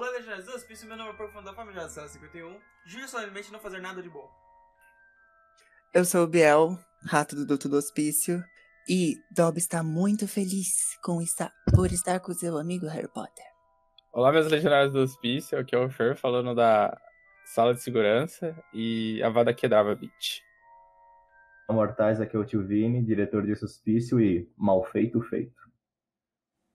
Olá, Legendários do Hospício, meu nome é Profundo da Família 51. Juro solenemente não fazer nada de bom. Eu sou o Biel, rato do Duto do Hospício, e Dob está muito feliz com estar, por estar com seu amigo Harry Potter. Olá, meus legendários do Hospício, aqui é o Fer falando da sala de segurança e a Vada Kedavra Beach. Mortais, aqui é o Tio Vini, diretor de Suspício e mal feito, feito.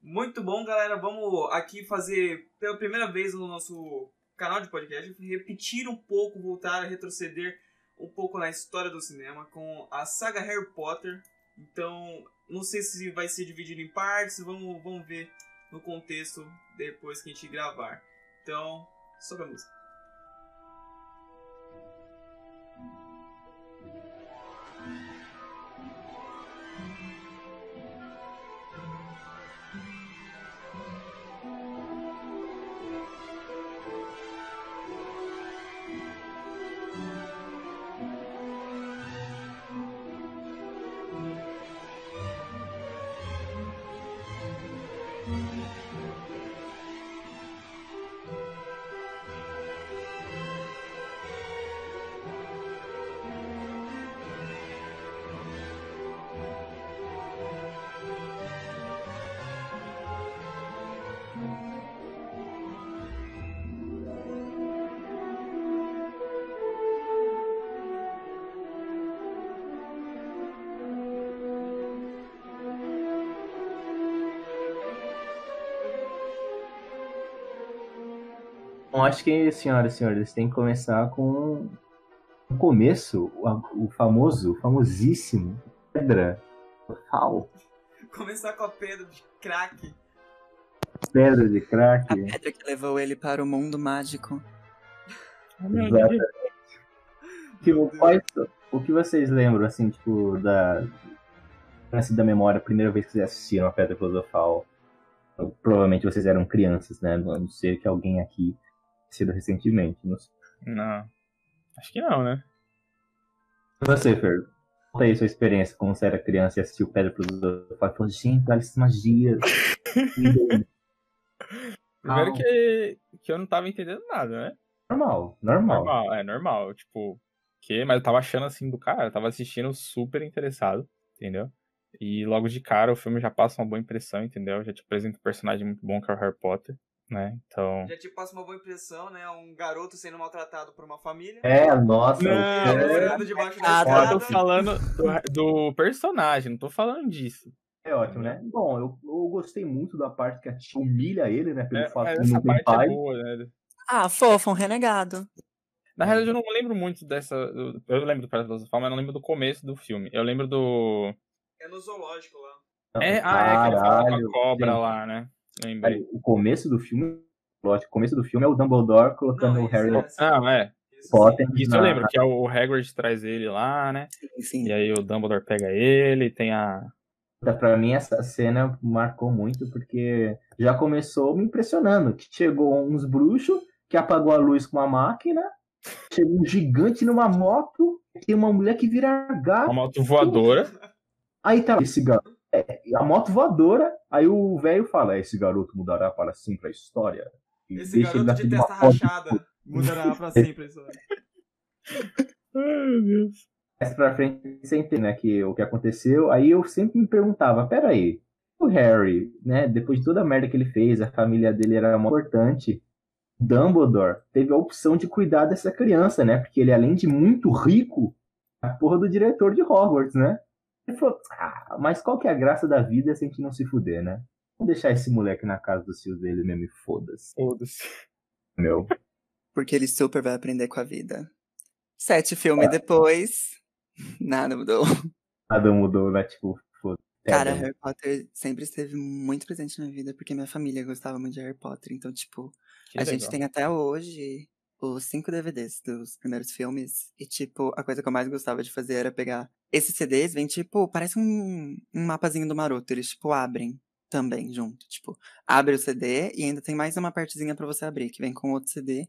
Muito bom, galera. Vamos aqui fazer pela primeira vez no nosso canal de podcast, repetir um pouco, voltar a retroceder um pouco na história do cinema com a saga Harry Potter. Então, não sei se vai ser dividido em partes, vamos, vamos ver no contexto depois que a gente gravar. Então, sobe a música. Acho que, senhoras e senhores, tem que começar com o começo, o, o famoso, o famosíssimo Pedra Fal. Começar com a pedra de crack. Pedra de crack. A pedra que levou ele para o mundo mágico. Exatamente. Tipo, quais, o que vocês lembram, assim, tipo, da. Assim, da memória, a primeira vez que vocês assistiram a Pedra Filosofal? Provavelmente vocês eram crianças, né? A não ser que alguém aqui sido recentemente. Não, sei. não. Acho que não, né? E você, Fer? Conta aí sua experiência como você era criança e assistiu Pedra Filosofal e falou, gente, olha essas magias. Primeiro que, que eu não tava entendendo nada, né? normal, normal. Normal, é normal. Tipo, que, mas eu tava achando assim do cara, eu tava assistindo super interessado, entendeu? E logo de cara o filme já passa uma boa impressão, entendeu? Já te apresenta um personagem muito bom que é o Harry Potter, né? Então. Já te passa uma boa impressão, né? Um garoto sendo maltratado por uma família. É, nossa. Não, morando debaixo da Ah, escada. tô falando do, do personagem, não tô falando disso. é ótimo, né? Bom, eu, eu gostei muito da parte que a tia humilha ele, né? Pelo É, fato mas de não ter parte pai. é boa, né? Ah, fofo, um renegado. Na realidade, eu não lembro muito dessa. Eu lembro do Pedra Filosofal, mas não lembro do começo do filme. Eu lembro do. É no zoológico lá. É, ah, é que ele fala com a cobra gente. lá, né? Lembrei. O começo do filme, lógico, o começo do filme é o Dumbledore colocando Não, o Harry é- Ah, é. Isso Potter Isso na- eu lembro, que é o Hagrid traz ele lá, né? Sim, sim. E aí o Dumbledore pega ele, tem a. Pra mim, essa cena marcou muito, porque já começou me impressionando. Que chegou uns bruxos que apagou a luz com uma máquina, chegou um gigante numa moto, tem uma mulher que vira gato. Uma moto voadora. Aí tá esse garoto. É, a moto voadora, aí o velho fala: esse garoto mudará para sempre a história. E Esse garoto de testa foto rachada mudará pra sempre isso. Ai, meu Deus. mais pra frente sem entender né, que, o que aconteceu. Aí eu sempre me perguntava, peraí, o Harry, né, depois de toda a merda que ele fez, a família dele era importante. Dumbledore teve a opção de cuidar dessa criança, né? Porque ele, além de muito rico, é a porra do diretor de Hogwarts, né? Ele falou, ah, mas qual que é a graça da vida se a gente não se fuder, né? Vamos deixar esse moleque na casa dos tios dele mesmo e foda-se. Foda-se. Meu. Porque ele super vai aprender com a vida. Sete filmes depois, nada mudou. Nada mudou, né? Tipo, foda Cara, Harry Potter sempre esteve muito presente na minha vida, porque minha família gostava muito de Harry Potter. Então, tipo, Que a gente legal. tem até hoje os cinco DVDs dos primeiros filmes. E, tipo, a coisa que eu mais gostava de fazer era pegar esses CDs, vem, tipo, parece um, um mapazinho do Maroto. Eles, tipo, abrem também junto. Tipo, abre o CD e ainda tem mais uma partezinha pra você abrir, que vem com outro CD.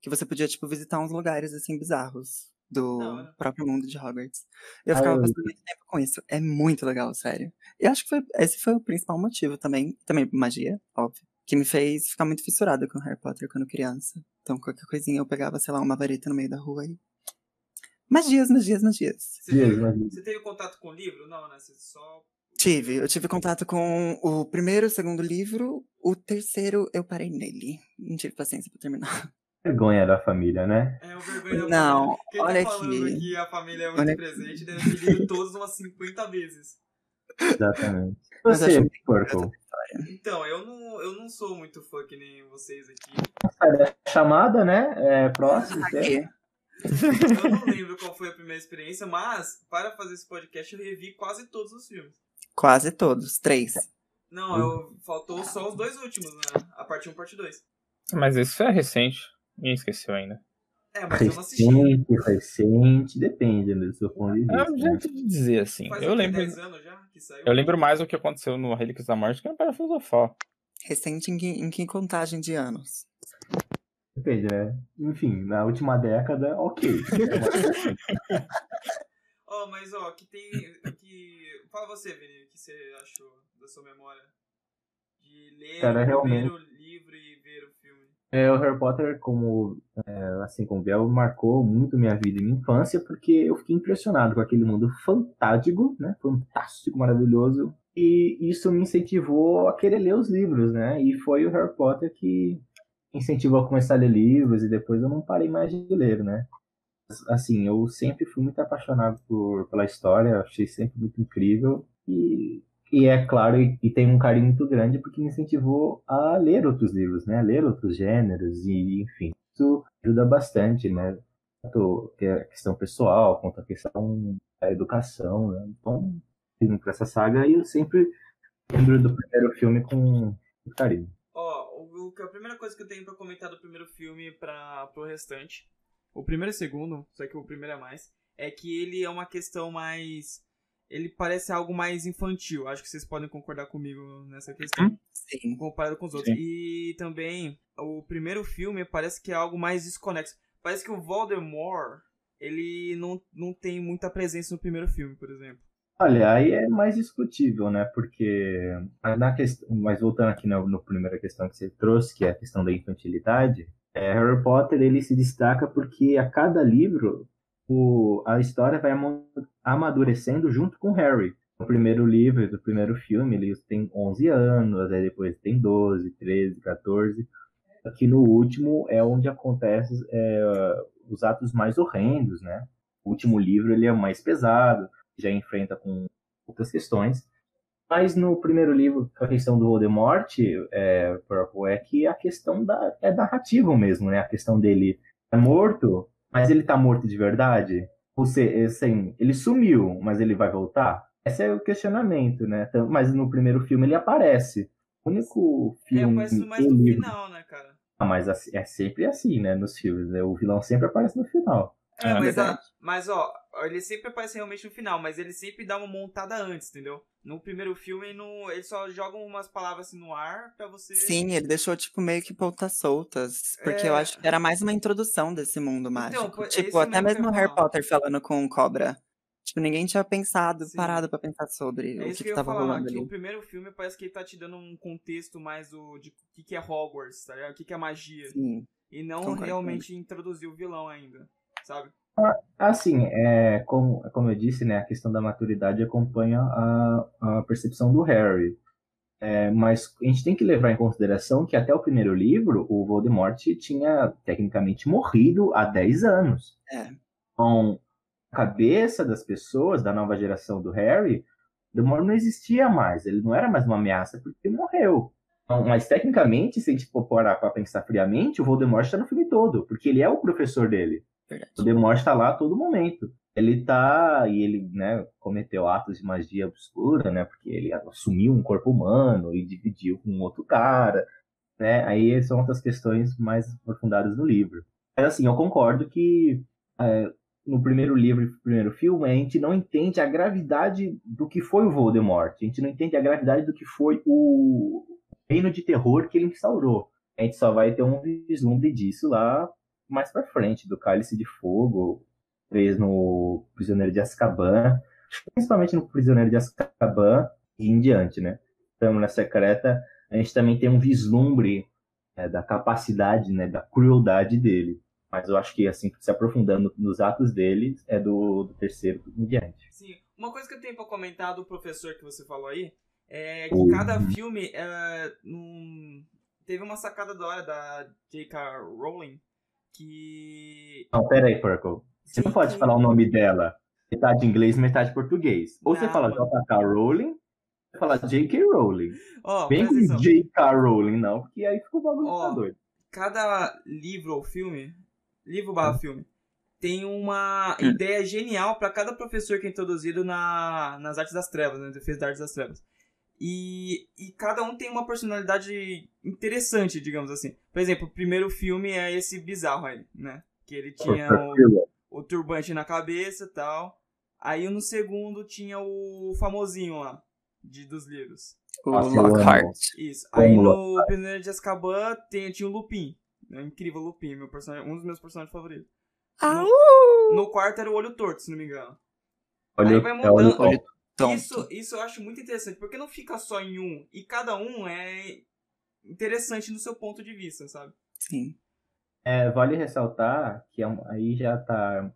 Que você podia, tipo, visitar uns lugares, assim, bizarros. Do hora. próprio mundo de Hogwarts. Eu Ah, ficava passando muito tempo com isso. É muito legal, sério. E acho que foi, esse foi o principal motivo também. Também magia, óbvio. que me fez ficar muito fissurada com Harry Potter quando criança. Então, qualquer coisinha eu pegava, sei lá, uma vareta no meio da rua e. Magias, magias, magias. Você, Dias, teve, mas- você teve contato com o livro? Não, né? Você só. Tive, eu tive contato com o primeiro, o segundo livro, o terceiro eu parei nele. Não tive paciência pra terminar. Vergonha da família, né? É o vergonha da Não, família. Quem olha tá falando aqui. que a família é muito Olha presente deve ter lido todos umas 50 vezes. Exatamente. Mas Você, Purple, Então, eu não, eu não sou muito fã que nem vocês aqui. chamada, né? É, próximo. Aqui. Eu não lembro qual foi a primeira experiência, mas para fazer esse podcast eu revi quase todos os filmes. Quase todos, três. Não, eu, faltou só os dois últimos, né? A parte 1 e parte 2. Mas isso é recente. Ninguém esqueceu ainda. É, mas eu não assisti. Recente, recente, depende né, do seu ponto de É vista. um né? jeito de dizer, assim. Faz Eu lembro, 10 anos já que saiu? eu lembro mais o que aconteceu no Relíquias da Morte que no Para Filosofal. Recente em que, em que contagem de anos? Depende, né? Enfim, na última década, ok. Ó, mas ó, que tem. Que... Fala você, Vini, o que você achou da sua memória? De ler Cara, o realmente- primeiro livro e ver o filme. É, o Harry Potter, como é, assim como Bel, marcou muito minha vida e minha infância, porque eu fiquei impressionado com aquele mundo fantástico, né? Fantástico, maravilhoso. E isso me incentivou a querer ler os livros, né? E foi o Harry Potter que incentivou a começar a ler livros e depois eu não parei mais de ler, né? Assim, eu sempre fui muito apaixonado por, pela história, achei sempre muito incrível e e é claro, e, e tem um carinho muito grande porque me incentivou a ler outros livros, né? A ler outros gêneros e, enfim, isso ajuda bastante, né? Tanto a questão pessoal quanto a questão da educação, né? Então, pra essa saga e eu sempre lembro do primeiro filme com carinho. O, a primeira coisa que eu tenho pra comentar do primeiro filme para pro restante, o primeiro e o segundo, só que o primeiro é mais, é que ele é uma questão mais. Ele parece algo mais infantil. Acho que vocês podem concordar comigo nessa questão. Sim. comparado com os outros. E também, o primeiro filme parece que é algo mais desconexo. Parece que o Voldemort, ele não, não tem muita presença no primeiro filme, por exemplo. Olha, aí é mais discutível, né? Porque, na questão, mas voltando aqui na, na primeira questão que você trouxe, que é a questão da infantilidade, é, Harry Potter ele se destaca porque a cada livro o, a história vai ama- amadurecendo junto com Harry. No primeiro livro, do primeiro filme, ele tem 11 anos, aí depois tem 12, 13, 14. Aqui no último é onde acontecem é, os atos mais horrendos, né? O último livro ele é mais pesado, já enfrenta com outras questões. Mas no primeiro livro, a questão do Voldemort é, é que a questão da, é narrativa mesmo, né? A questão dele é morto, mas ele tá morto de verdade? Ou seja, assim, ele sumiu, mas ele vai voltar? Esse é o questionamento, né? Então, Mas no primeiro filme ele aparece. O único É, filme parece mais no livro- final, né, cara? Ah, mas assim- é sempre assim, né? Nos filmes, né? O vilão sempre aparece no final. É, É, mas, ó, mas ó, ele sempre aparece realmente no final, mas ele sempre dá uma montada antes, entendeu? No primeiro filme, ele, não, ele só joga umas palavras assim no ar pra você. Sim, ele deixou, tipo, meio que pontas soltas. Porque É. eu acho que era mais uma introdução desse mundo mágico. pô, é tipo, até mesmo mesmo Harry. Potter falando com o Cobra. Tipo, ninguém tinha pensado, Sim. parado pra pensar sobre É o que, que tava falar, rolando que ali. o primeiro filme parece que ele tá te dando um contexto mais do, de o que, que é Hogwarts, tá ligado? O que, que é magia. Sim. E não Concordo realmente introduzir o vilão ainda, sabe? Assim, é, como, como eu disse, né, a questão da maturidade acompanha a, a percepção do Harry. É, mas a gente tem que levar em consideração que até o primeiro livro, o Voldemort tinha tecnicamente morrido há 10 anos. É. Então, a cabeça das pessoas da nova geração do Harry, Voldemort não existia mais. Ele não era mais uma ameaça porque ele morreu. Então, mas tecnicamente, se a gente for parar para pensar friamente, o Voldemort está no filme todo, porque ele é o professor dele. Verdade. O Voldemort está lá a todo momento. Ele tá e ele, né, cometeu atos de magia obscura, né, porque ele assumiu um corpo humano e dividiu com outro cara, né? Aí são outras questões mais aprofundadas no livro. Mas assim, eu concordo que é, no primeiro livro e primeiro filme a gente não entende a gravidade do que foi o Voldemort. A gente não entende a gravidade do que foi o reino de terror que ele instaurou. A gente só vai ter um vislumbre disso lá mais pra frente, do Cálice de Fogo, fez no Prisioneiro de Azkaban, principalmente no Prisioneiro de Azkaban e em diante, né? Câmara Secreta, a gente também tem um vislumbre é, da capacidade, né, da crueldade dele. Mas eu acho que, assim, se aprofundando nos atos dele, é do, do terceiro em diante. Sim. Uma coisa que eu tenho pra comentar do professor que você falou aí é que cada filme é, teve uma sacada da hora da J.K. Rowling que. Não, pera aí, Purple. Você não pode falar o nome dela metade inglês, metade português. Ou você fala J.K. Rowling, você fala J.K. Rowling. Oh, Bem com J.K. Rowling, não, porque aí ficou o bagulho oh, doido. Cada livro ou filme, livro barra hum. filme, tem uma ideia genial para cada professor que é introduzido na, nas artes das trevas, né? Defesa das artes das trevas. E, e cada um tem uma personalidade interessante, digamos assim. Por exemplo, o primeiro filme é esse bizarro aí, né? Que ele tinha o, o turbante na cabeça e tal. Aí no segundo tinha o famosinho lá, de, dos livros. O Lockhart. Isso. Aí no Prisioneiro de Azkaban tem, tinha o Lupin. É incrível Lupin, meu personagem, um dos meus personagens favoritos. No, no quarto era o Olho Torto, se não me engano. Olho, Aí vai mudando. É isso, isso eu acho muito interessante, porque não fica só em um, e cada um é interessante no seu ponto de vista, sabe? Sim. É, vale ressaltar que é aí já está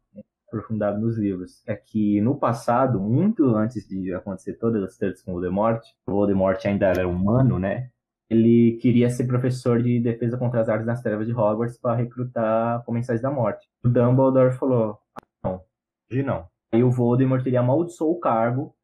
aprofundado nos livros, é que no passado, muito antes de acontecer todas as tretas com o Voldemort, o Voldemort ainda era humano, né? Ele queria ser professor de defesa contra as artes das trevas de Hogwarts para recrutar comensais da morte. O Dumbledore falou: ah, não, hoje não. Aí o Voldemort ele amaldiçoou o cargo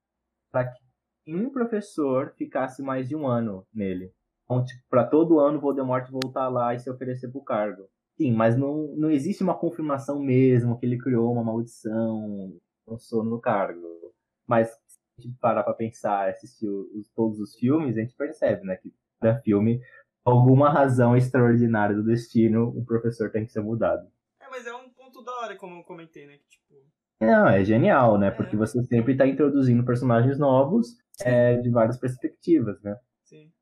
para que um professor ficasse mais de um ano nele. Então, tipo, para todo ano Voldemort voltar lá e se oferecer para o cargo. Sim, mas não, não existe uma confirmação mesmo que ele criou uma maldição, um sono no cargo. Mas se a gente parar para pensar, assistir os, todos os filmes, a gente percebe, né, que cada filme, alguma razão extraordinária do destino, o professor tem que ser mudado. É, mas é um ponto da hora, como eu comentei, né, que, tipo, não, é genial, né? É. Porque você sempre está introduzindo personagens novos é, de várias perspectivas, né? Sim.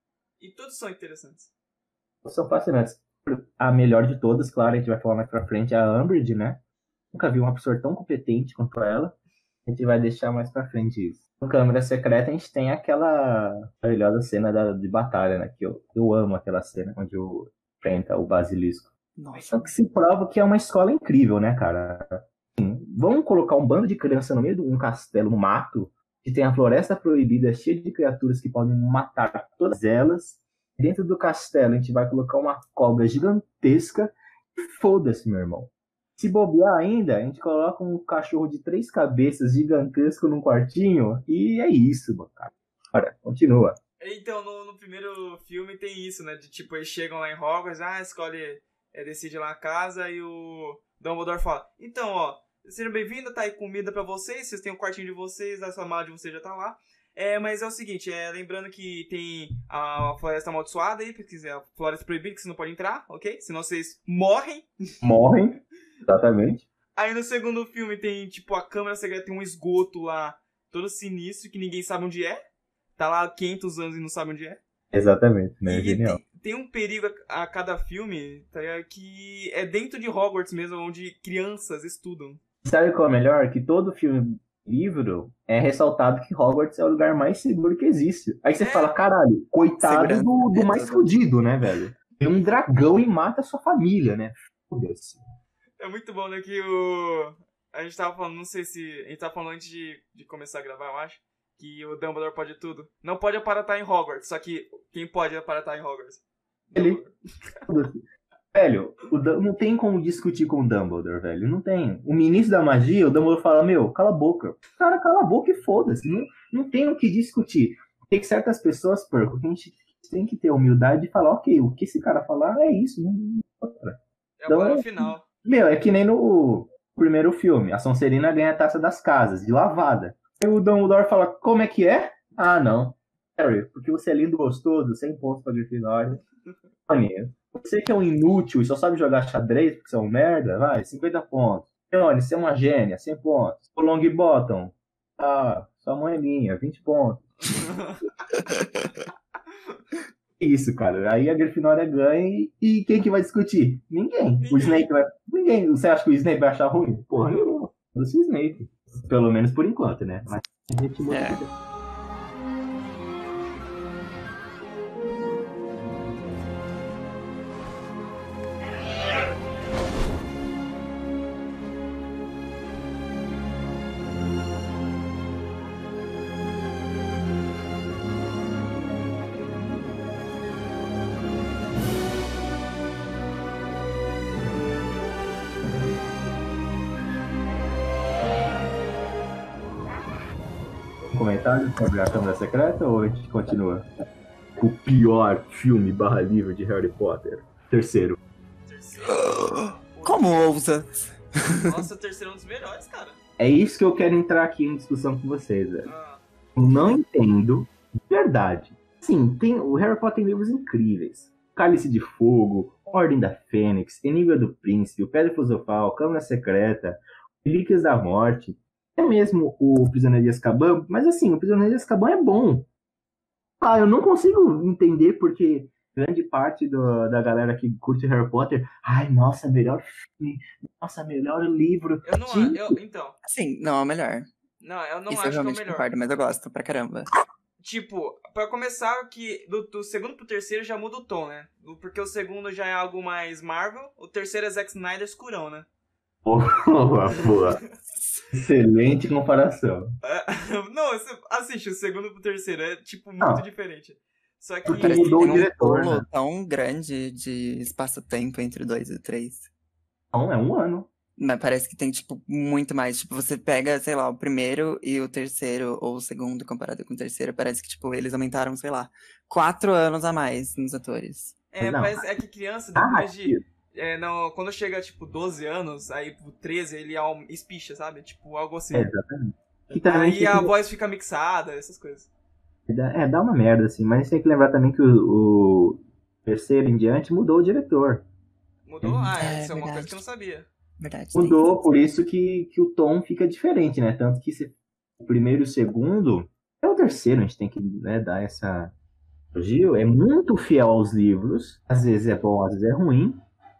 E todos são interessantes. São fascinantes. A melhor de todas, claro, a gente vai falar mais pra frente, é a Umbridge, né? Nunca vi uma pessoa tão competente quanto ela. A gente vai deixar mais pra frente isso. No Câmara Secreta, a gente tem aquela maravilhosa cena da, de batalha, né? Que eu, eu amo aquela cena, onde o enfrenta o basilisco. Nossa. Só que se prova que é uma escola incrível, né, cara? Vão colocar um bando de criança no meio de um castelo no mato, que tem a floresta proibida cheia de criaturas que podem matar todas elas. Dentro do castelo a gente vai colocar uma cobra gigantesca. Foda-se, meu irmão. Se bobear ainda, a gente coloca um cachorro de três cabeças gigantesco num quartinho e é isso, mano. Olha, continua. Então, no, no, primeiro filme tem isso, né? De tipo, eles chegam lá em Hogwarts, ah, escolhe, é, decide lá a casa e o Dumbledore fala: Então, ó, Seja bem-vindo, tá aí comida para vocês, vocês têm o um quartinho de vocês, a sua mala de vocês já tá lá. É, mas é o seguinte, é, lembrando que tem a floresta amaldiçoada aí, porque a floresta proibida que você não pode entrar, ok? Senão vocês morrem. Morrem, exatamente. Aí no segundo filme tem, tipo, a câmera secreta, tem um esgoto lá, todo sinistro, que ninguém sabe onde é. Tá lá há 500 anos e não sabe onde é. Exatamente, né? E Genial. Tem, tem, um perigo a, a cada filme, tá, que é dentro de Hogwarts mesmo, onde crianças estudam. Sabe qual é o melhor? Que todo filme, livro, é ressaltado que Hogwarts é o lugar mais seguro que existe. Aí você é. fala, caralho, coitado do, do mais fudido, né, velho? Tem um dragão e mata a sua família, né? Foda-se. É muito bom, né, que o... A gente tava falando, não sei se... A gente tava falando antes de, de começar a gravar, eu acho, que o Dumbledore pode tudo. Não pode aparatar em Hogwarts, só que quem pode aparatar em Hogwarts? Ele... Velho, o, não tem como discutir com o Dumbledore, velho. Não tem. O ministro da magia, o Dumbledore fala, meu, cala a boca. Cara, cala a boca e foda-se. Não, não tem o que discutir. Tem que certas pessoas, perco, a gente tem que ter humildade de falar, ok, o que esse cara falar é isso. Não, não é então, o final. Meu, é que nem no primeiro filme. A Sonserina ganha a taça das casas, de lavada. Aí o Dumbledore fala, como é que é? Ah, não. Harry, porque você é lindo, gostoso, sem pontos pra Grifinória. Maneiro. Você que é um inútil e só sabe jogar xadrez porque você é um merda, vai, 50 pontos. Leone, você é uma gênia, 100 pontos. O Long Bottom, ah, sua mãe é minha, 20 pontos. Isso, cara. Aí a Grifinória ganha e, e, quem que vai discutir? Ninguém. O Snape vai. Ninguém. Você acha que o Snape vai achar ruim? Porra, eu. o Snape. Pelo menos por enquanto, né? Mas a gente é. Comentário sobre a Câmara Secreta ou a gente continua? O pior filme barra livro de Harry Potter. Terceiro. Terceiro. Como ousa? Nossa, o terceiro é um dos melhores, cara. É isso que eu quero entrar aqui em discussão com vocês, velho. Ah, Eu não entendo, de verdade. Sim, tem, o Harry Potter tem livros incríveis. Cálice de Fogo, Ordem da Fênix, Enigma do Príncipe, o Pedra Filosofal, Câmara Secreta, Relíquias da Morte, até mesmo o Prisioneiro de Azkaban, mas assim, o Prisioneiro de Azkaban é bom. Ah, eu não consigo entender porque grande parte do- da galera que curte Harry Potter, ai, nossa, melhor filme, nossa, melhor livro. eu não Gente, eu, Então, Sim, não é o melhor. não, eu não Isso acho eu que é o realmente melhor. concordo, mas eu gosto pra caramba. Tipo, pra começar, que do, do segundo pro terceiro já muda o tom, né? Do- Porque o segundo já é algo mais Marvel, o terceiro é Zack Snyder escurão, né? Boa, boa. Excelente comparação. É, não, você assiste o segundo pro terceiro, é tipo muito Ah. diferente. Só que. Porque mudou tem o um diretor, pulo né? tão grande de espaço-tempo entre o 2 e o 3. Então, é um ano. Mas parece que tem, tipo, muito mais. Tipo, você pega, sei lá, o primeiro e o terceiro, ou o segundo comparado com o terceiro, parece que, tipo, eles aumentaram, sei lá, quatro anos a mais nos atores. É, Não. parece, é que criança, Ah, depois de. É, não, quando chega, tipo, 12 anos, aí pro 13 ele espicha, sabe? Tipo, algo assim. É, exatamente. Aí a que- voz fica mixada, essas coisas. dá- É, dá uma merda, assim. Mas tem que lembrar também que o, o terceiro em diante mudou o diretor. Mudou? Hum. Ah, É, isso é uma coisa que eu não sabia. Verdade. Mudou, por isso que, que o tom fica diferente, né? Tanto que se- o primeiro e o segundo. É o terceiro, a gente tem que né, dar essa. elogio. É muito fiel aos livros. Às vezes é bom, às vezes é ruim.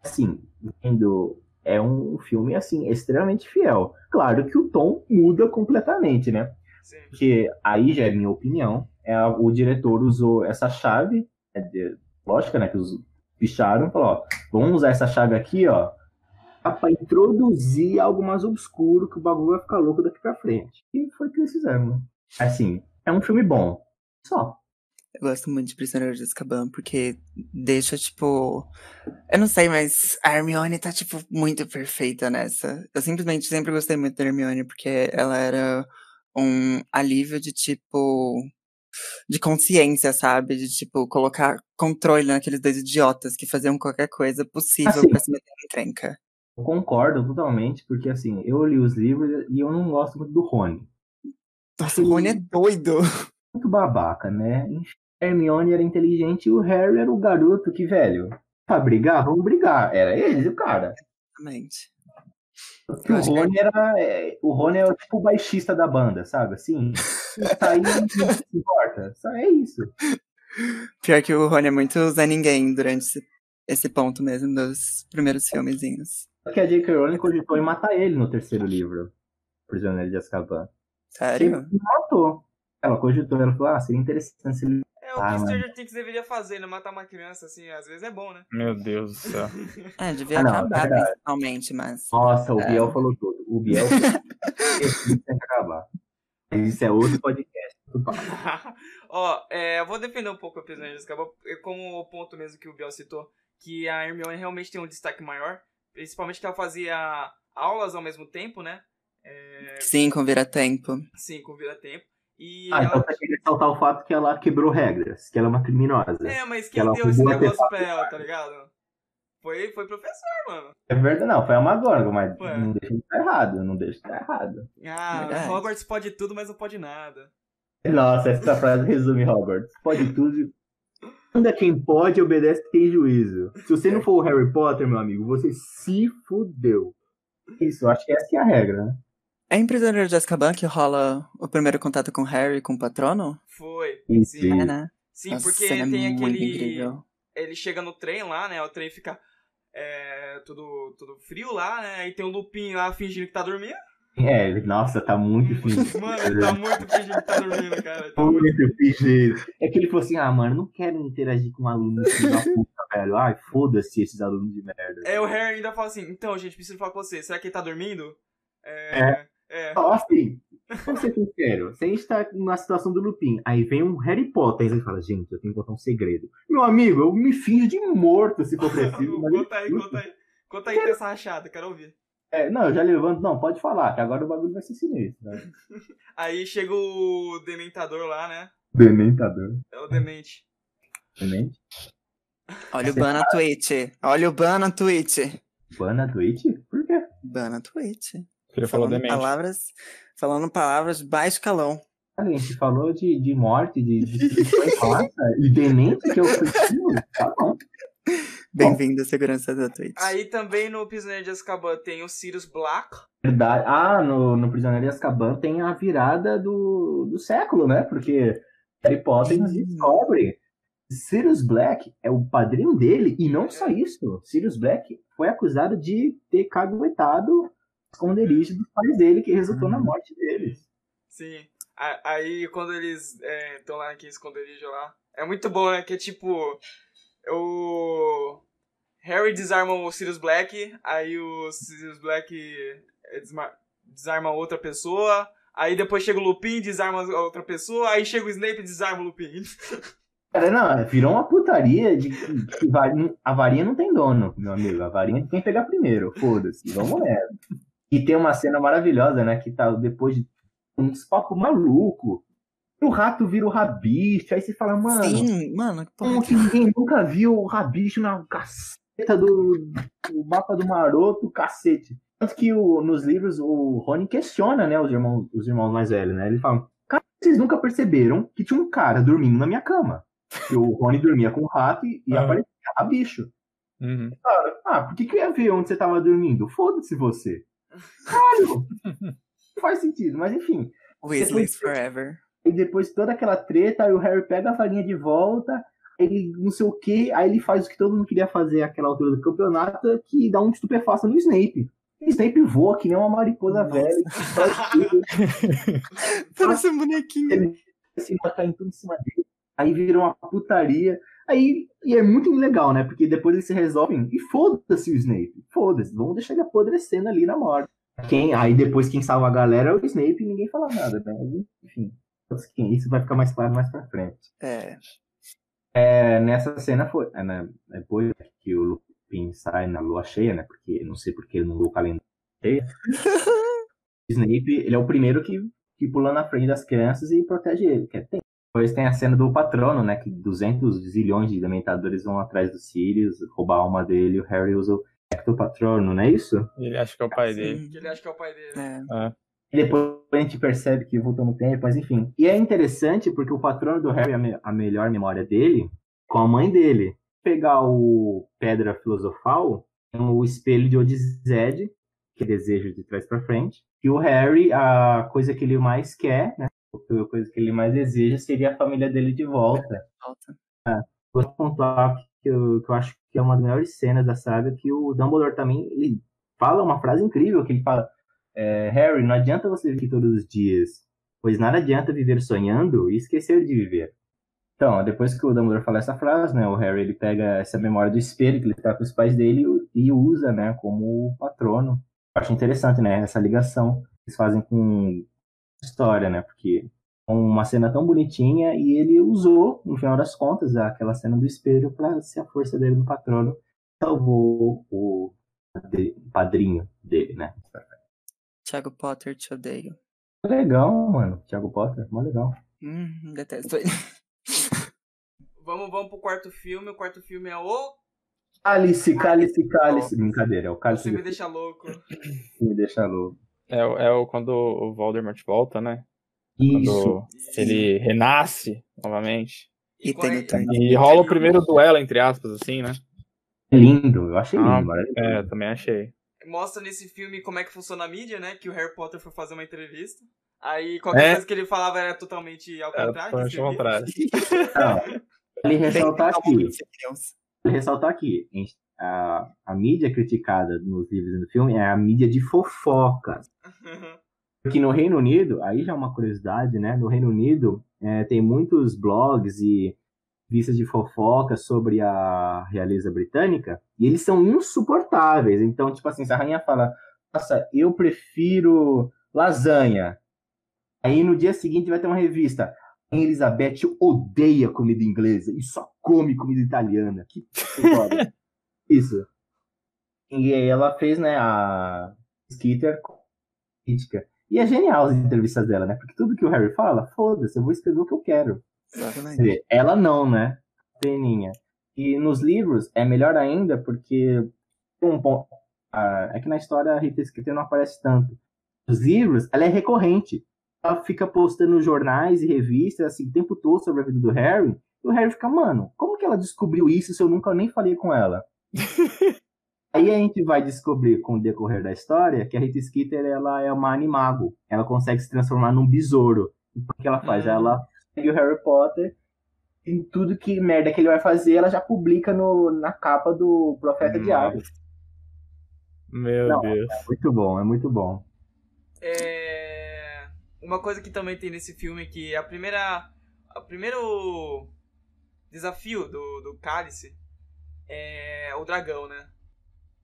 Assim, vendo. É um filme, assim, extremamente fiel. Claro que o tom muda completamente, né? Sim. Porque aí já é minha opinião. É o diretor usou essa chave, é de- lógica, né? Que os picharam, falou, ó, vamos usar essa chave aqui, ó, pra introduzir algo mais obscuro que o bagulho vai ficar louco daqui pra frente. E foi o que eles fizeram. né? Assim, é um filme bom. Só. Eu gosto muito de Prisioneiro de Azkaban, porque deixa, tipo... Eu não sei, mas a Hermione tá, tipo, muito perfeita nessa. Eu simplesmente sempre gostei muito da Hermione, porque ela era um alívio de, tipo... De consciência, sabe? De, tipo, colocar controle naqueles dois idiotas que faziam qualquer coisa possível Assim. pra se meter em encrenca. Eu concordo totalmente, porque assim, eu li os livros e eu não gosto muito do Rony. Nossa, o Rony é doido. Muito babaca, né? Hermione era inteligente e o Harry era o garoto que, velho, pra brigar, vamos brigar. Era eles, o cara. Exatamente. O Rony era. é, o Rony é o tipo o baixista da banda, sabe? Assim. Tá aí não se importa. Só é isso. Pior que o Rony é muito Zé Ninguém durante esse, esse ponto mesmo dos primeiros filmezinhos. Só que a J.K. Rowling cogitou em matar ele no terceiro livro. Prisioneiro de Azkaban. Sério? E matou. Ela cogitou, ela falou, ah, seria interessante se ele... É o Ah, que. Stranger Things deveria fazer, né? Matar uma criança, assim, às vezes é bom, né? Meu Deus do céu. É, devia Ah, não, acabar é principalmente, mas. Nossa, o É. Biel falou tudo. O Biel Esse tem que acabar. Isso é outro podcast. Ó, é, eu vou defender um pouco a Prisioneira de Azkaban, é como o ponto mesmo que o Biel citou, que a Hermione realmente tem um destaque maior, principalmente que ela fazia aulas ao mesmo tempo, né? É, Sim, com vira-tempo. sim, com vira-tempo. E Ah, então ela... você quer ressaltar o fato que ela quebrou regras, que ela é uma criminosa. É, mas que quem ela deu esse negócio pra ela, tá ligado? Foi, foi professor, mano. É verdade, não, foi a McGonagall, mas Ué. não deixa de estar errado, não deixa de estar errado. Ah, Verdade. Hogwarts pode tudo, mas não pode nada. Nossa, essa frase resume Hogwarts. Pode tudo. Anda quem pode, obedece quem tem juízo. Se você não for o Harry Potter, meu amigo, você se fudeu. Isso, acho que essa é a regra, né? É em Prisioneiro de Azkaban que rola o primeiro contato com o Harry com o patrono? Foi. Sim, É, né? sim Nossa, porque ele é tem muito aquele. incrível. Ele chega no trem lá, né? O trem fica é, tudo, tudo frio lá, né? Aí tem o Lupin lá fingindo que tá dormindo. É, ele- nossa, tá muito fino. Mano, ele tá muito fingindo que tá dormindo, cara. Tá muito... Muito fingido. É que ele falou assim: ah, mano, não quero interagir com um aluno filho da puta, velho. Ai, foda-se esses alunos de merda. É, o Harry ainda fala assim, então, gente, preciso falar com você. Será que ele tá dormindo? É. É. Ó, assim, vamos ser sincero, se a gente tá na situação do Lupin, aí vem um Harry Potter, você fala, gente, eu tenho que contar um segredo. Meu amigo, eu me finjo de morto se for preciso, conta aí, conta aí. Conta aí dessa rachada, quero ouvir. É, não, eu já levanto. Não, pode falar, que agora o bagulho vai ser sinistro. Né? Aí chega o Dementador lá, né? Dementador. É o Demente. Demente? Olha o ban na Twitch. Olha o ban na Twitch. Ban na Twitch? Por quê? Ban na Twitch. Ele falou Falando demente. palavras, falando palavras baixo calão. A gente falou de, de morte, de em massa, e demente que eu preciso. Tá bom. Bem-vindo à segurança da Twitch. Aí também no Prisioneiro de Azkaban tem o Sirius Black. Verdade. Ah, no, no Prisioneiro de Azkaban tem a virada do, do século, né? Porque Harry Potter nos descobre. Sirius Black é o padrinho dele, e não só isso. Sirius Black foi acusado de ter caguetado esconderijo dos pais dele, que resultou na morte deles. Sim. Aí quando eles estão lá naquele esconderijo lá. É muito bom, né? Que é tipo. O. Harry desarma o Sirius Black, aí o Sirius Black desma- desarma outra pessoa, aí depois chega o Lupin, desarma outra pessoa, aí chega o Snape e desarma o Lupin. Cara, não, virou uma putaria de que, a varinha não tem dono, meu amigo. A varinha tem que pegar primeiro. Foda-se, vamos nessa. E tem uma cena maravilhosa, né? Que tá depois de uns papos maluco. O rato vira o rabicho. Aí você fala, mano, Sim, mano, que porra como que... ninguém nunca viu o rabicho na caceta do, do mapa do maroto, cacete. Tanto que o- nos livros o Rony questiona, né, os irmãos, os irmãos mais velhos, né? Ele fala, cara, vocês nunca perceberam que tinha um cara dormindo na minha cama. Que o Rony dormia com o rato e, e Aham. aparecia rabicho. Uhum. Cara, ah, por que, que eu ia ver onde você tava dormindo? Foda-se você. Caralho! Não faz sentido, mas enfim. Weasleys forever. E depois toda aquela treta, aí o Harry pega a farinha de volta, ele não sei o que, aí ele faz o que todo mundo queria fazer àquela altura do campeonato, que dá um estupefaça no Snape. O Snape voa que nem uma mariposa Nossa. velha, e Parece um bonequinho. ele assim, caindo tudo em cima dele. Aí vira uma putaria. Aí, e é muito legal, né? Porque depois eles se resolvem e foda-se o Snape. Foda-se, vamos deixar ele apodrecendo ali na morte. Quem, aí depois quem salva a galera é o Snape e ninguém fala nada, né? Enfim, isso vai ficar mais claro mais pra frente. É. É, nessa cena foi, é, né, depois que o Lupin sai na lua cheia, né? Porque não sei porque ele não viu o calendário cheia. Snape, ele é o primeiro que, que pula na frente das crianças e protege ele. Que é tem. Depois tem a cena do patrono, né? Que 200 zilhões de dementadores vão atrás do Sirius, roubar a alma dele. O Harry usa o ectopatrono, não é isso? Ele acha que é o pai dele. Sim. Ele acha que é o pai dele. É. E depois a gente percebe que voltou no tempo, mas enfim. E é interessante porque o patrono do Harry, a, me- a melhor memória dele, com a mãe dele. Pegar o Pedra Filosofal, tem o espelho de Odized, que é desejo de trás pra frente. E o Harry, a coisa que ele mais quer, né? A coisa que ele mais deseja seria a família dele de volta. Volta. Vou pontuar que eu, que eu acho que é uma das melhores cenas da saga, que o Dumbledore também ele fala uma frase incrível, que ele fala é, Harry, não adianta você aqui todos os dias, pois nada adianta viver sonhando e esquecer de viver. Então, depois que o Dumbledore fala essa frase, né, o Harry ele pega essa memória do espelho que ele tá com os pais dele e usa, né, como patrono. Eu acho interessante, né, essa ligação que eles fazem com história, né, porque é uma cena tão bonitinha e ele usou, no final das contas, aquela cena do espelho para ser a força dele no patrono, salvou o padri- padrinho dele, né. Thiago Potter, te odeio. Legal, mano. Thiago Potter, mó legal. Hum, detesto ele. Vamos, vamos pro quarto filme. O quarto filme é o. Cálice, cálice, cálice. Brincadeira, é o cálice Você me deixa louco. me deixa louco. É, o- é o quando o Voldemort volta, né? Isso. Quando ele renasce novamente. E tem ele- turno. E rola o primeiro duelo, entre aspas, assim, né? Lindo, eu achei lindo, Ah. É, também achei. Mostra nesse filme como é que funciona a mídia, né? Que o Harry Potter foi fazer uma entrevista. Aí qualquer É. coisa que ele falava era totalmente ao É, contrário. totalmente que ao contrário. Não, vale ressaltar aqui, vale ressaltar aqui, a, a mídia criticada nos livros e no filme é a mídia de fofocas. Porque no Reino Unido, aí já é uma curiosidade, né? No Reino Unido é, tem muitos blogs e vistas de fofoca sobre a realeza britânica e eles são insuportáveis. Então, tipo assim, se a rainha fala, nossa, eu prefiro lasanha. Aí no dia seguinte vai ter uma revista. A Elizabeth odeia comida inglesa e só come comida italiana. Que foda. Isso. E aí ela fez, né, a Skeeter crítica. E é genial as entrevistas dela, né? Porque tudo que o Harry fala, foda-se, eu vou escrever o que eu quero. Exatamente. Ela não, né? Peninha. E nos livros é melhor ainda porque um ponto, ah, é que na história a Rita Skeeter não aparece tanto. Nos livros, ela é recorrente. Ela fica postando jornais e revistas assim, o tempo todo sobre a vida do Harry. E o Harry fica, mano, como que ela descobriu isso se eu nunca nem falei com ela? Aí a gente vai descobrir com o decorrer da história que a Rita Skeeter ela é uma animago. Ela consegue se transformar num besouro. E o que ela faz? Hum. Ela segue o Harry Potter e tudo que merda que ele vai fazer, ela já publica no, na capa do Profeta Diabo. Meu Não, Deus. É muito bom, é muito bom. É... Uma coisa que também tem nesse filme é que a primeira. O primeiro desafio do, do cálice é o dragão, né?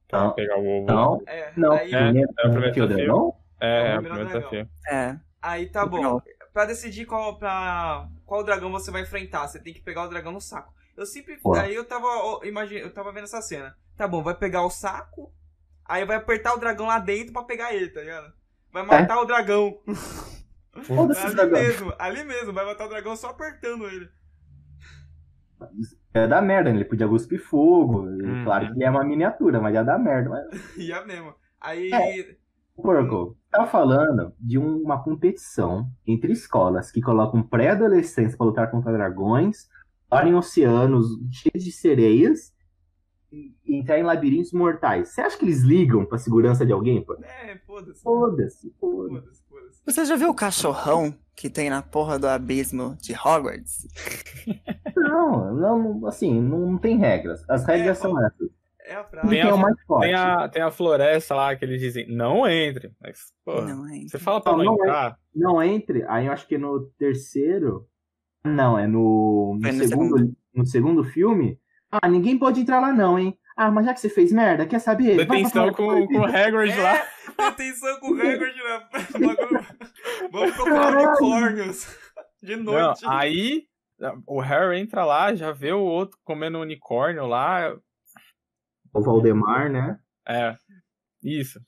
Pra Não, pegar o ovo. não, É, não. aí, É. é o primeiro desafio. dragão? É, É o é primeiro desafio. É. aí tá bom. Pra decidir qual, pra, qual dragão você vai enfrentar, você tem que pegar o dragão no saco. Eu sempre. Pô. Aí eu tava. Imagina, eu tava vendo essa cena. Tá bom, vai pegar o saco, aí vai apertar o dragão lá dentro pra pegar ele, tá ligado? Vai matar o dragão. Foda-se ali o dragão. mesmo, ali mesmo, vai matar o dragão só apertando ele. É da merda, né? ele podia cuspir fogo. e Hum. Claro que ele é uma miniatura, mas ia dar merda. Mas Ia mesmo. Aí. É. Porco, tá falando de uma competição entre escolas que colocam pré-adolescentes pra lutar contra dragões, lá em oceanos cheios de sereias e entrar em labirintos mortais. Você acha que eles ligam pra segurança de alguém? pô? É, foda-se. Foda-se, foda-se. Foda-se, foda-se. Você já viu o cachorrão que tem na porra do abismo de Hogwarts? Não, não, assim, não tem regras. As regras É, são essas. É a frase. Tem é a- o mais forte? Tem a, tem a floresta lá que eles dizem, não entre. Mas, pô, Não, é. você fala pra Não, não é. entrar. Não entre, aí eu acho que é no terceiro. Não, é no, no, É no segundo, segundo. no segundo filme. Ah, ninguém pode entrar lá não, hein? Ah, mas já que você fez merda, quer saber? Detenção com, com o Hagrid lá. É, atenção com o Hagrid na bagulho. Vamos procurar Caralho. unicórnios. De Não, noite. aí o Harry entra lá, já vê o outro comendo um unicórnio lá. O Valdemar, né? É, isso.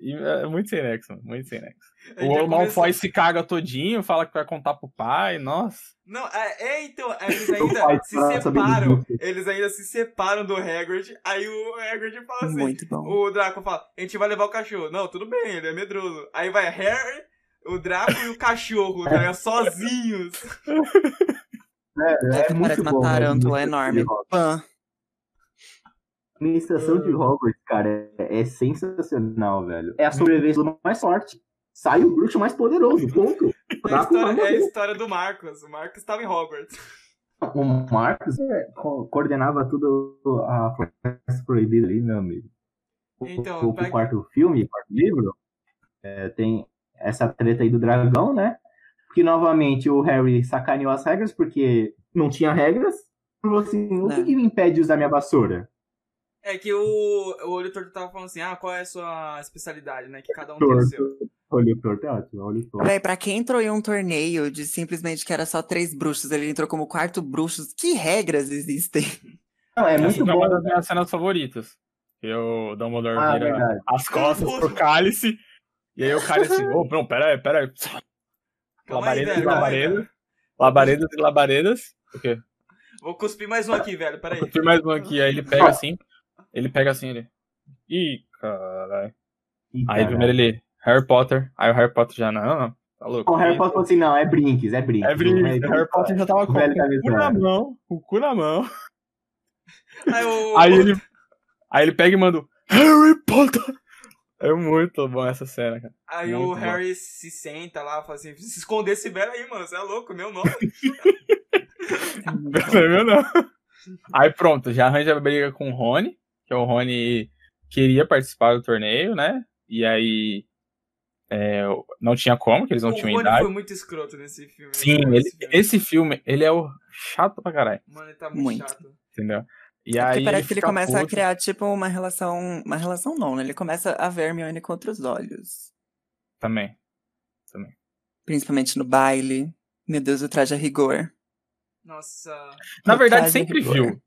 E é muito sem nexo, mano, muito sem nexo. A O Malfoy se caga todinho, fala que vai contar pro pai, nossa. Não, é, é, então, eles ainda se separam. Eles ainda se separam do Hagrid. Aí o Hagrid fala assim. Muito bom. O Draco fala, a gente vai levar o cachorro. Não, tudo bem, ele é medroso. Aí vai Harry, o Draco e o cachorro, tá ligado? Sozinhos. É, É, é que muito parece uma bom. né? tarântula A enorme. Pan. administração de Hogwarts, cara, é, é sensacional, velho. É a sobrevivência do mais forte. Sai o bruxo mais poderoso, ponto. O É a, história, é a história do Marcos. O Marcos estava em Hogwarts. O Marcos é, co- coordenava tudo a Floresta Proibida ali, meu amigo. O, Então, o, pra- o quarto filme, o quarto livro, é, tem essa treta aí do dragão, né? Que novamente o Harry sacaneou as regras porque não tinha regras. Falou assim: o que, É. que me impede de usar minha vassoura? É que o, o olho torto tava falando assim, ah, qual é a sua especialidade, né? Que cada um tem o seu. Olho torto é ótimo, olho torto. Véi, pra quem entrou em um torneio de simplesmente que era só três bruxos, ele entrou como quarto bruxo. Que regras existem? Não, é Essa muito é bom. uma das minhas cenas favoritas. Que o Dumbledore Ah, vira verdade. as costas pro cálice. E aí o cálice, ô, não, pera aí, pera aí. Labaredas e labaredas. Labaredas e labaredas. O quê? Vou cuspir mais um aqui, velho, peraí. Tem mais um aqui. Aí ele pega assim. Ele pega assim, ele. Ih, caralho. Aí primeiro ele. Harry Potter. Aí o Harry Potter já, não, não. Tá louco. O Harry Potter falou assim: não, é brinques, é brinques. É brinco. Mas- O Harry Potter já tava com, o cu na mão. Com o cu na mão. Aí, o, Aí ele. Aí ele pega e manda. o Harry Potter! É muito bom essa cena, cara. Aí o Muito bom. Harry se senta lá, fala assim, se esconder esse velho aí, mano, você é louco, meu nome. Não é meu, não. Aí pronto, já arranja a briga com o Rony, que o Rony queria participar do torneio, né? E aí é, não tinha como, que eles não o tinham Rony idade. foi muito escroto nesse filme. Sim, nesse ele- filme. esse filme, ele é o chato pra caralho, Mano, ele tá muito, Muito. chato. entendeu? E É aí parece que ele começa a puto. criar, tipo, uma relação. Uma relação não, né? Ele começa a ver Hermione com outros olhos. Também. Principalmente no baile. Meu Deus, o traje a rigor. Nossa. Na O verdade, a sempre viu.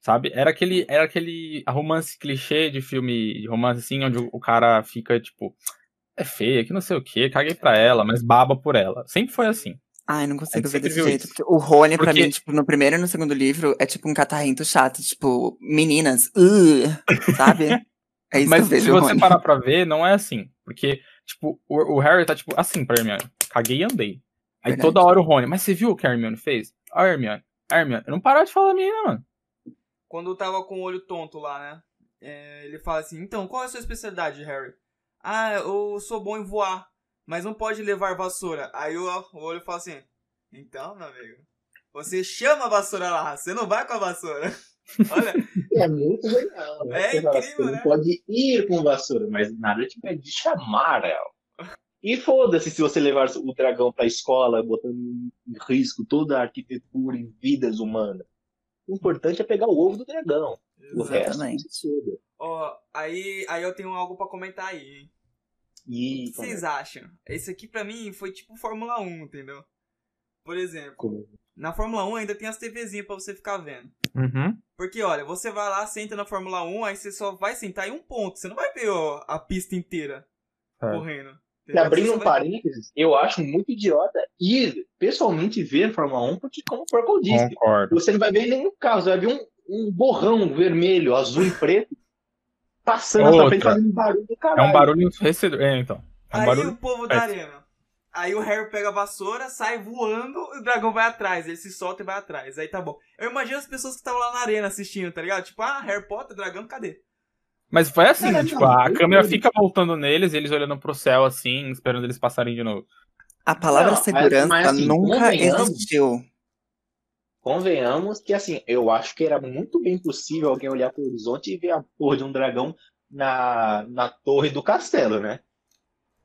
Sabe? Era aquele, era aquele romance clichê de filme, de romance assim, onde o cara fica, tipo, é feia, que não sei o que, caguei pra ela, mas baba por ela. Sempre foi assim. Ai, não consigo ver desse jeito. o Rony, pra Porque- mim, tipo, no primeiro e no segundo livro, é tipo um catarrento chato. Tipo, meninas, uh, sabe? É isso Mas que eu vejo se você Rony. parar pra ver, não é assim. Porque, tipo, o, o Harry tá, tipo, assim pra Hermione. Caguei e andei. Aí Verdade. toda hora o Rony, mas você viu o que a Hermione fez? A Hermione, a Hermione, eu não parava de falar da menina, mano. Quando eu tava com o olho tonto lá, né? é, ele fala assim, então, qual é a sua especialidade, Harry? Ah, eu sou bom em voar, mas não pode levar vassoura. Aí o, o olho fala assim, então, meu amigo, você chama a vassoura lá, você não vai com a vassoura. Olha, É muito legal, né? É Você fala, incrível, você né? pode ir com vassoura, mas nada te impede de chamar ela. E foda-se se você levar o dragão pra escola, botando em risco toda a arquitetura e vidas humanas. O importante é pegar o ovo do dragão. O resto Exatamente. se suda. ó, aí, aí eu tenho algo pra comentar aí, hein? O E que vocês acham? Esse aqui pra mim foi tipo Fórmula 1, entendeu? Por exemplo, como- na Fórmula 1 ainda tem as TVzinhas pra você ficar vendo. Uhum. Porque, olha, você vai lá, senta na Fórmula 1, aí você só vai sentar em um ponto. Você não vai ver ó, a pista inteira É. correndo. E abrindo um parênteses, eu acho muito idiota ir pessoalmente ver Fórmula 1, porque como o Porco disse, Concordo. você não vai ver nenhum carro, você vai ver um, um borrão vermelho, azul e preto passando na sua Outra. frente fazendo barulho do É caralho. um barulho ensurdecedor. É, então. É um Aí barulho. o povo da arena. Aí o Harry pega a vassoura, sai voando e o dragão vai atrás. Ele se solta e vai atrás. Aí tá bom. Eu imagino as pessoas que estavam lá na arena assistindo, tá ligado? Tipo, ah, Harry Potter, dragão, cadê? Mas foi assim, Não, tipo, não, a eu câmera fica voltando neles, eles olhando pro céu assim, esperando eles passarem de novo. A palavra Não, mas- segurança mas assim, nunca existiu. Convenhamos que, assim, eu acho que era muito bem possível alguém olhar pro horizonte e ver a porra de um dragão na, na torre do castelo, né?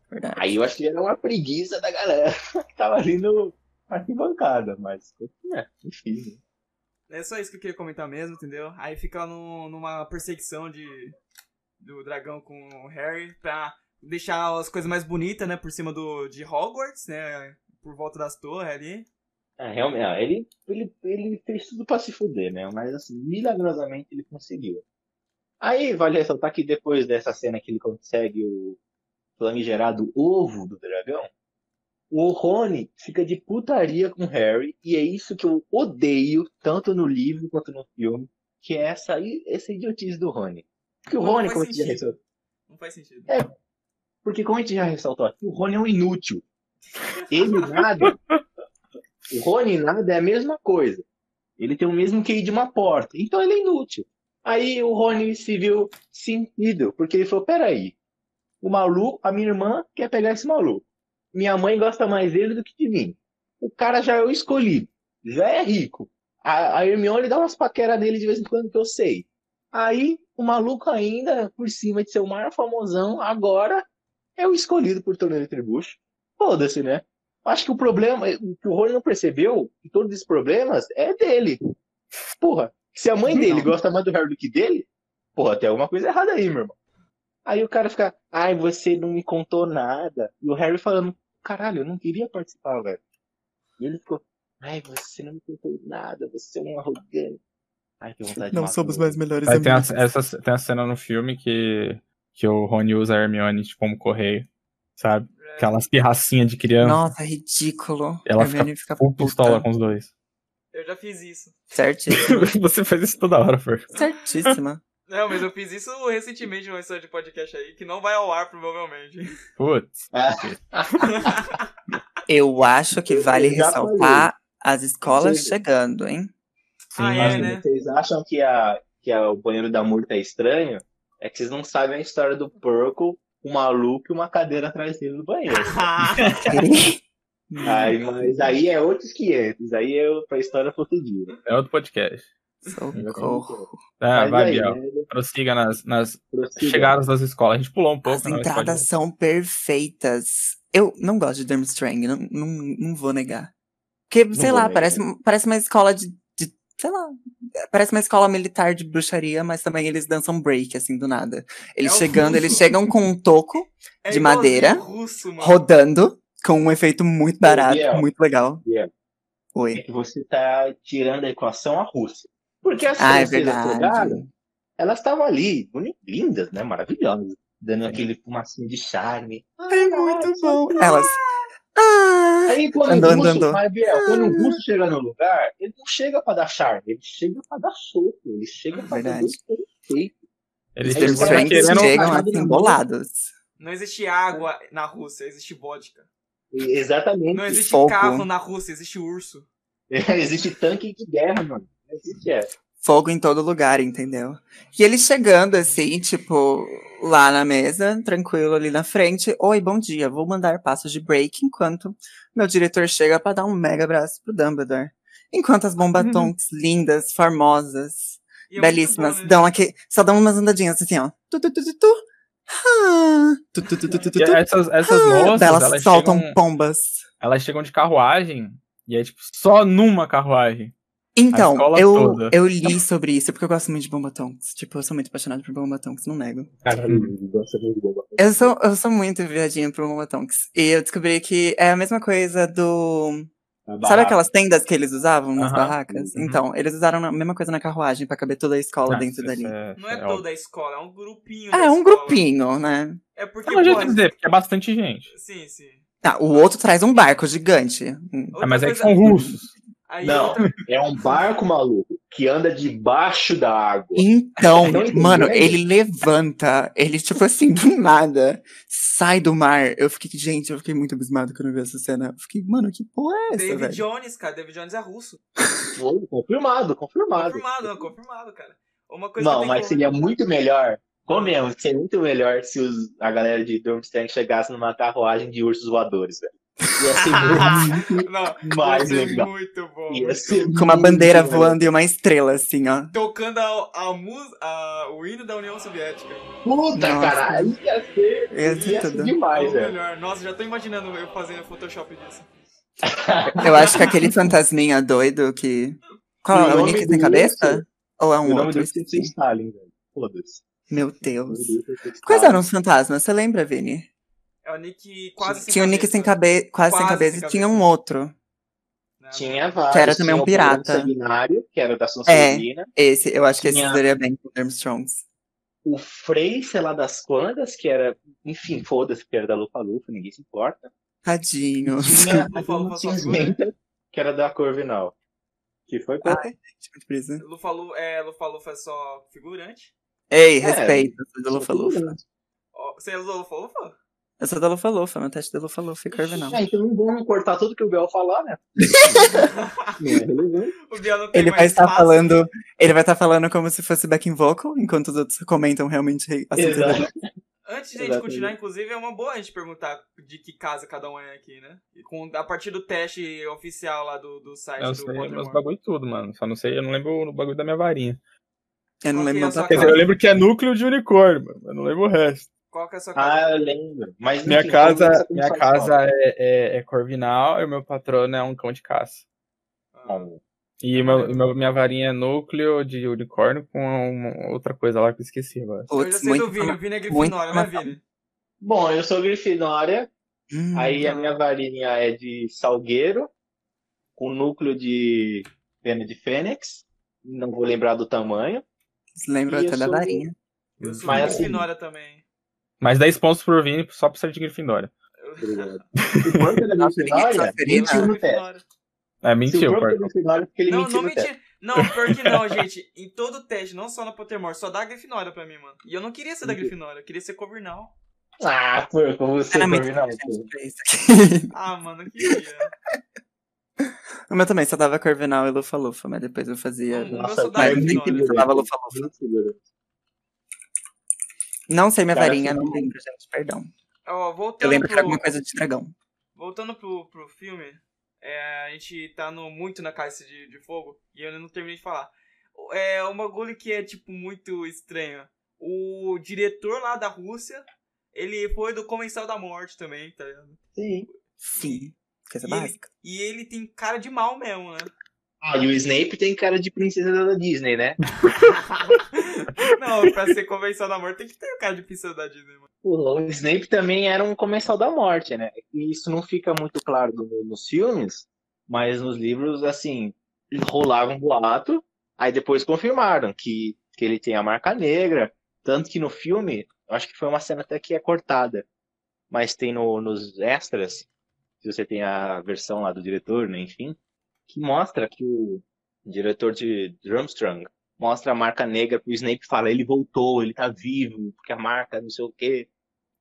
Verdade. Aí eu acho que era uma preguiça da galera que tava ali no arquibancada, mas, é, enfim. né? É só isso que eu queria comentar mesmo, entendeu? Aí fica no- numa perseguição de do dragão com o Harry pra deixar as coisas mais bonitas, né? Por cima do, de Hogwarts, né? Por volta das torres ali. É, realmente, ah, ele, ele, ele fez tudo pra se fuder, né? Mas, assim, milagrosamente ele conseguiu. Aí, vale ressaltar que depois dessa cena que ele consegue o famigerado ovo do dragão, o Rony fica de putaria com o Harry, e é isso que eu odeio, tanto no livro quanto no filme, que é essa, essa idiotice do Rony. Porque o Não Rony, faz como a gente já ressaltou, Não faz sentido. porque como a gente já ressaltou aqui, o Rony é um inútil. Ele nada. O Rony nada é a mesma coisa. Ele tem o mesmo QI de uma porta. Então ele é inútil. Aí o Rony se viu sentido, porque ele falou: peraí, o maluco, a minha irmã quer pegar esse maluco. Minha mãe gosta mais dele do que de mim. O cara já é o escolhido, já é rico. A, a Hermione dá umas paqueras nele de vez em quando que eu sei. Aí o maluco ainda, por cima de ser o maior famosão, agora é o escolhido por Torneio Tribucho. Foda-se, né? Acho que o problema, o que o Rony não percebeu, que todos esses problemas é dele. Porra, se a mãe dele gosta mais do Harry do que dele, porra, tem alguma coisa errada aí, meu irmão. Aí o cara fica, ai, você não me contou nada. E o Harry falando, caralho, eu não queria participar, velho. E ele ficou, ai, você não me contou nada, você é um arrogante. Ai, que vontade de Não matar somos mais melhores Aí tem a, amigos. essa, tem a cena no filme que, que o Rony usa a Hermione tipo, como correio, sabe? Aquelas pirracinhas de criança. Nossa, ridículo. Ela fica Full puta. pistola com os dois. Eu já fiz isso. Certíssima. Você faz isso toda hora, Fer. Certíssima. Não, mas eu fiz isso recentemente numa história de podcast aí, que não vai ao ar, provavelmente. Putz. Eu acho que vale ressaltar as escolas Sim. chegando, hein? Sim, Ah, é, né? Vocês acham que, a, que a, o banheiro da Murta é estranho? É que vocês não sabem a história do Purple, um maluco e uma cadeira atrás dele no banheiro. Aí, mas aí é outros 500. Aí é pra história pro outro dia. É outro podcast. Socorro. Ah, vai, Biel. né, Prossiga nas, nas prossiga. chegadas das escolas. A gente pulou um pouco. As né, entradas pode- são perfeitas. Eu não gosto de Durmstrang, não, não, não vou negar. Porque, sei lá, parece, parece uma escola de- Sei lá. Parece uma escola militar de bruxaria, mas também eles dançam break, assim, do nada. Eles É chegando, eles chegam com um toco É De madeira, Russo, mano. rodando, com um efeito muito barato, Biel. muito legal. Biel. É Oi. que você tá tirando da equação a Rússia. Porque as Ah, é verdade. elas estavam ali, lindas, né? Maravilhosas. Dando aquele fumacinho de charme. É muito bom. Elas. Ah, Aí quando Andou, o russo, andou, andou. quando o russo chega no lugar, ele não chega pra dar charme, ele chega pra dar soco, ele chega pra Verdade. o perfeito. Eles os Eles Strangers querendo. chegam assim, mão. bolados. Não existe água na Rússia, existe vodka. Exatamente. Não existe fogo. carro na Rússia, existe urso. Existe tanque de guerra, mano. Existe é. Fogo em todo lugar, entendeu? E ele chegando assim, tipo, lá na mesa, tranquilo ali na frente. Oi, bom dia. Vou mandar passos de break enquanto meu diretor chega pra dar um mega abraço pro Dumbledore. Enquanto as bombatonks lindas, formosas, E é belíssimas, né? dão aqui, só dão umas andadinhas assim, ó. Tu, tu, tu, tu, tu. Ah, tu, tu, tu, tu, tu, tu, tu. essas, essas Ah, moças, elas elas soltam chegam, pombas. elas chegam de carruagem. E é tipo, só numa carruagem. Então, eu, toda. eu li sobre isso porque eu gosto muito de Bombatonks. Tipo, eu sou muito apaixonada por Bombatonks, não nego. Caralho, gosta muito de boba. Eu sou, eu sou muito viadinha pro Bombatonks. E eu descobri que é a mesma coisa do. Sabe aquelas tendas que eles usavam nas barracas? Uhum. Então, eles usaram a mesma coisa na carruagem pra caber toda a escola Ah, dentro dali. é- Não é toda a escola, é um grupinho. Ah, da é um escola. grupinho, né? É porque. Não, quer dizer, porque é bastante gente. Sim, sim. Ah, o outro traz um barco gigante. Outra Ah, mas é que são russos. Aí Não, outra- é um barco maluco que anda debaixo da água. Então, mano, ele levanta, ele, tipo assim, do nada, sai do mar. Eu fiquei, gente, eu fiquei muito abismado quando eu vi essa cena. Eu fiquei, mano, que porra é essa, David velho? Jones, cara. David Jones é russo. Foi, confirmado, confirmado. Confirmado, não, confirmado, cara. Uma coisa que Não, mas tenho seria muito melhor. Comemos, seria muito melhor se os- a galera de Durmstrang chegasse numa carruagem de ursos voadores, velho. Ia ser muito Não, mais ia ser legal. muito bom. Ia ser Com uma bandeira voando e uma estrela, assim, ó. Tocando a, a, mus- a- o hino da União Soviética. Puta, Nossa. cara, aí ia ser, Ia ser ia ser tudo. demais, velho. melhor. Nossa, já tô imaginando eu fazendo Photoshop disso. Eu acho que aquele fantasminha doido que. Qual é o nome Nick do sem cabeça? urso- Ou é O um nome outro? do urso tem que ser Esqueci. Stalin, velho. Foda-se. Meu nome Deus. tem ser Quais eram os fantasmas? Você lembra, Vini? É o Nick quase sem Tinha o Nick sem cabeça, quase, sem cabeça sem e tinha um outro. Né? Tinha vários. Que era também um pirata. Sanguinário, que era da Sonserina. Esse, eu acho que esse daria bem com Durmstrongs. O Frey, sei lá das quantas, que era. Enfim, foda-se, que era da Lufa Lufa, ninguém se importa. Tadinho. Tinha a Lufa Lufa cinzenta, que era da Corvinal. Que foi pra. Ai, gente, brisa. Lufalu, é, Lufa-Lufa é só figurante. Ei, É. sou da Lufa Lufa. Você é do Lufa-Lufa? Eu sou da Lufa Lufa, meu teste da Lufa Lufa e Corvinal. Ah, então não vamos cortar tudo que o Bel falar, né? O Biel não tem Ele mais vai estar falando. Ele vai estar falando como se fosse backing vocal, enquanto os outros comentam realmente. Antes de a gente continuar, inclusive, é uma boa a gente perguntar de que casa cada um é aqui, né? E com, a partir do teste oficial lá do, do site Eu do sei meus Pottermore. bagulho tudo, mano. Só não sei, eu não lembro o bagulho da minha varinha. Eu não lembro é Quer dizer, eu lembro que é núcleo de unicórnio, mano. Eu não lembro o resto. Qual que é a sua casa? Ah, eu lembro. Mas, Minha enfim, casa, minha casa é, é, é corvinal e o meu patrono é um cão de caça. Ah. E meu, meu- minha varinha é núcleo de unicórnio com uma outra coisa lá que eu esqueci agora. eu já sei muito. do Vini, o Vini é muito Grifinória, né. Vini? Bom, eu sou Grifinória. Hum, Aí a minha varinha é de salgueiro, com núcleo de pena de fênix. Não vou lembrar do tamanho. lembro eu até da sou- varinha. Eu sou Mas assim- Grifinória também. Mais 10 pontos pro Vini só por ser de Gryffindor. O quanto é da Nossa, ninguém Grifinória? Mentiu no teste. É, Se mentiu, o próprio Porco. é porque ele Não, mentiu não no menti. teste. Não, pior que não, gente. Em todo teste, não só na Pottermore, só dá Grifinória pra mim, mano. E eu não queria ser da Grifinória, eu queria ser Corvinal. Ah, porco, você isso aqui. Ah, mano, eu queria. O meu também só dava Corvinal e Lufa Lufa, mas depois eu fazia. Não, Nossa, só dá Mas cara, nem sempre eu dava Lufa Lufa. Muito seguro. Não sei minha Cara, varinha, assim, não lembro, gente, perdão. Ó, Eu voltando lembro que era pro, alguma coisa de dragão. voltando pro, pro filme, é, a gente tá no, muito na Cálice de, de Fogo e eu ainda não terminei de falar. É um bagulho que é, tipo, muito estranho. O diretor lá da Rússia, ele foi do Comensal da Morte também, tá ligado? Sim. Sim. Coisa E ele, básica. e ele tem cara de mal mesmo, né? Ah, e o Snape tem cara de princesa da Disney, né? Não, pra ser Comensal da Morte tem que ter o cara de princesa da Disney, mano. O Snape também era um comensal da morte, né? E isso não fica muito claro no- nos filmes, mas nos livros, assim, rolava um boato Aí depois confirmaram que, que ele tem a marca negra, tanto que no filme, acho que foi uma cena até que é cortada, mas tem no, nos extras, se você tem a versão lá do diretor, né, enfim, que mostra que o diretor de Drumstrang mostra a marca negra pro Snape fala, ele voltou, ele tá vivo, porque a marca não sei o quê.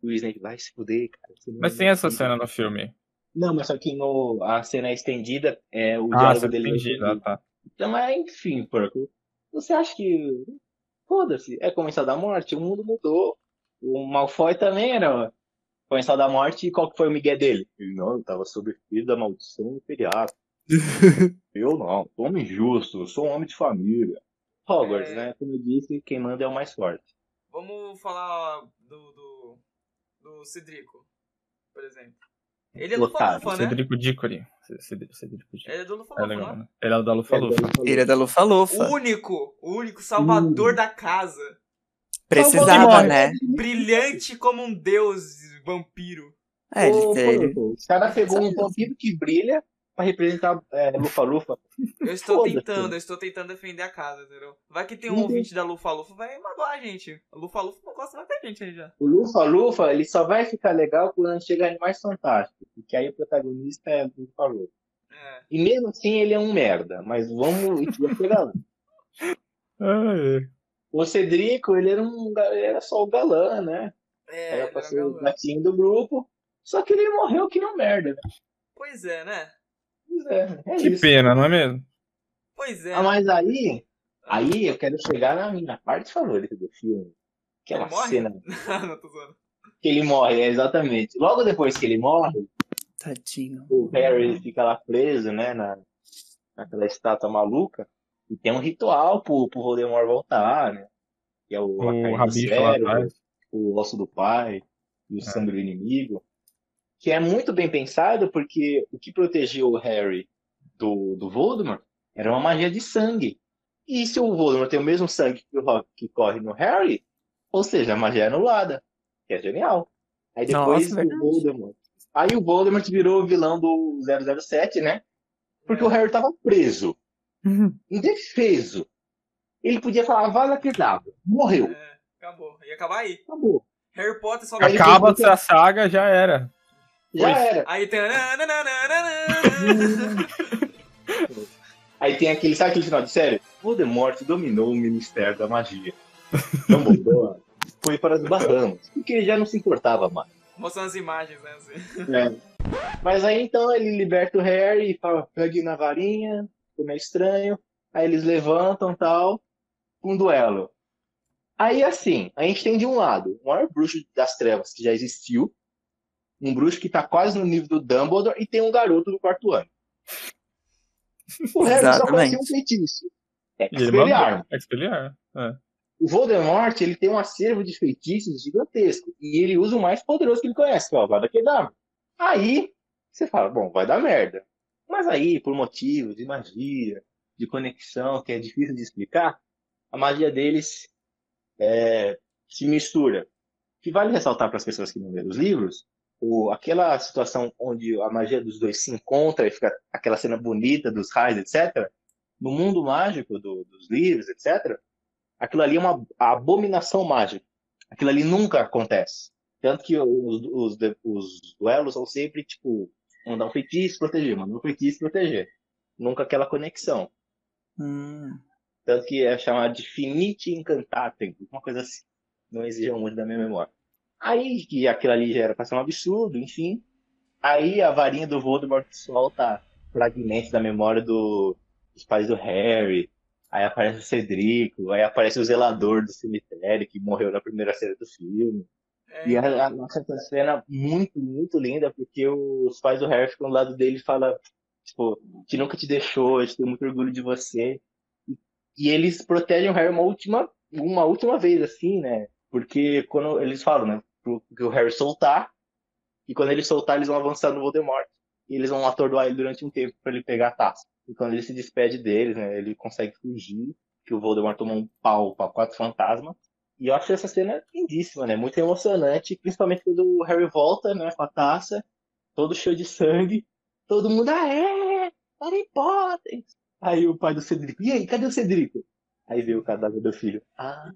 E o Snape vai se fuder, cara. Mas é tem essa vivo." cena no filme. Não, mas só que no, a cena é estendida, é, o Ah, diálogo dele é entendi. Ah, estendido. tá. Então, mas enfim, porco. Você acha que. Foda-se, é Comensal da Morte, o mundo mudou. O Malfoy também era Comensal da Morte, e qual que foi o migué dele? Ele, não, eu tava sob efeito da maldição imperial. eu não, sou um homem justo, eu sou um homem de família. Hogwarts, É. né? Como eu disse, quem manda é o mais forte. Vamos falar do, do, do Cedrico, por exemplo. Ele é do Otário, Lufa-Lufa, né? Cedrico Dícori. Cedrico. Ele é do É Lufa-Lufa, legal, né? né? Ele é da Lufa Lufa. Ele é da Lufa-Lufa. O único, o único salvador Hum. da casa. Precisava, né? Brilhante como um deus vampiro. É, Ô, ele, ele, porco, Os caras pegou um vampiro que brilha pra representar é, Lufa-Lufa. Eu estou tentando, eu estou tentando defender a casa, entendeu? Vai que tem um Uhum. ouvinte da Lufa-Lufa, vai magoar a gente. A Lufa-Lufa não gosta mais da gente aí já. O Lufa-Lufa, ele só vai ficar legal quando chegar Animais Fantásticos, porque aí o protagonista é o Lufa-Lufa. É. E mesmo assim ele é um merda, mas vamos chegar lá. É. O Cedrico, ele era, um, ele era só o galã, né? É, Era pra ser o gatinho do grupo, só que ele morreu que não merda. né? Pois é, né? Pois é, é Que isso. pena, não é mesmo? Pois é. Ah, mas aí, aí eu quero chegar na minha parte favorita do filme. Que é Ele morre? cena não, tô zoando. que ele morre, é exatamente. Logo depois que ele morre, Tadinho. o Harry fica lá preso, né, na, naquela estátua maluca, e tem um ritual pro, pro Voldemort voltar, né, que é o, O do rabicho o osso do pai e o É. sangue do inimigo, que é muito bem pensado porque o que protegeu o Harry do, do Voldemort era uma magia de sangue. E se o Voldemort tem o mesmo sangue que, o- que corre no Harry, ou seja, a magia é anulada, que é genial. Aí depois Nossa, o. Voldemort. Aí o Voldemort virou o vilão do 007, né? Porque o Harry tava preso, indefeso. Ele podia falar, vaza que dava. Morreu. É, acabou. Ia acabar aí. Acabou. Harry Potter só Acaba essa saga, já era. Já era. Aí tem. Aí tem aquele, sabe aquele final de série? Voldemort dominou o Ministério da Magia. Dumbledore foi para as Bahamas, porque ele já não se importava mais. Mostrando as imagens, né? assim. É. Mas aí então ele liberta o Harry e fala, pegue na varinha, ficou meio estranho. Aí eles levantam tal, um duelo. Aí assim, a gente tem de um lado o maior bruxo das trevas que já existiu, um bruxo que tá quase no nível do Dumbledore, e tem um garoto do quarto ano. O Harry só conhecia um feitiço. É E Expelliarmus. mandou. Expelliar. É. O Voldemort, ele tem um acervo de feitiços gigantesco. E ele usa o mais poderoso que ele conhece, que é o Avada Kedavra. Aí, você fala, bom, vai dar merda. Mas aí, por motivos de magia, de conexão, que é difícil de explicar, a magia deles é, se mistura. O que vale ressaltar para as pessoas que não leram os livros, o, aquela situação onde a magia dos dois se encontra e fica aquela cena bonita dos raios, etc., no mundo mágico do- dos livros, etc., aquilo ali é uma abominação mágica. Aquilo ali nunca acontece. Tanto que os, os, os duelos são sempre, tipo, mandar um feitiço, proteger, mandar um feitiço, proteger. Nunca aquela conexão. Hum, Tanto que é chamado de finite incantatem, uma coisa assim. Não exijam muito da minha memória. Aí, que aquilo ali já era pra ser um absurdo, enfim. Aí a varinha do Voldemort solta fragmentos da memória do, dos pais do Harry. Aí aparece o Cedrico, aí aparece o zelador do cemitério, que morreu na primeira cena do filme. É, E a, a nossa cena muito, muito linda, porque os pais do Harry ficam do lado dele e falam, tipo, gente nunca te deixou, a gente tem muito orgulho de você. E, e eles protegem o Harry uma última, uma última vez, assim, né? Porque quando eles falam, né, pro, que o Harry soltar, e quando ele soltar, eles vão avançar no Voldemort. E eles vão atordoar ele durante um tempo para ele pegar a taça. E quando ele se despede deles, né, ele consegue fugir, que o Voldemort tomou um pau para quatro fantasmas. E eu acho essa cena lindíssima, né? Muito emocionante, principalmente quando o Harry volta, né, com a taça, todo cheio de sangue. Todo mundo, é! Harry Potter! Aí o pai do Cedrico, e aí, cadê o Cedrico? Aí veio o cadáver do filho. Ah,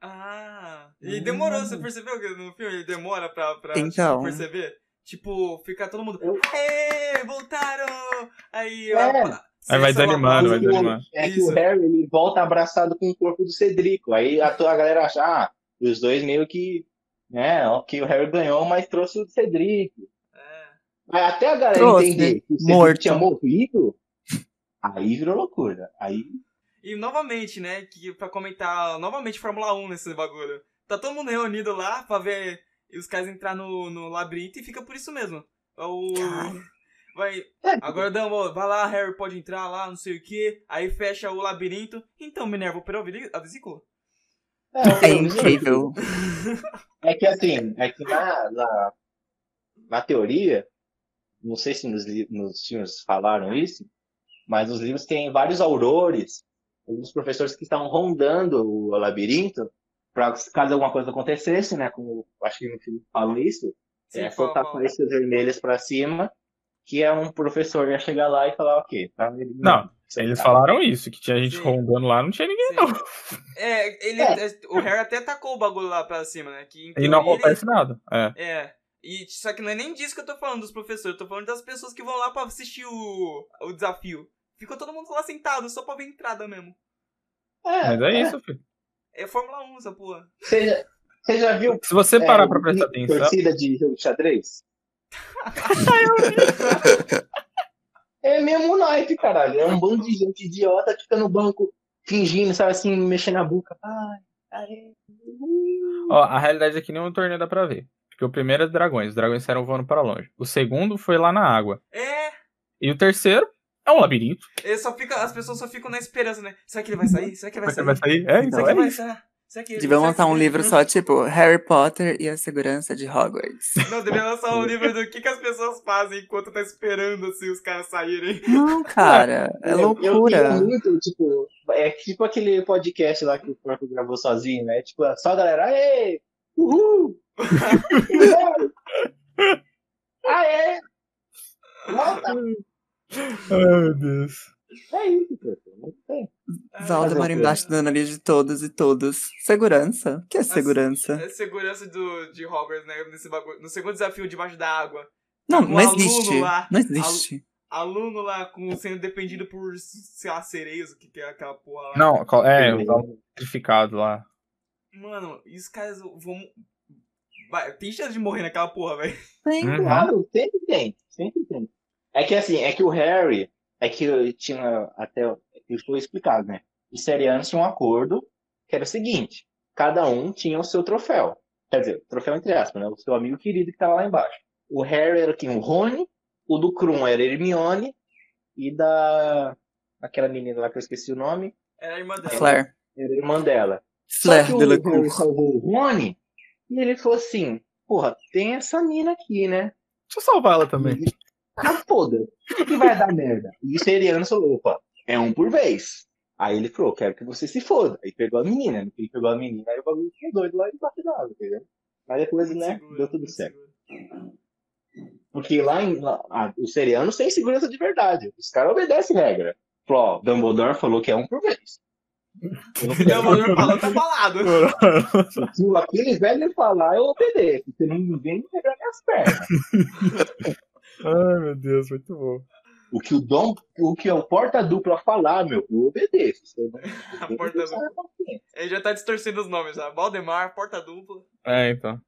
Ah. E demorou, você percebeu que no filme ele demora pra, pra Então. perceber? Tipo, fica todo mundo. Ê, voltaram! Aí, É. ó, Aí vai desanimando, vai desanimando. é que Isso. o Harry ele volta abraçado com o corpo do Cedrico. Aí a, tua galera acha, ah, os dois meio que, né, ok, o Harry ganhou, mas trouxe o Cedrico. É. Mas até a galera Trouxe, entender que o Cedric morto. tinha morrido, aí virou loucura. Aí, E novamente, né, que pra comentar novamente Fórmula 1 nesse bagulho. Tá todo mundo reunido lá pra ver os caras entrar no, no labirinto e fica por isso mesmo. O. Cara. Vai. É. Agora Dumbledore, vai lá, Harry pode entrar lá, não sei o que. Aí fecha o labirinto. Então, Minerva, operou a vesícula? É incrível. É que assim, é que na, na, na teoria, não sei se nos, nos filmes falaram isso, mas nos livros tem vários aurores, alguns professores que estavam rondando o labirinto, para caso alguma coisa acontecesse, né? Como acho que no filme fala isso, Sim, é, soltar faíscas vermelhas para cima, que é um professor ia chegar lá e falar, ok, tá Não, Eles falaram isso, que tinha gente Sim. rondando lá, não tinha ninguém. Sim. É, ele, É. o Harry até tacou o bagulho lá pra cima, né? Que, em E não teoria, ele- acontece nada. É. É. E, só que não é nem disso que eu tô falando dos professores, eu tô falando das pessoas que vão lá pra assistir o, o desafio. Ficou todo mundo lá sentado, só pra ver a entrada mesmo. É, Mas é isso, filho. É Fórmula 1 essa porra. Você já, você já viu Se você parar é, pra prestar atenção. torcida de jogo de xadrez? É mesmo naipe, caralho. É um bando de gente idiota que fica no banco fingindo, sabe assim, mexendo a boca. Ai, ai. Ó, a realidade é que nenhum torneio dá pra ver. Porque o primeiro é dragões, os dragões saíram voando pra longe. O segundo foi lá na água. É, E o terceiro é um labirinto. fica, as pessoas só ficam na esperança, né? Será que ele vai sair? Será que ele vai Vai sair? sair? É, Será então que é vai sair? Será Deviam será lançar um livro só, tipo, Harry Potter e a segurança de Hogwarts. Não, deveria lançar um livro do que, que as pessoas fazem enquanto tá esperando assim, os caras saírem. Não, cara, é Eu- Eu queria loucura. muito, tipo, é tipo aquele podcast lá que o próprio gravou sozinho, né? Tipo, só a galera, aê! Uhul! aê! Volta! Ai, meu Deus. É isso. Voldemort Fazer o quê? embaixo do nariz de todos e todos. Segurança? O que é segurança? É segurança do, de Hogwarts, né? Nesse bagulho. No segundo desafio, debaixo da água. Não, não aluno existe. lá, Não existe. Aluno lá com, sendo dependido por, sei lá, sereias, o que, que é aquela porra lá. Não, é, os eletrificados lá. Mano, e os caras vão. Vai, tem chance de morrer naquela porra, velho. Tem. Uhum. Claro, sempre tem, sempre tem. É que assim, é que o Harry, é que eu tinha até, isso foi explicado, né? Os serianos tinham um acordo que era o seguinte, cada um tinha o seu troféu. Quer dizer, troféu entre aspas, né? O seu amigo querido que tava lá embaixo. O Harry era quem? O Rony, o do Krum era Hermione e da aquela menina lá que eu esqueci o nome, Era a irmã dela. Flair. era a irmã dela. Só Flair que de salvou o Rony e ele falou assim, porra, tem essa mina aqui, né? Deixa eu salvar ela também. Ah, foda. O que vai dar merda? E o Seriano falou, opa, é um por vez. Aí ele falou, quero que você se foda. Aí pegou a menina, né? Ele pegou a menina, aí o bagulho ficou doido lá debaixo da água, entendeu? Mas depois, né, seguro, deu tudo certo. Porque lá, em, lá ah, os serianos têm segurança de verdade. Os caras obedecem regra. Falou, ó, Dumbledore falou que é um por vez. Dumbledore falou, tá falado. Se aquele velho falar, eu obedeço. Você não vem quebrar minhas pernas. Ai, meu Deus, muito bom. O que o Dom, o que o porta-dupla falar, meu, eu obedeço. Você não- A porta-dupla. Ele já tá distorcendo os nomes já. Valdemar, Porta Dupla, É, então.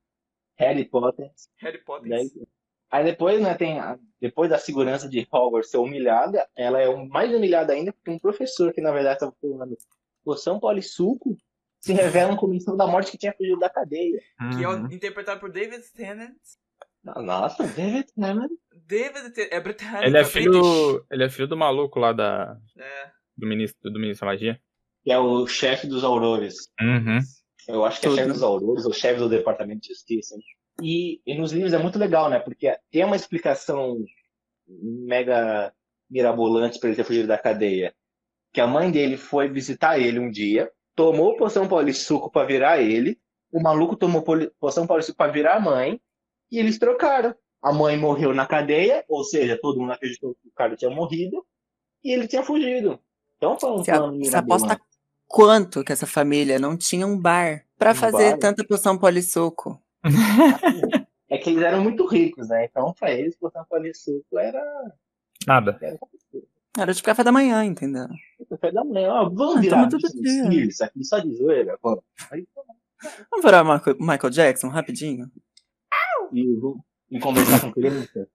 Harry Potter. Harry Potter. Daí- Aí depois, né, tem a- depois da segurança de Hogwarts ser humilhada, ela é mais humilhada ainda porque um professor que na verdade estava falando poção polissuco se revela um comissão da morte que tinha fugido da cadeia. Que é Uhum. interpretado por David Tennant. Nossa, David Tennant. É britânico. Ele é British. filho. Ele é filho do maluco lá da. É. Do ministro, do ministro da magia. Que é o chefe dos aurores. Uhum. Eu acho que é Tudo. chefe dos aurores ou chefe do departamento de justiça. hein? E, e nos livros é muito legal, né? Porque tem uma explicação mega mirabolante para ele ter fugido da cadeia. Que a mãe dele foi visitar ele um dia, tomou poção polissuco para virar ele, o maluco tomou poção polissuco para virar a mãe, e eles trocaram. A mãe morreu na cadeia, ou seja, todo mundo acreditou que o cara tinha morrido, e ele tinha fugido. Então foi um plano você aposta quanto que essa família não tinha um bar pra Um fazer bar? tanta poção polissuco? É que eles eram muito ricos, né? Então, pra eles, botar suco era, Nada. era Era de café da manhã, entendeu? café da manhã. Ó, vamos Ah, virar Britney dia. Spears aqui só de zoeira. Vamos. Aí, Vamos virar Michael, Michael Jackson rapidinho? e, e conversar com criança.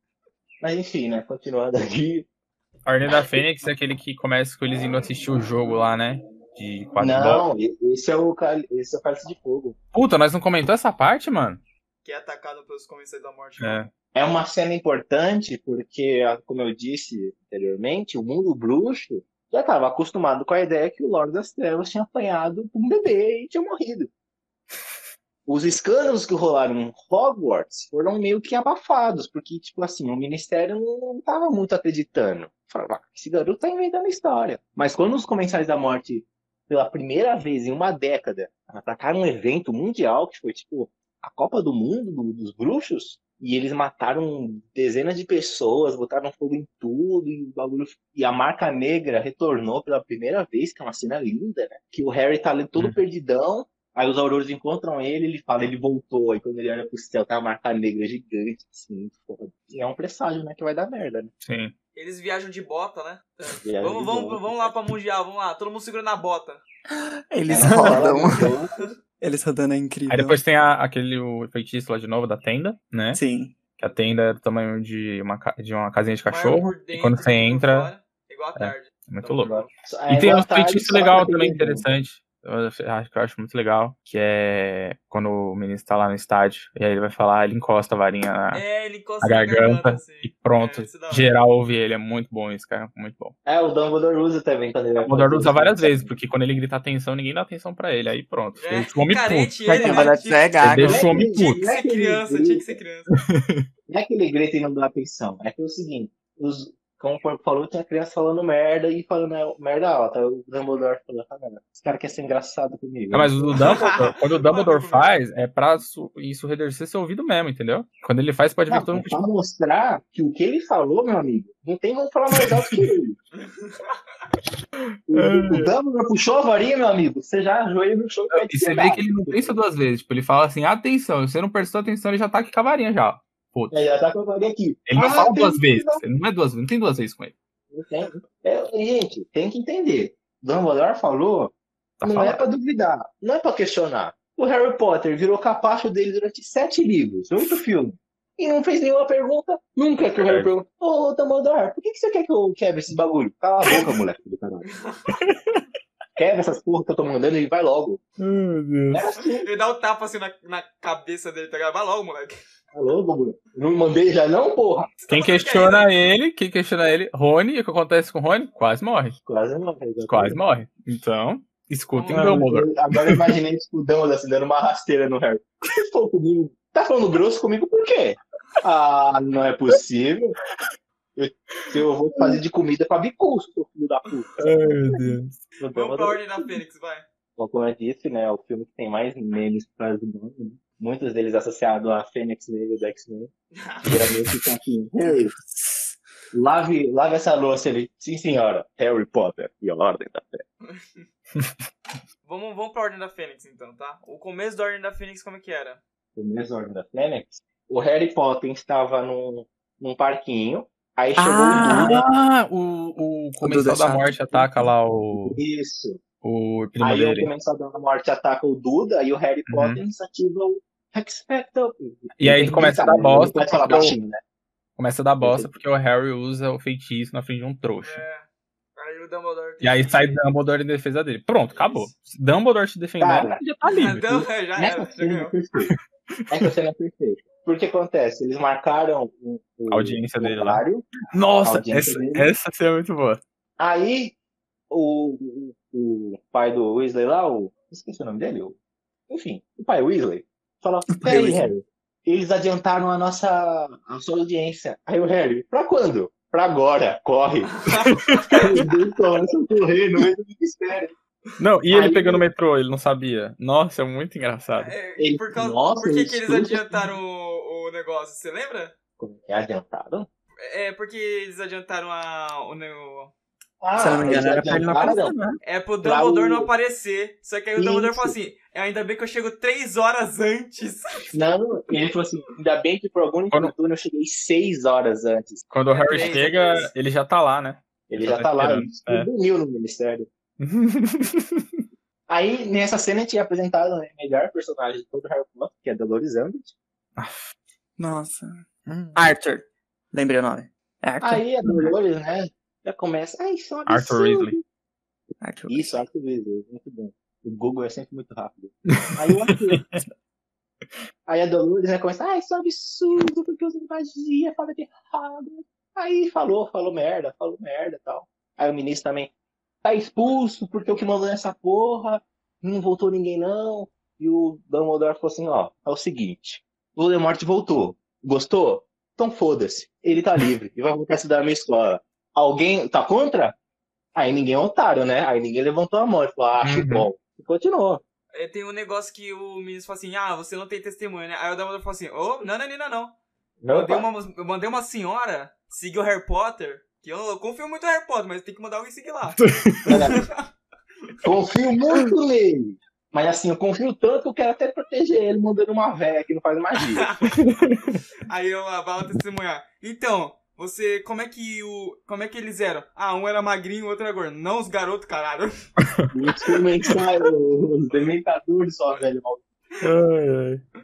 Mas enfim, né? Continuando aqui. A Ordem da Fênix é aquele que começa com eles indo assistir o jogo lá, né? De quatro. Não, e- esse é o Cal- esse é o Cálice de Fogo. Puta, nós não comentou essa parte, mano? Que é atacado pelos comensais da morte. É. É uma cena importante porque, como eu disse anteriormente, o mundo bruxo já estava acostumado com a ideia que o Lorde das Trevas tinha apanhado um bebê e tinha morrido. Os escândalos que rolaram em Hogwarts foram meio que abafados, porque, tipo assim, o Ministério não estava muito acreditando. Falava, "Ah, esse garoto tá inventando história. Mas quando os Comensais da Morte, pela primeira vez em uma década, atacaram um evento mundial, que foi, tipo, a Copa do Mundo do- dos Bruxos, e eles mataram dezenas de pessoas, botaram fogo em tudo, e o bagulho. E a marca negra retornou pela primeira vez, que é uma cena linda, né? Que o Harry tá ali todo Hum. perdidão. Aí os aurores encontram ele, ele fala, ele voltou. Aí quando ele olha pro céu, tá a marca negra gigante, assim, foda. E é um presságio, né? Que vai dar merda, né? Sim. Eles viajam de bota, né? Vamos, de vamos, volta. vamos lá pra Mundial, vamos lá. Todo mundo segurando a bota. Eles fala rodam. muito. Eles rodando é incrível. Aí depois tem a- aquele o feitiço lá de novo da tenda, né? Sim. Que a tenda é do tamanho de uma, de uma casinha de cachorro. dentro, quando você entra- fora, igual a tarde. É muito Então, louco. É E tem igual um feitiço legal também, interessante. Eu acho que eu acho muito legal. Que é quando o ministro tá lá no estádio. E aí ele vai falar, ele encosta a varinha na, É, ele encosta na garganta assim. e pronto. É, é geral ouve ele. É muito bom isso, cara. Muito bom. É, o Dumbledore usa também quando ele O Dumbledore usa várias vezes, porque quando ele grita atenção, ninguém dá atenção pra ele. Aí pronto. É, Ele carente puto. Ele, Tinha- é deixa o homem Tinha puto. que ser criança, tinha que ser criança. Não é que ele grita e não dá atenção. É que é o seguinte, os, como o Porco falou, tinha criança falando merda e falando é, merda alta. O Dumbledore falou, ah, não, esse cara quer ser engraçado comigo. Ah, mas o Dumbledore, quando o Dumbledore faz, é pra su- isso redarcer seu ouvido mesmo, entendeu? Quando ele faz, pode ver todo mundo. pra mostrar que o que ele falou, meu amigo, não tem como falar mais alto que ele. O, o Dumbledore puxou a varinha, meu amigo. Você já ajoelha no chão. E você vê que ele não pensa duas vezes. Tipo, ele fala assim, atenção, você não prestou atenção, ele já tá aqui com a varinha já. Foda. É, já tá com a varinha aqui. Ele não Ah, fala duas que- vezes. Ele não é duas vezes, não tem duas vezes com ele. Tem. É, gente, tem que entender. Dumbledore falou, Tá não é falando. pra duvidar, não é pra questionar. O Harry Potter virou capacho dele durante sete livros, oito filmes. E não fez nenhuma pergunta. Nunca que o Harry Verdade. perguntou, ô Dumbledore, por que, que você quer que eu quebre esses bagulho? Cala a boca, moleque do caralho. Quebra essas porra que eu tô mandando e vai logo. É assim, Ele dá um tapa assim na, na cabeça dele, tá ligado? Vai logo, moleque. Logo, moleque. Não mandei já não, porra. Quem questiona ele, quem questiona ele, Rony, e o que acontece com o Rony? Quase morre. Quase não. exatamente. Quase morre. Então, escutem o Mano, Dumbledore. Agora eu imaginei o Dumbledore assim, dando uma rasteira no Harry. Falou comigo? Tá falando grosso comigo por quê? Ah, não é possível. Eu, eu vou fazer de comida pra bicuço, seu filho da puta. Ai, meu Deus. O Vamos pra Ordem da Fênix, vai. bom, como eu disse, né, é o filme que tem mais memes por trás do nome, né? Muitos deles associados a Fênix Negra do X-Men. Geralmente tá aqui, Harry, lave, lave essa louça ali. Sim, senhora. Harry Potter e a Ordem da Fé. Vamos, vamos pra Ordem da Fênix, então, tá? O começo da Ordem da Fênix, como é que era? o mesmo Ordem da Fênix, o Harry Potter estava num, num parquinho, aí chegou o Duda. Ah, o, o Comensal Duda da. Morte ataca lá o, Isso. O Aí o. Comensal da Morte ataca o Duda e o Harry Uhum. Potter desativa o Expecto. E aí que começa a dar? Não bosta, falar porque o- baixinho, né? Começa a dar bosta porque o Harry usa o feitiço na frente de um trouxa. É. Aí. E aí sai Dumbledore em defesa dele. Pronto, acabou. Se Dumbledore te defendendo, Cara, já tá livre. Então, é, já Essa era, cena é perfeita. Essa cena é perfeita. Porque acontece, eles marcaram o, o A audiência dele lá. horário, Nossa, audiência essa, dele. essa cena é muito boa. Aí o, o, pai do Weasley lá, o. Esqueci o nome dele. o- enfim, o pai Weasley, falou: Peraí. Harry. Eles adiantaram a nossa a sua audiência. Aí o Harry, pra quando? Pra agora, corre. Os dois começam a correr no meio do mistério. Não, e ele Aí- pegando o metrô, ele não sabia. Nossa, é muito engraçado. É, Ele- por, causa, Nossa, por que, ele que eles adiantaram o, o negócio? Você lembra? Como é que adiantaram? É porque eles adiantaram a, o- Ah, Se eu não me engano, era pra ele não aparecer, né? É pro Dumbledore o- não aparecer. Só que aí o Dumbledore Isso. fala assim: ainda bem que eu chego três horas antes. Não, ele falou assim, ainda bem que por algum Quando- infortúnio eu cheguei seis horas antes. Quando o É Harry é chega, três. ele já tá lá, né? Ele já tá lá, ele é. dormiu no ministério. Aí, nessa cena, a gente é apresentado né, o melhor personagem de todo o Harry Potter, que é a Dolores Umbridge. Nossa. Hum. Arthur. Lembrei o nome. É Arthur. Aí a Dolores, né, já começa, ai, isso é um Arthur. Isso, Arthur Weasley, muito bom. O Google é sempre muito rápido. Aí o Arthur... Aí a Dolores né, começa, ah, isso é um absurdo, porque usa magia, fala de errado. Aí falou, falou merda, falou merda e tal. Aí o ministro também, tá expulso, porque o que mandou nessa porra, não voltou ninguém não. E o Dumbledore falou assim, ó, é o seguinte, o Voldemort voltou, gostou? Então foda-se, ele tá livre e vai voltar a estudar na minha escola. Alguém tá contra? Aí ninguém é otário, né? Aí ninguém levantou a mão e falou, ah, acho Uhum. bom. E continuou. É, Tem um negócio que o ministro fala assim: ah, você não tem testemunha, né? Aí o Dumbledore fala assim: ô, não, não, não, não, não. Eu mandei, uma, eu mandei uma senhora seguir o Harry Potter, que eu, eu confio muito no Harry Potter, mas tem que mandar alguém seguir lá. Confio muito nele. Mas assim, eu confio tanto que eu quero até proteger ele mandando uma véia que não faz magia. Aí eu ah, vai lá testemunhar. Então, você, como é que o, como é que eles eram? Ah, um era magrinho, o outro era gordo. Não os garotos, caralho. Os comentários, os dementadores só, velho. Ai, ai.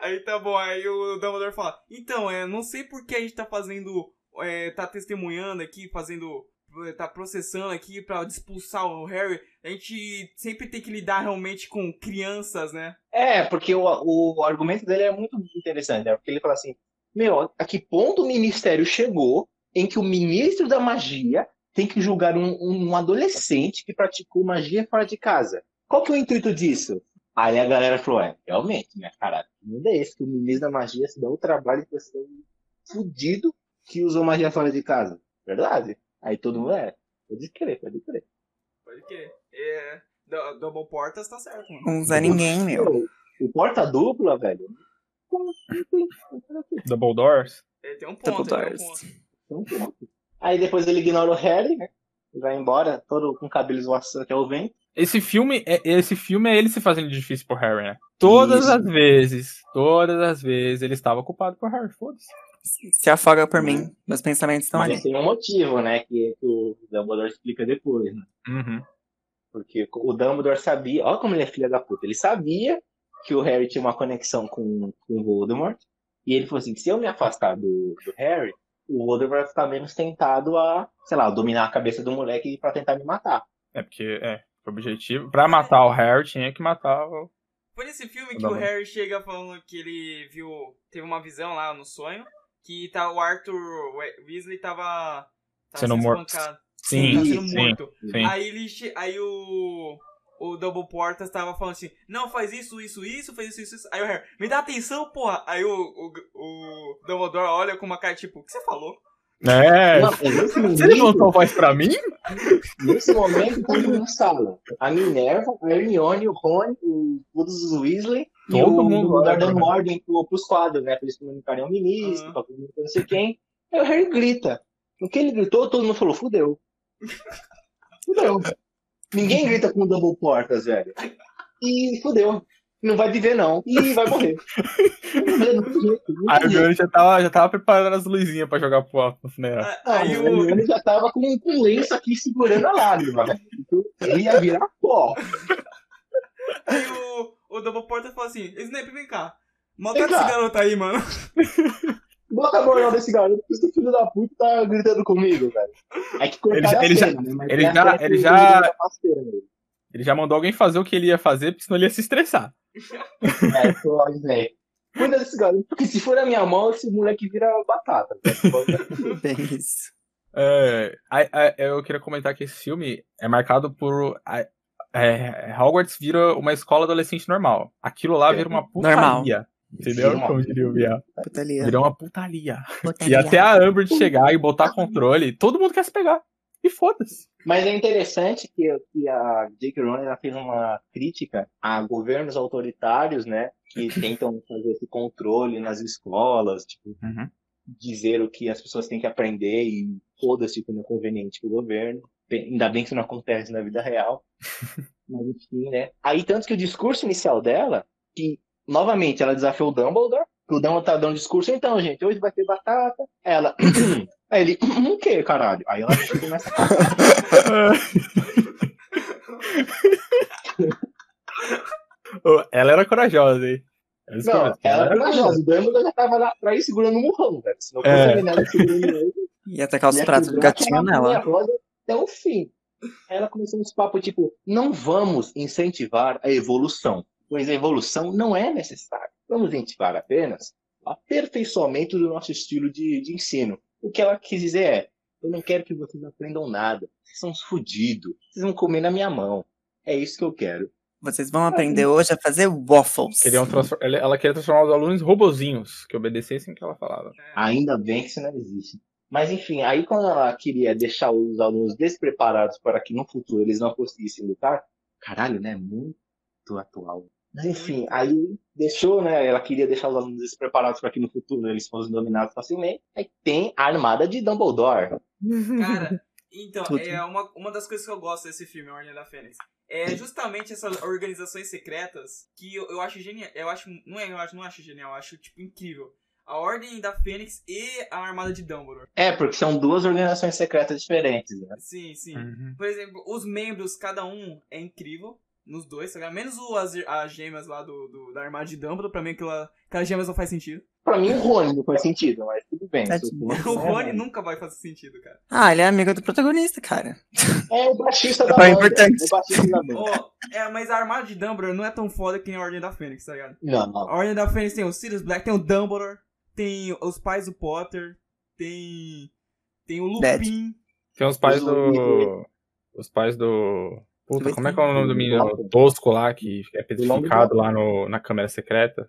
Aí tá bom, aí o Dumbledore fala, então, é, não sei por que a gente tá fazendo, é, tá testemunhando aqui, fazendo, é, tá processando aqui pra expulsar o Harry. A gente sempre tem que lidar realmente com crianças, né? É, porque o, o argumento dele é muito interessante, né? Porque ele fala assim, meu, a que ponto o ministério chegou em que o ministro da magia tem que julgar um, um adolescente que praticou magia fora de casa? Qual que é o intuito disso? Aí a galera falou, é, realmente, né, caralho, que mundo é esse? Que o ministro da magia se dá o trabalho de ser um fudido que usou magia fora de casa. Verdade. Aí todo mundo, é, pode crer, pode crer. Pode que. É, Double Portas tá certo, mano. Um Zé Ninguém, meu. O porta dupla, velho. Double Doors. Ele tem um Double ponto, ele tem um Doors. ponto. Aí depois ele ignora o Harry, né? E vai embora, todo com cabelo esvoaçando até o vento. Esse filme, é, esse filme é ele se fazendo difícil pro Harry, né? Todas Isso. as vezes, todas as vezes ele estava culpado por Harry, foda-se. Se afoga por mim. Meus pensamentos estão Mas ali. tem um motivo, né? Que, que o Dumbledore explica depois, né? Uhum. Porque o Dumbledore sabia, olha como ele é filha da puta. Ele sabia que o Harry tinha uma conexão com, com o Voldemort. E ele falou assim: se eu me afastar do, do Harry, o Voldemort vai ficar menos tentado a, sei lá, dominar a cabeça do moleque pra tentar me matar. É porque, é, o objetivo, pra matar o Harry, tinha que matar o... Foi nesse filme que o. Harry chega falando que ele viu. Teve uma visão lá no sonho. Que tá, o Arthur We- Weasley tava. tava Sendo morto. espancado. Sim, tava sendo sim, morto. sim. Aí ele. Aí o. O Double Portas tava falando assim: Não, faz isso, isso, isso, faz isso, isso, isso. Aí o Harry, me dá atenção, porra. Aí o, o, o Dumbledore olha com uma cara tipo: O que você falou? É, Não, você levantou a voz pra mim? nesse momento, todo mundo na sala. A Minerva, a Hermione, o Rony, o, todos os Weasley. e Todo o mundo Dumbledore lá, dando ordem pro, pros quadros, né? Pra eles comunicarem ao ministro, Aham. pra comunicar não sei quem. Aí o Harry grita. No que ele gritou, todo mundo falou, fudeu. Fudeu. Ninguém grita com o Double Portas, velho. E fudeu. Não vai viver, não. E vai morrer. Aí o. Johnny já tava, já tava preparando as luzinhas pra jogar pro alto no funeral. Ah, Aí o. Hermione já tava com, com lenço aqui segurando a lágrima, velho. Ele ia virar pó. Aí o, o Double Portas fala assim: Snape, vem cá. Maltrata esse garoto aí, mano. Bota a moral desse garoto, porque esse filho da puta tá gritando comigo, velho. É que Ele a já- cena, né? Mas ele tem a já- que ele já- tá passeando ele. Ele já mandou alguém fazer o que ele ia fazer, porque senão ele ia se estressar. É, tô, velho. Cuida desse garoto, porque se for na minha mão, esse moleque vira batata. isso. É, a- a- eu queria comentar que esse filme é marcado por. a- é, Hogwarts vira uma escola adolescente normal. Aquilo lá vira uma Normal. Entendeu? Vira uma- Como diria o Biel. Putaria. Virou uma putaria. E Putaria. até a Amber chegar e botar controle, todo mundo quer se pegar. E foda-se. Mas é interessante que, que a J.K. Rowling ela fez uma crítica a governos autoritários, né? Que tentam fazer esse controle nas escolas, tipo, Uhum. dizer o que as pessoas têm que aprender e foda-se quando é conveniente pro governo. Ainda bem que isso não acontece na vida real. Mas enfim, né? Aí, tanto que o discurso inicial dela, que novamente ela desafiou o Dumbledore, que o Dumbledore tá dando discurso, então, gente, hoje vai ter batata. Ela. Aí ele, o quê, caralho? Aí ela começa Ela era corajosa, hein? Que Não, ela era corajosa. O Dumbledore já tava lá atrás segurando o murrão, velho. Se não fosse É. a menina segurando ele, Ia tacar os ia pratos do gatinho nela. até o fim. Aí ela começou uns papos tipo, não vamos incentivar a evolução, pois a evolução não é necessária. Vamos incentivar apenas o aperfeiçoamento do nosso estilo de, de ensino. O que ela quis dizer é, eu não quero que vocês aprendam nada. Vocês são uns fudidos. Vocês vão comer na minha mão. É isso que eu quero. Vocês vão aprender hoje a fazer waffles. Queriam Ela queria transformar os alunos em robozinhos, que obedecessem o que ela falava. Ainda bem que isso não existe. Mas enfim, aí quando ela queria deixar os alunos despreparados para que no futuro eles não conseguissem lutar, caralho, né? Muito atual. Mas enfim, aí deixou, né? Ela queria deixar os alunos despreparados para que no futuro eles fossem dominados facilmente. Aí tem a armada de Dumbledore. Cara, então, é uma, uma das coisas que eu gosto desse filme, A Ordem da Fênix. É justamente essas organizações secretas que eu, eu acho genial. Eu acho. Não é, eu acho, não acho genial, eu acho, tipo, incrível. A Ordem da Fênix e a Armada de Dumbledore. É, porque são duas organizações secretas diferentes, né? Sim, sim. Uhum. Por exemplo, os membros, cada um é incrível. Nos dois, tá ligado? Menos o, as, as gêmeas lá do, do- da Armada de Dumbledore. Pra mim, aquilo, aquelas gêmeas não faz sentido. Pra mim, o Rony não faz sentido, mas tudo bem. O Rony nunca vai fazer sentido, cara. Ah, ele é amigo do protagonista, cara. É o baixista da Papel banda. importante. É o baixista da banda. Ó, é, mas a Armada de Dumbledore não é tão foda que nem a Ordem da Fênix, tá ligado? Não, não. A Ordem da Fênix tem o Sirius Black, tem o Dumbledore, tem os pais do Potter, tem. Tem o Lupin. Tem os pais do. Os pais do. Puta, como é que é o nome do menino tosco lá que é petrificado lá no, na câmera secreta?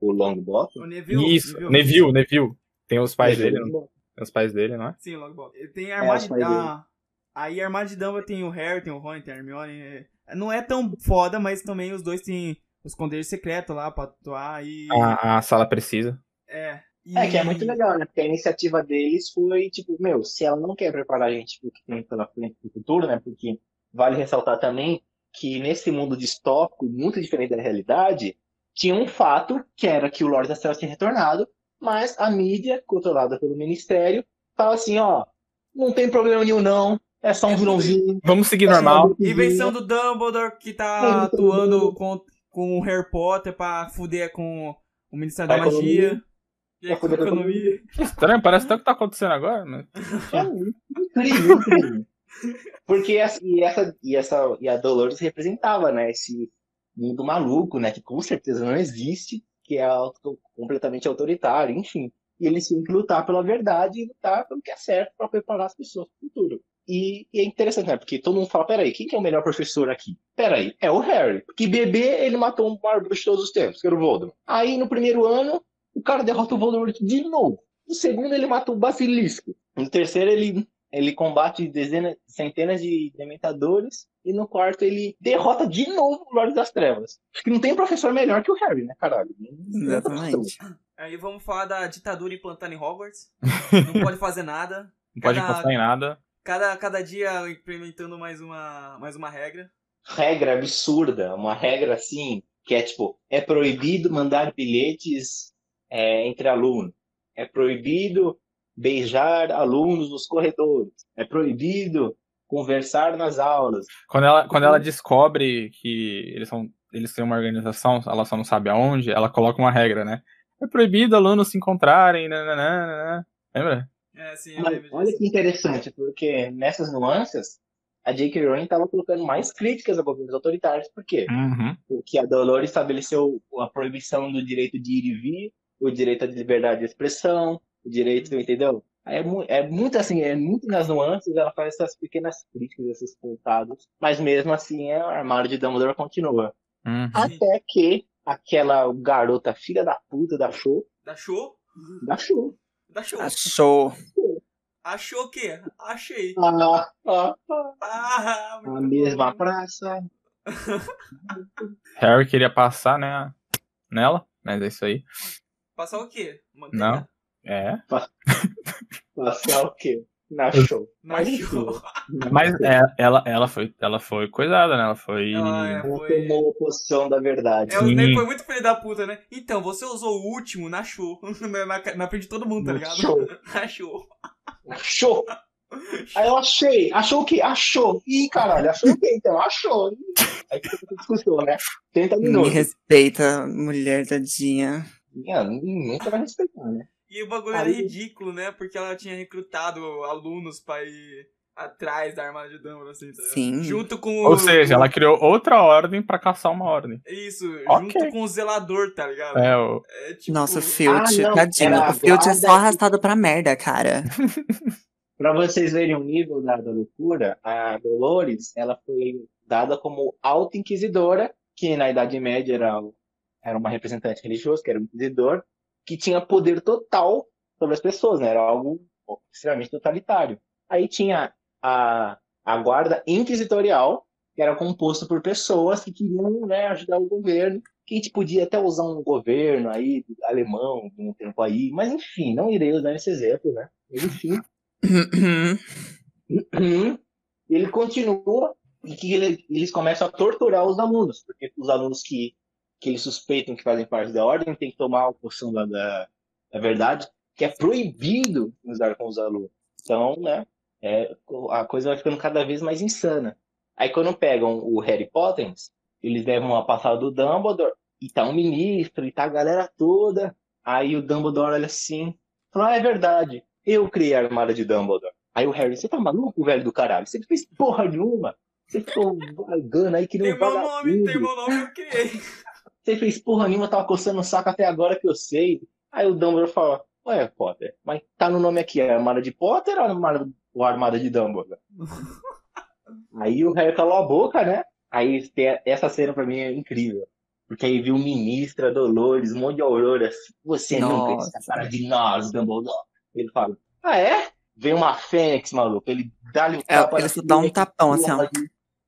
O Longbottom? O Neville. Isso, Neville, Neville. Tem os pais dele, não? Longbottom. Tem os pais dele, não é? Sim, Longbottom. Tem a É, Armada os de. pais a- Aí a Dumbledore tem o Harry, tem o Rony, tem a Hermione. é- Não é tão foda, mas também os dois têm os esconderijos secretos lá pra atuar e. A, a sala precisa. É. E- É, que é muito legal, né? Porque a iniciativa deles foi, tipo, meu, se ela não quer preparar a gente pro que tem pela frente pro futuro, né? Porque vale ressaltar também que nesse mundo distópico, muito diferente da realidade, tinha um fato, que era que o Lorde das Trevas tinha retornado, mas a mídia, controlada pelo Ministério, fala assim, ó, não tem problema nenhum não, é só um vilãozinho. Vamos seguir é normal. Invenção do Dumbledore que tá Invenção do atuando Dumbledore. com, com o Harry Potter pra fuder com o Ministério A da Magia. E a fuder com a economia. Estranho, parece até o que tá acontecendo agora, mas. É incrível, incrível. Porque essa, e, essa, e, essa, e a Dolores representava, né, esse mundo maluco, né, que com certeza não existe, que é auto- completamente autoritário, enfim. E eles tinham que lutar pela verdade e lutar pelo que é certo para preparar as pessoas para o futuro. E, e é interessante, né, porque todo mundo fala, peraí, quem que é o melhor professor aqui? Peraí, é o Harry. Porque bebê, ele matou o maior de todos os tempos, que era o Voldemort. Aí, no primeiro ano, o cara derrota o Voldemort de novo. No segundo, ele mata o Basilisco. No terceiro, ele, ele combate dezenas, centenas de dementadores. E no quarto, ele derrota de novo o Lorde das Trevas. Acho que não tem professor melhor que o Harry, né, caralho? Exatamente. Aí vamos falar da ditadura implantada em Hogwarts. Não pode fazer nada. Não pode Cada- encostar em nada. Cada, cada dia implementando mais uma, mais uma regra. Regra absurda. Uma regra assim, que é tipo, é proibido mandar bilhetes é, entre alunos. É proibido beijar alunos nos corredores. É proibido conversar nas aulas. Quando ela, quando ela descobre que eles são. Eles têm uma organização, ela só não sabe aonde, ela coloca uma regra, né? É proibido alunos se encontrarem, nananana. Lembra? É, sim, eu Mas lembro olha que interessante, porque nessas nuances, a J.K. Rowling estava colocando mais críticas a governos autoritários. Por quê? Uhum. Porque a Dolores estabeleceu a proibição do direito de ir e vir, o direito à liberdade de expressão, direito, entendeu? É, mu- é muito assim, é muito nas nuances, ela faz essas pequenas críticas, esses pontados, mas mesmo assim é, o armário de Dumbledore continua. Uhum. Até que aquela garota filha da puta da show, Da show? da show. Da show. Achou. Achou o quê? Achei. Ah, ah, ah, Ah, a mesma bom. praça, Harry queria passar, né? Nela, mas é isso aí. Passar o quê? Manteiga? Não. É. Passar o quê? Na show. Na Mas show. Mas é, ela, ela, foi, ela foi coisada, né? Ela foi. Ela é- Ela Foi- tomou a posição da verdade. É, Sim. Foi muito filho da puta, né? Então, você usou o último na show. Na, na, na frente de todo mundo, tá Na ligado? show. Na show. Achou! Aí eu achei. Achou o quê? Achou. Ih, caralho, achou o quê então? Achou. Aí fica discussão, né? 30 Me minutos. respeita, mulher tadinha. Minha, nunca vai respeitar, né? E o bagulho era Aí- ridículo, né? Porque ela tinha recrutado alunos pra ir atrás da armada de Dumbledore, assim, tá? Sim. Junto com Ou o- seja, ela criou outra ordem pra caçar uma ordem. Isso, Ok. junto com o zelador, tá ligado? É, o... É, tipo, Nossa, o Ah, não, tadinho. era O Filch é a só arrastado pra merda, cara. Pra vocês verem o nível da, da loucura, a Dolores, ela foi dada como alta inquisidora, que na Idade Média era, era uma representante religiosa, que era um inquisidor, que tinha poder total sobre as pessoas, né? Era algo extremamente totalitário. Aí tinha a, a guarda inquisitorial, que era composto por pessoas que queriam né, ajudar o governo, que a gente podia até usar um governo aí, alemão, de um tempo aí, mas enfim, não irei usar esse exemplo, né? Enfim, ele continua e que ele- eles começam a torturar os alunos, porque os alunos que, que eles suspeitam que fazem parte da ordem têm que tomar a poção da, da, da verdade, que é proibido usar com os alunos. Então, né, é, a coisa vai ficando cada vez mais insana. Aí quando pegam o Harry Potter, eles levam a passada do Dumbledore, e tá um ministro, e tá a galera toda. Aí o Dumbledore olha assim, fala, ah, é verdade, eu criei a armada de Dumbledore. Aí o Harry, você tá maluco, velho do caralho? Você não fez porra nenhuma. Você ficou vagando aí que nem Tem meu nome, tem meu nome, eu criei. Você fez porra nenhuma, tava coçando o saco até agora que eu sei. Aí o Dumbledore fala, ué, Potter, mas tá no nome aqui, é armada de Potter ou armada, ou armada de Dumbledore? aí o Harry calou a boca, né? Aí essa cena pra mim é incrível. Porque aí viu o ministro, a Dolores, um monte de auroras. Você nunca Nossa. escapará de nós, Dumbledore. Ele fala, ah é? Vem uma fênix, maluco. Ele dá-lhe um É, tapa. ele só dá um tapão, assim, ó.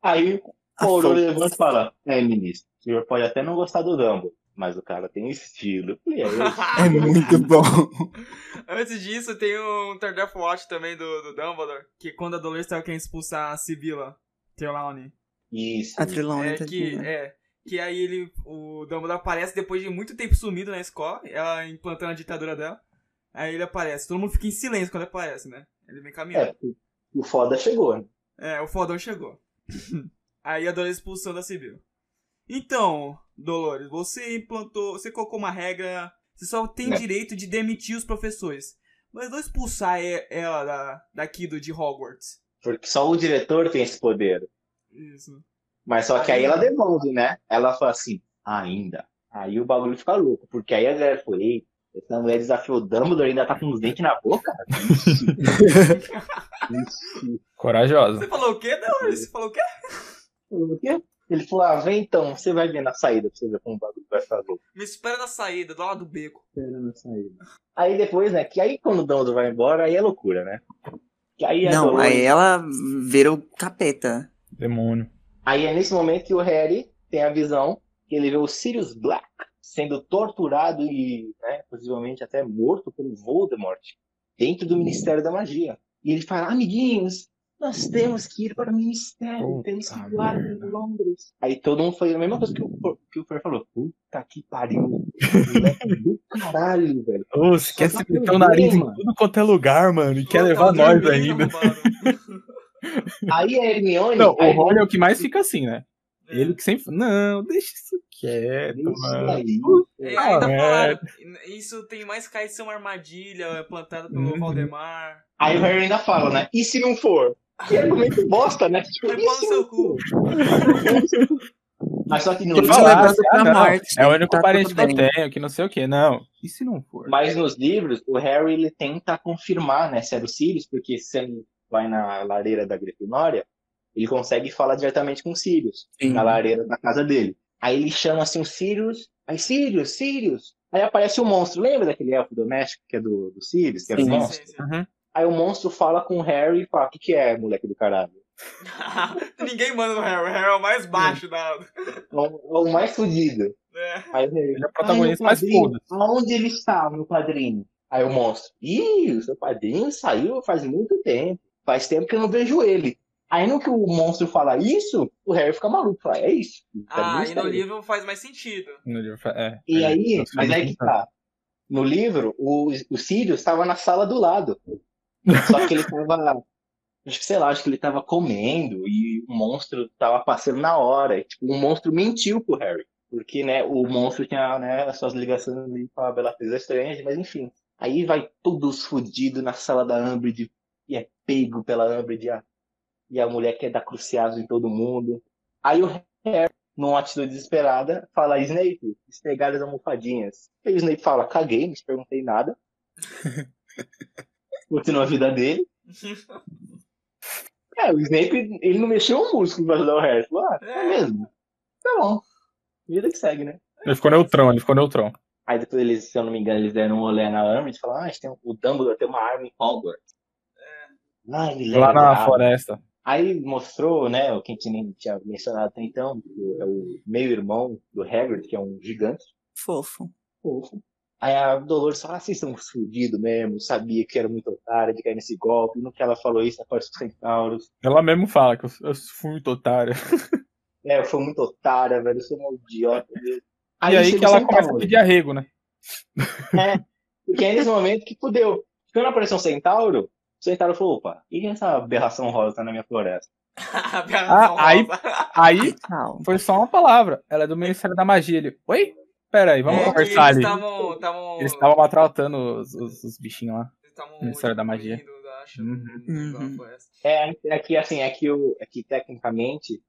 Aí A o Aurora levanta e fala: É, ministro, senhor pode até não gostar do Dumbo, mas o cara tem estilo. Aí, É muito bom. Antes disso, tem um Third Death Watch também do, do Dumbledore, que quando a Dolores tava querendo expulsar a Sibila Trelawney. isso. A Trilone, É que, é, que aí ele, o Dumbledore aparece depois de muito tempo sumido na escola, ela implantando a ditadura dela. Aí ele aparece, todo mundo fica em silêncio quando ele aparece, né? Ele vem caminhando. É, o foda chegou. né? É, o fodão chegou. Aí a Dolores expulsão da Sibila. Então, Dolores, você implantou, você colocou uma regra, você só tem É. direito de demitir os professores. Mas não expulsar ela da, daqui do, de Hogwarts. Porque só o diretor tem esse poder. Isso. Mas só que aí ela devolve, né? Ela fala assim: Ainda. Aí o bagulho fica louco. Porque aí a galera foi: Ei, essa mulher desafiou o Dumbledore e ainda tá com os dentes na boca? Corajosa. Você falou o quê, Dolores? Você falou o quê? O quê? Ele falou: Ah, vem então, você vai ver na saída pra você ver como o bagulho vai ficar louco. Me espera na saída, do lado do beco. Esperando a saída. Aí depois, né? Que aí quando o Dumbledore vai embora, aí é loucura, né? Que aí a Não, Dolores- aí ela vira o capeta. Demônio. Aí é nesse momento que o Harry tem a visão que ele vê o Sirius Black sendo torturado e, né, possivelmente até morto pelo Voldemort dentro do Ministério da Magia. E ele fala, amiguinhos, nós temos que ir para o Ministério, Puta temos que voar para Londres. Aí todo mundo foi a mesma coisa que o, que o Fer falou. Puta que pariu. Moleque do caralho, velho. Ô, você Só quer tá se meter o nariz em mano. tudo quanto é lugar, mano, e quer Pô, levar nós ainda. Aí a Hermione... Não, o Rony é o que mais fica assim, né? É. Ele que sempre. Não, deixa isso quieto, Isso mano. aí. É, Ah, ainda é. falaram, isso tem mais cara de ser uma armadilha plantada pelo Uhum. Valdemar. Aí o Harry ainda fala, né? E se não for? Que argumento bosta, né? Tipo, se seu cu. Mas só que no Tô te livro, falar, levando assim, pra ah, não, morte. É o único tá parente que eu tenho, que não sei o que. Não. E se não for? mas nos livros, o Harry ele tenta confirmar, né, se era o Sirius, porque se ele vai na lareira da Grifinória, ele consegue falar diretamente com o Sirius, Sim. na lareira da casa dele. Aí ele chama assim o Sirius, aí Sirius, Sirius. Aí aparece o monstro, lembra daquele elfo doméstico que é do, do Sirius, que era o monstro? Sim, sim. Uhum. Aí o monstro fala com o Harry e fala, o que que é, moleque do caralho? Ninguém manda no Harry. O Harry é o mais baixo da. É o, é o mais fudido. É. Aí Ele é o protagonista "Ai, mais meu foda. Aonde ele está no quadrinho? Aí o monstro, ih, o seu padrinho saiu faz muito tempo. Faz tempo que eu não vejo ele. Aí no que o monstro fala isso, o Harry fica maluco. Fala, é isso. Ah, padrinho e no saiu. livro faz mais sentido. No livro é, E é, aí, mas aí que tá. No livro, o, o Sirius estava na sala do lado. Só que ele tava. Acho que sei lá, acho que ele tava comendo e o monstro tava passando na hora. E, tipo, o monstro mentiu pro Harry. Porque, né, o monstro tinha, né, as suas ligações ali com a Bellatrix Estranha, mas enfim. Aí vai todos fudidos na sala da Umbridge e é pego pela Umbridge e a, e a mulher quer dar cruciados em todo mundo. Aí o Harry, numa atitude desesperada, fala, Snape, esfregar as almofadinhas. Aí o Snape fala, caguei, não te perguntei nada. Continua a vida dele. É, o Snape, ele não mexeu um músculo pra ajudar o Harry. Falou, ah, é É. mesmo. Tá bom. Vida que segue, né? Ele ficou neutrão, ele ficou neutrão. Aí depois eles, se eu não me engano, eles deram um olé na Umbridge e falaram, ah, a gente tem, o Dumbledore tem uma arma em Hogwarts. Ah, ele Lá na arma. floresta. Aí mostrou, né, o que a gente nem tinha mencionado até então, é o meio-irmão do Hagrid, que é um gigante. Fofo. Fofo. Aí a Dolores fala, ah, vocês são fudidos mesmo, sabia que era muito otária de cair nesse golpe. No que ela falou isso, aparece os centauros. Ela mesmo fala que eu, eu fui muito otário. É, eu fui muito otária, velho, eu sou um idiota mesmo. e aí que ela começa a pedir arrego, né? É, porque é nesse momento que fudeu. Quando apareceu um centauro, o centauro falou, opa, e essa aberração rosa tá na minha floresta? ah, aí- Aí foi só uma palavra. Ela é do Ministério da Magia. Ele, oi? Pera aí, vamos É, conversar ali. Eles estavam. tavam- Eles estavam maltratando os, os, os bichinhos lá. eles tavam Ministério da Magia. acho, Uhum. Uhum. floresta. É, é que assim, é que, o, é que tecnicamente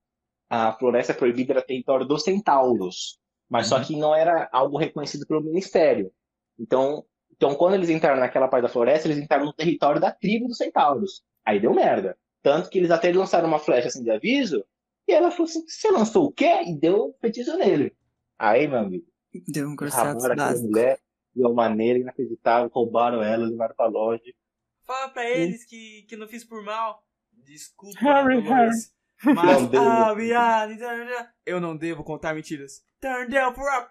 a floresta proibida era território dos centauros, mas só Uhum. que não era algo reconhecido pelo ministério. Então, então, quando eles entraram naquela parte da floresta, eles entraram no território da tribo dos centauros. Aí deu merda. Tanto que eles até lançaram uma flecha assim de aviso, e ela falou assim: você lançou o quê? E deu um feitiço nele. Aí, meu amigo, Deu um aquela básico. mulher de uma maneira inacreditável, roubaram ela, levaram pra longe. Fala pra eles que, que não fiz por mal. Desculpa, Harry, Dolores. Mas, Não devo. ah, viado, eu não devo contar mentiras. Turn down for a...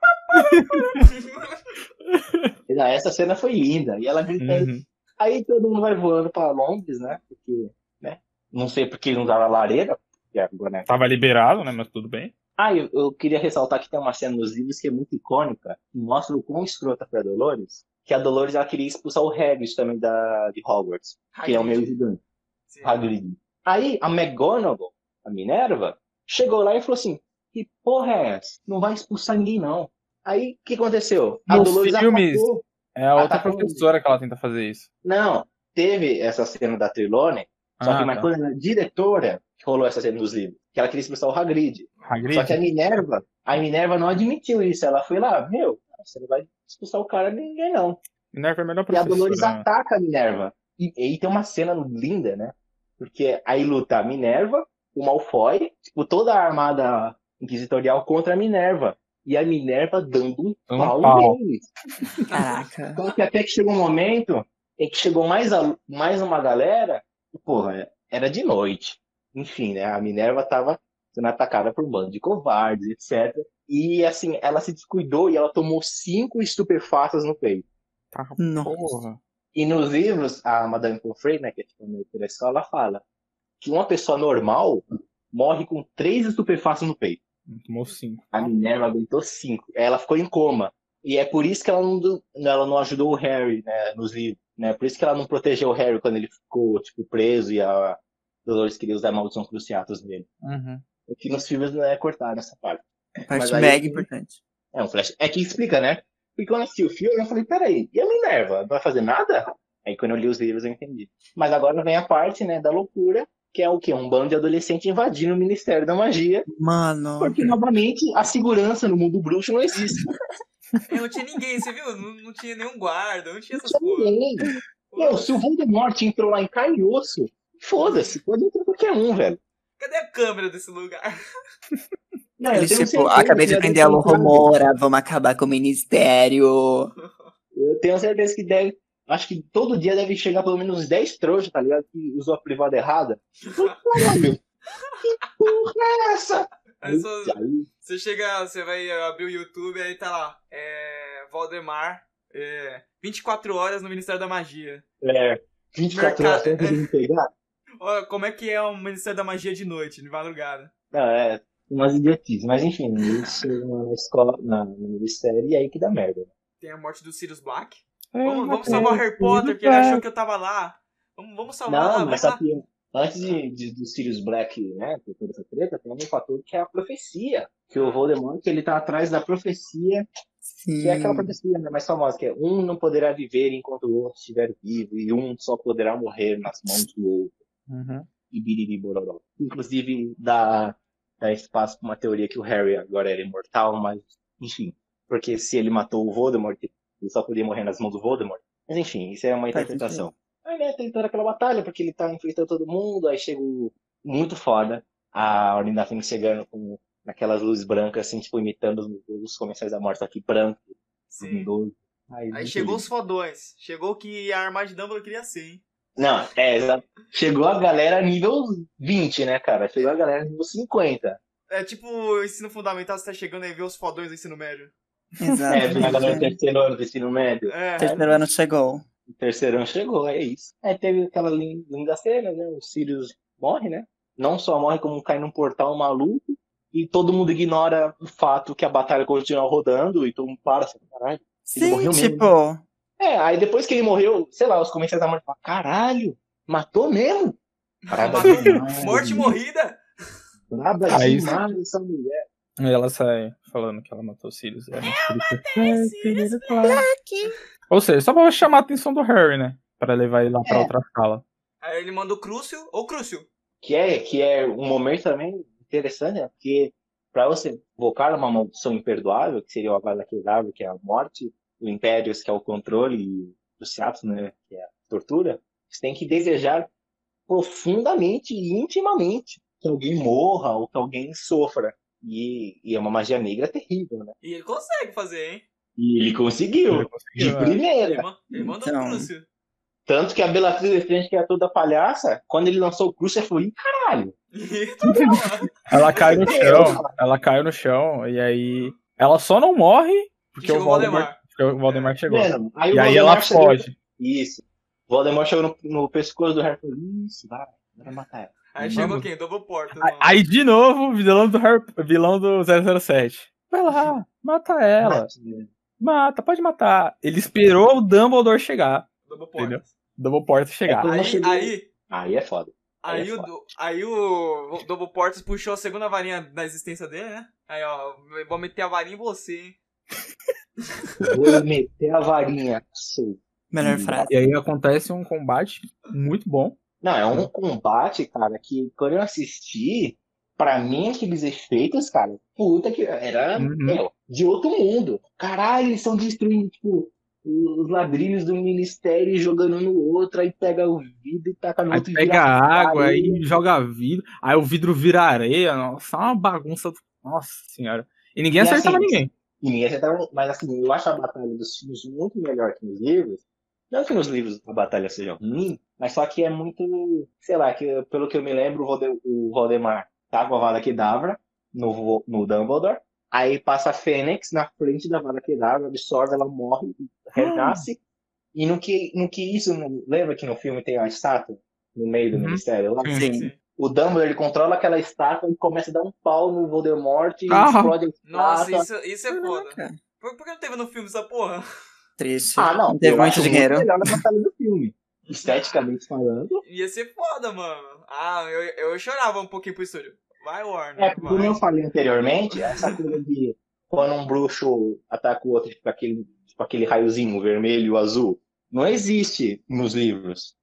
Essa cena foi linda. E ela grita Uhum. Aí todo mundo vai voando pra Londres, né? Porque, né? Não sei porque não usava lareira. Porque agora, né? Tava liberado, né? Mas tudo bem. Ah, eu, eu queria ressaltar que tem uma cena nos livros que é muito icônica, que mostra o quão escrota foi a Dolores, que a Dolores ela queria expulsar o Hagrid também da, de Hogwarts, que é o meio gigante, Sim. Hagrid. Aí a McGonagall, a Minerva, chegou lá e falou assim, que porra é essa? Não vai expulsar ninguém não. Aí, o que aconteceu? A Nos Dolores filmes. atacou É a outra professora que ela tenta fazer isso. Não, teve essa cena da Trelawney, só Ah, que mas tá. era diretora, que rolou essa cena nos livros, que ela queria expulsar o Hagrid. Hagrid? Só que a Minerva, a Minerva não admitiu isso. Ela foi lá, meu, você não vai expulsar o cara ninguém não. Minerva é a melhor E a Dolores professora. né? ataca a Minerva. E e aí tem uma cena linda, né? Porque aí luta a Minerva, o Malfoy, tipo, toda a armada inquisitorial contra a Minerva. E a Minerva dando um Um pau, pau. neles. Caraca. Só que até que chegou um momento em que chegou mais, a- mais uma galera, e, porra, era de noite. Enfim, né? A Minerva tava sendo atacada por um bando de covardes, etc. E assim, ela se descuidou e ela tomou cinco estupefatas no peito. Tá, Nossa. porra. E nos livros, a Madame Pomfrey, né, que é tipo a minha da escola, ela fala que uma pessoa normal morre com três estupefatos no peito. Tomou cinco. A Minerva aguentou cinco. Ela ficou em coma. E é por isso que ela não, ela não ajudou o Harry né, nos livros. Né? Por isso que ela não protegeu o Harry quando ele ficou tipo, preso e a Dolores queria usar a maldição cruciatus nele. Uhum. É que nos filmes não é cortar essa parte. Parte Mas aí- mega importante. É um flash. É que explica, né? Porque quando eu assisti o filme, eu falei, peraí, e a Minerva? Não vai fazer nada? Aí quando eu li os livros eu entendi. Mas agora vem a parte, né, da loucura, que é o quê? Um bando de adolescente invadindo o Ministério da Magia. Mano. Porque, novamente, a segurança no mundo bruxo não existe. Eu não tinha ninguém, você viu? Não, não tinha nenhum guarda, não tinha Não essas tinha coisas. ninguém. Meu, se o Voldemort entrou lá em carne e osso, foda-se, pode entrar qualquer um, velho. Cadê a câmera desse lugar? Não, tenho tipo, certeza acabei de prender a Lohomora, vamos acabar com o ministério. Eu tenho certeza que deve. Acho que todo dia deve chegar pelo menos uns 10 trouxas, tá ligado? Que usou a privada errada. Caralho, que porra é essa? Aí só- Você chega, você vai abrir o YouTube aí tá lá, é, Valdemar, é, 24 horas no Ministério da Magia. É, 24 horas Mercado- tempo de me pegar. Como é que é o Ministério da Magia de noite, de madrugada? Não, é umas idiotices. Mas enfim, chegam na escola, na, no ministério, e aí que dá merda. Tem a morte do Sirius Black. É, Vamos, vamos salvar o é, Harry Potter, que ele achou que eu tava lá. Vamos, vamos salvar lá, Não, vamos mas lá. só que antes de, de- do Sirius Black, né, ter toda essa treta, tem um fator que é a profecia. Que o Voldemort, ele tá atrás da profecia, Sim. que é aquela profecia né, mais famosa, que é um não poderá viver enquanto o outro estiver vivo, e um só poderá morrer nas mãos do outro. Uhum. E biriri bororó. Inclusive, dá, dá espaço pra uma teoria que o Harry agora era imortal, mas, enfim. Porque se ele matou o Voldemort, ele só podia morrer nas mãos do Voldemort. Mas enfim, isso é uma interpretação. Aí, né, tem toda aquela batalha, porque ele tá enfrentando todo mundo, aí chega o... muito foda a Ordem da Fênix chegando com aquelas luzes brancas, assim, tipo, imitando os, os comensais da morte, que branco, Sim. Aí muito chegou lindo. os fodões. Chegou o que a arma de Dumbledore queria ser, hein? Não, é, exato. Chegou a galera nível 20, né, cara? Chegou a galera nível 50. É tipo o ensino fundamental, você tá chegando aí e vê os fodões do ensino médio. Exato. É, viu a galera do terceiro ano do ensino médio. É, Terceiro ano chegou. O terceiro ano chegou, é isso. Aí teve aquela lin- linda cena, né? O Sirius morre, né? Não só morre, como cai num portal maluco. E todo mundo ignora o fato que a batalha continua rodando e todo mundo para assim, caralho. Sim, morreu mesmo. É, aí depois que ele morreu, sei lá, os comentários da morte falam, caralho, matou mesmo? Braba demais. morte morrida. Braba Aí demais essa mulher. Aí ela sai falando que ela matou o Sirius. É, Ou seja, só pra chamar a atenção do Harry, né? Pra levar ele lá pra É. outra sala. Aí ele manda o Crucio. Ô, Crucio. Que é, que é um momento também interessante, né? Porque para você invocar uma maldição imperdoável, que seria o Avada Kedavra, que é a morte, o Impérios, que é o controle, e o Seatos, né? Que é a tortura, você tem que desejar profundamente e intimamente que alguém morra ou que alguém sofra. E, e é uma magia negra terrível, né? E ele consegue fazer, hein? E ele conseguiu, Ele de conseguiu, né? Ele, primeira. ma- ele manda Então. o Crucio. Tanto que a Bellatrix Lestrange, que é toda palhaça, quando ele lançou o Crucio, ela falou, Ih, caralho, Ela cai no chão. Ela caiu no chão e aí. Ela só não morre porque o Voldemort. Porque o Voldemort chegou. Vendo? Aí, E aí ela foge. Isso. O Voldemort chegou no, no pescoço do Harry e falou, isso, vai, vai matar ela. Aí Vamos. chegou quem? Double Porta. Aí- Aí de novo, o vilão do, Harry, vilão do 007. Vai lá, mata ela. Mata, pode matar. Ele esperou o Dumbledore chegar. Double? Porta. Dumbledore chegar. É, Aí, aí, Aí é foda. Aí aí, é o, foda. aí o Double Portas puxou a segunda varinha da existência dele, né? Aí, ó, vou meter a varinha em você, hein? Vou meter a varinha. Sou. melhor frase. E aí acontece um combate muito bom. Não, é um combate, cara, que quando eu assisti, pra mim aqueles efeitos, cara, puta que era Uhum. meu, de outro mundo. Caralho, eles estão destruindo, tipo, os ladrilhos do ministério e jogando no outro, aí pega o vidro e taca no Aí outro e pega vira água, areia. aí joga vidro, aí o vidro vira areia, nossa, é uma bagunça. Nossa senhora. E ninguém E acertava assim, ninguém. E ninguém acertava, mas assim, eu acho a batalha dos filmes muito melhor que nos livros. Não que nos livros a batalha seja ruim, mas só que é muito, sei lá, que pelo que eu me lembro, o Valdemar tá com a Vada Kedavra no, no Dumbledore. Aí passa a Fênix na frente da Vada Kedavra, absorve, ela morre, e renasce. E no que, no que isso, lembra que no filme tem a estátua no meio do Uhum. ministério lá? Sim. Sim. O Dumbledore ele controla aquela estátua e começa a dar um pau no Voldemort e Aham. explode a Nossa, estátua. isso, isso é foda. Por, por que não teve no filme essa porra? Triste. Ah, não. teve muito acho dinheiro. Muito melhor na batalha do filme. Esteticamente falando. Ia ser foda, mano. Ah, eu, eu chorava um pouquinho pro estúdio. Vai, Warner. É, como vai. eu falei anteriormente, essa coisa de quando um bruxo ataca o outro, tipo aquele, tipo aquele raiozinho vermelho e azul, não existe nos livros.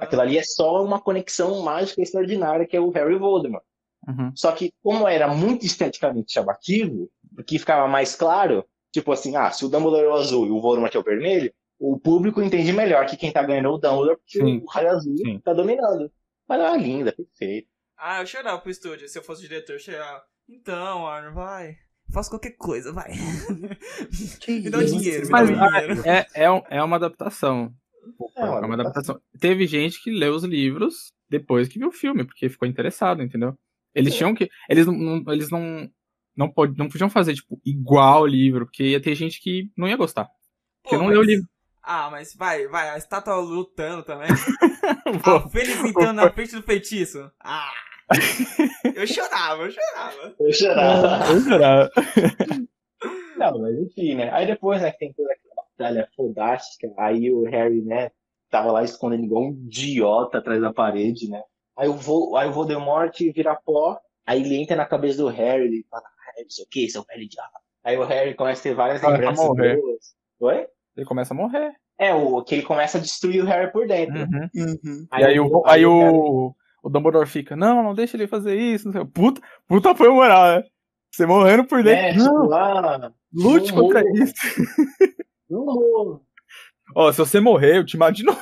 Aquilo ali é só uma conexão mágica extraordinária que é o Harry Voldemort. Uhum. Só que, como era muito esteticamente chamativo, porque ficava mais claro, tipo assim, ah, se o Dumbledore é o azul e o Voldemort é o vermelho, o público entende melhor que quem tá ganhando é o Dumbledore, porque Sim. o raio azul Sim. tá dominando. Mas ela é linda, perfeito. Ah, eu chorava pro estúdio. Se eu fosse o diretor, eu chorava. Então, Warner, vai. Faça qualquer coisa, vai. Que me dá o isso? dinheiro, me Mas dá o dinheiro. é, é, um- é uma adaptação. É uma adaptação. Teve gente que leu os livros depois que viu o filme, porque ficou interessado, entendeu? Eles tinham que. Eles não. Eles não. Não, pod, não podiam fazer, tipo, igual o livro, porque ia ter gente que não ia gostar. Porque Pô, não leu o mas livro. Ah, mas vai, vai, a estátua lutando também. A Fênix entrando na frente do feitiço. Ah! Eu chorava, eu chorava. Eu chorava. eu jurava. Não, mas enfim, né? Aí depois, né, que tem toda aquela batalha fodástica, aí o Harry, né, tava lá escondendo igual um idiota atrás da parede, né? Aí o, Vo, aí o Voldemort vira pó, aí ele entra na cabeça do Harry, ele fala, ah, não sei o que, seu velho idiota. Aí o Harry começa a ter várias lembranças boas. Oi? Ele começa a morrer. É, o que ele começa a destruir o Harry por dentro. Uhum. Uhum. E aí, o, aí o, o Dumbledore fica, não, não deixa ele fazer isso. Não sei. Puta, puta foi moral, né? Você morrendo por dentro. É, não, tipo, ah, lute contra isso. não morro. Ó, se você morrer, eu te mato de novo.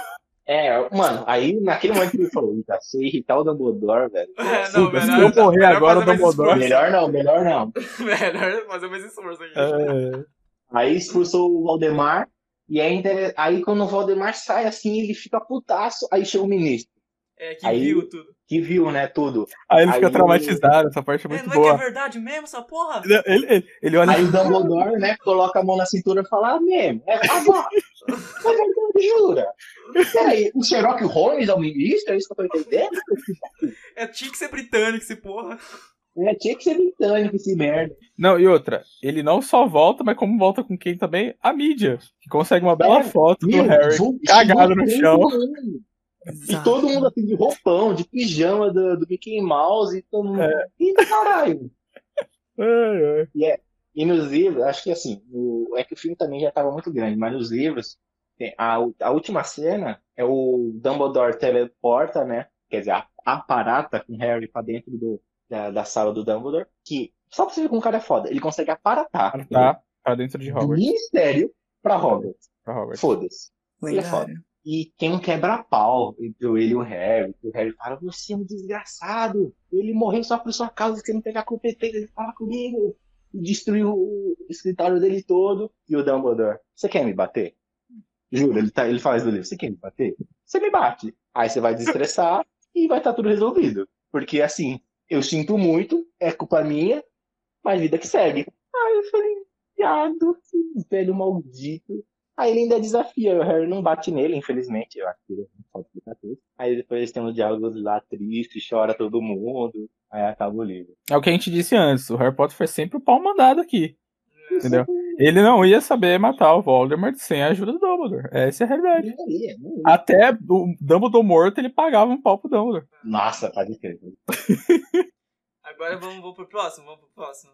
É, mano, aí naquele momento que ele falou, "Eita, se eu irritar o Dumbledore, velho. É, não, Puta, se melhor, eu morrer melhor agora, mais Dumbledore-. Melhor não, melhor não. Melhor fazer mais esforço aqui. É, Aí expulsou o Valdemar, e aí, inter- aí quando o Valdemar sai assim, ele fica putaço, aí chega o ministro, É, que Aí- viu tudo. que viu, né, tudo. Aí ele fica Aí- traumatizado, essa parte é É, muito não é que é boa. verdade mesmo essa porra? Ele, ele, ele- ele olha Aí o Dumbledore, né, coloca a mão na cintura e fala, ah, mesmo, é agora. É verdade, jura? Peraí, o Sherlock Holmes é o ministro? É isso que eu tô entendendo? É, tinha que ser britânico esse porra. É, tinha que ser britânico esse merda. Não, e outra, ele não só volta, mas como volta com quem também? A mídia. Que consegue uma bela É, foto do Harry vou- cagado no chão. Mundo. E todo mundo assim, de roupão, de pijama do, do Mickey Mouse e todo mundo. É. E caralho. Ai, ai. E nos livros, acho que assim, o- é que o filme também já estava muito grande, mas nos livros, a, a última cena é o Dumbledore teleporta, né? Quer dizer, a, aparata com o Harry pra dentro do, da, da sala do Dumbledore, que, só pra você ver como o cara é foda, ele consegue aparatar Tá pra dentro de do Hogwarts. Ministério pra Hogwarts. Pra Hogwarts. Foda-se. Ele é foda. E tem um quebra-pau entre ele e o Harry. O Harry fala, você é um desgraçado. Ele morreu só por sua causa, você não teve a competência de falar comigo. E destruiu o escritório dele todo. E o Dumbledore, você quer me bater? Juro, ele, tá, ele faz do livro, você quer me bater? Você me bate. Aí você vai desestressar e vai estar tudo resolvido. Porque assim, eu sinto muito, é culpa minha, mas vida que segue. Aí eu falei, viado, velho maldito. Aí ele ainda desafia, o Harry não bate nele, infelizmente. Eu acho que ele não pode bater. Aí depois eles têm um diálogo lá triste, chora todo mundo. Aí acaba o livro. É o que a gente disse antes, o Harry Potter foi sempre o pau mandado aqui. Entendeu? Ele não ia saber matar o Voldemort sem a ajuda do Dumbledore. Essa é a realidade. Não ia, não ia. Até o Dumbledore morto, ele pagava um pau pro Dumbledore. Nossa, pode crer. Agora vamos, vamos pro próximo, vamos pro próximo.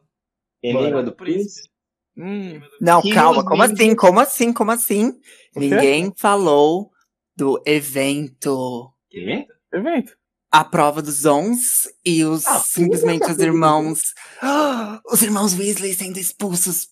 Enigma do Príncipe. Príncipe. Hum, Não, Que calma, como assim? Como assim? Como assim? O? Ninguém falou do evento. Que Quê? evento? evento. A prova dos Ons e os Ah, simplesmente os irmãos. Ah, os irmãos Weasley sendo expulsos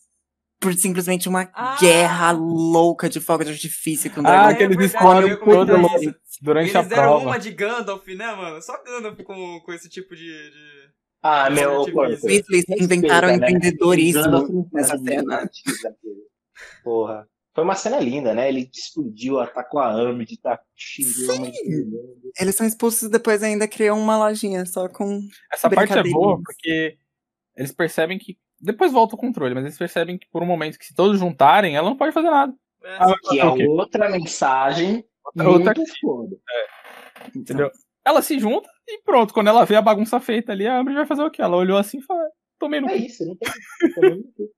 por simplesmente uma Ah! guerra louca de fogo de artifício com Ah, dragão. é aqueles verdade, escolhem mundo durante a Eles deram prova. uma de Gandalf, né, mano? Só Gandalf com, com esse tipo de. de... Ah, meu. Weasley. Weasley Respeita, inventaram né? empreendedorismo nessa faz cena. Porra. Foi uma cena linda, né? Ele explodiu, atacou a Amid, tá xingando. xingando. Eles são expulsos e depois ainda criam uma lojinha só com. Essa parte é boa porque eles percebem que. Depois volta o controle, mas eles percebem que por um momento que se todos juntarem, ela não pode fazer nada. É, Ah, Que é outra mensagem Outra- muito foda. Entendeu? Ela se junta e pronto. Quando ela vê a bagunça feita ali, a Amber vai fazer o quê? Ela olhou assim e falou: tomei no É isso, não tem.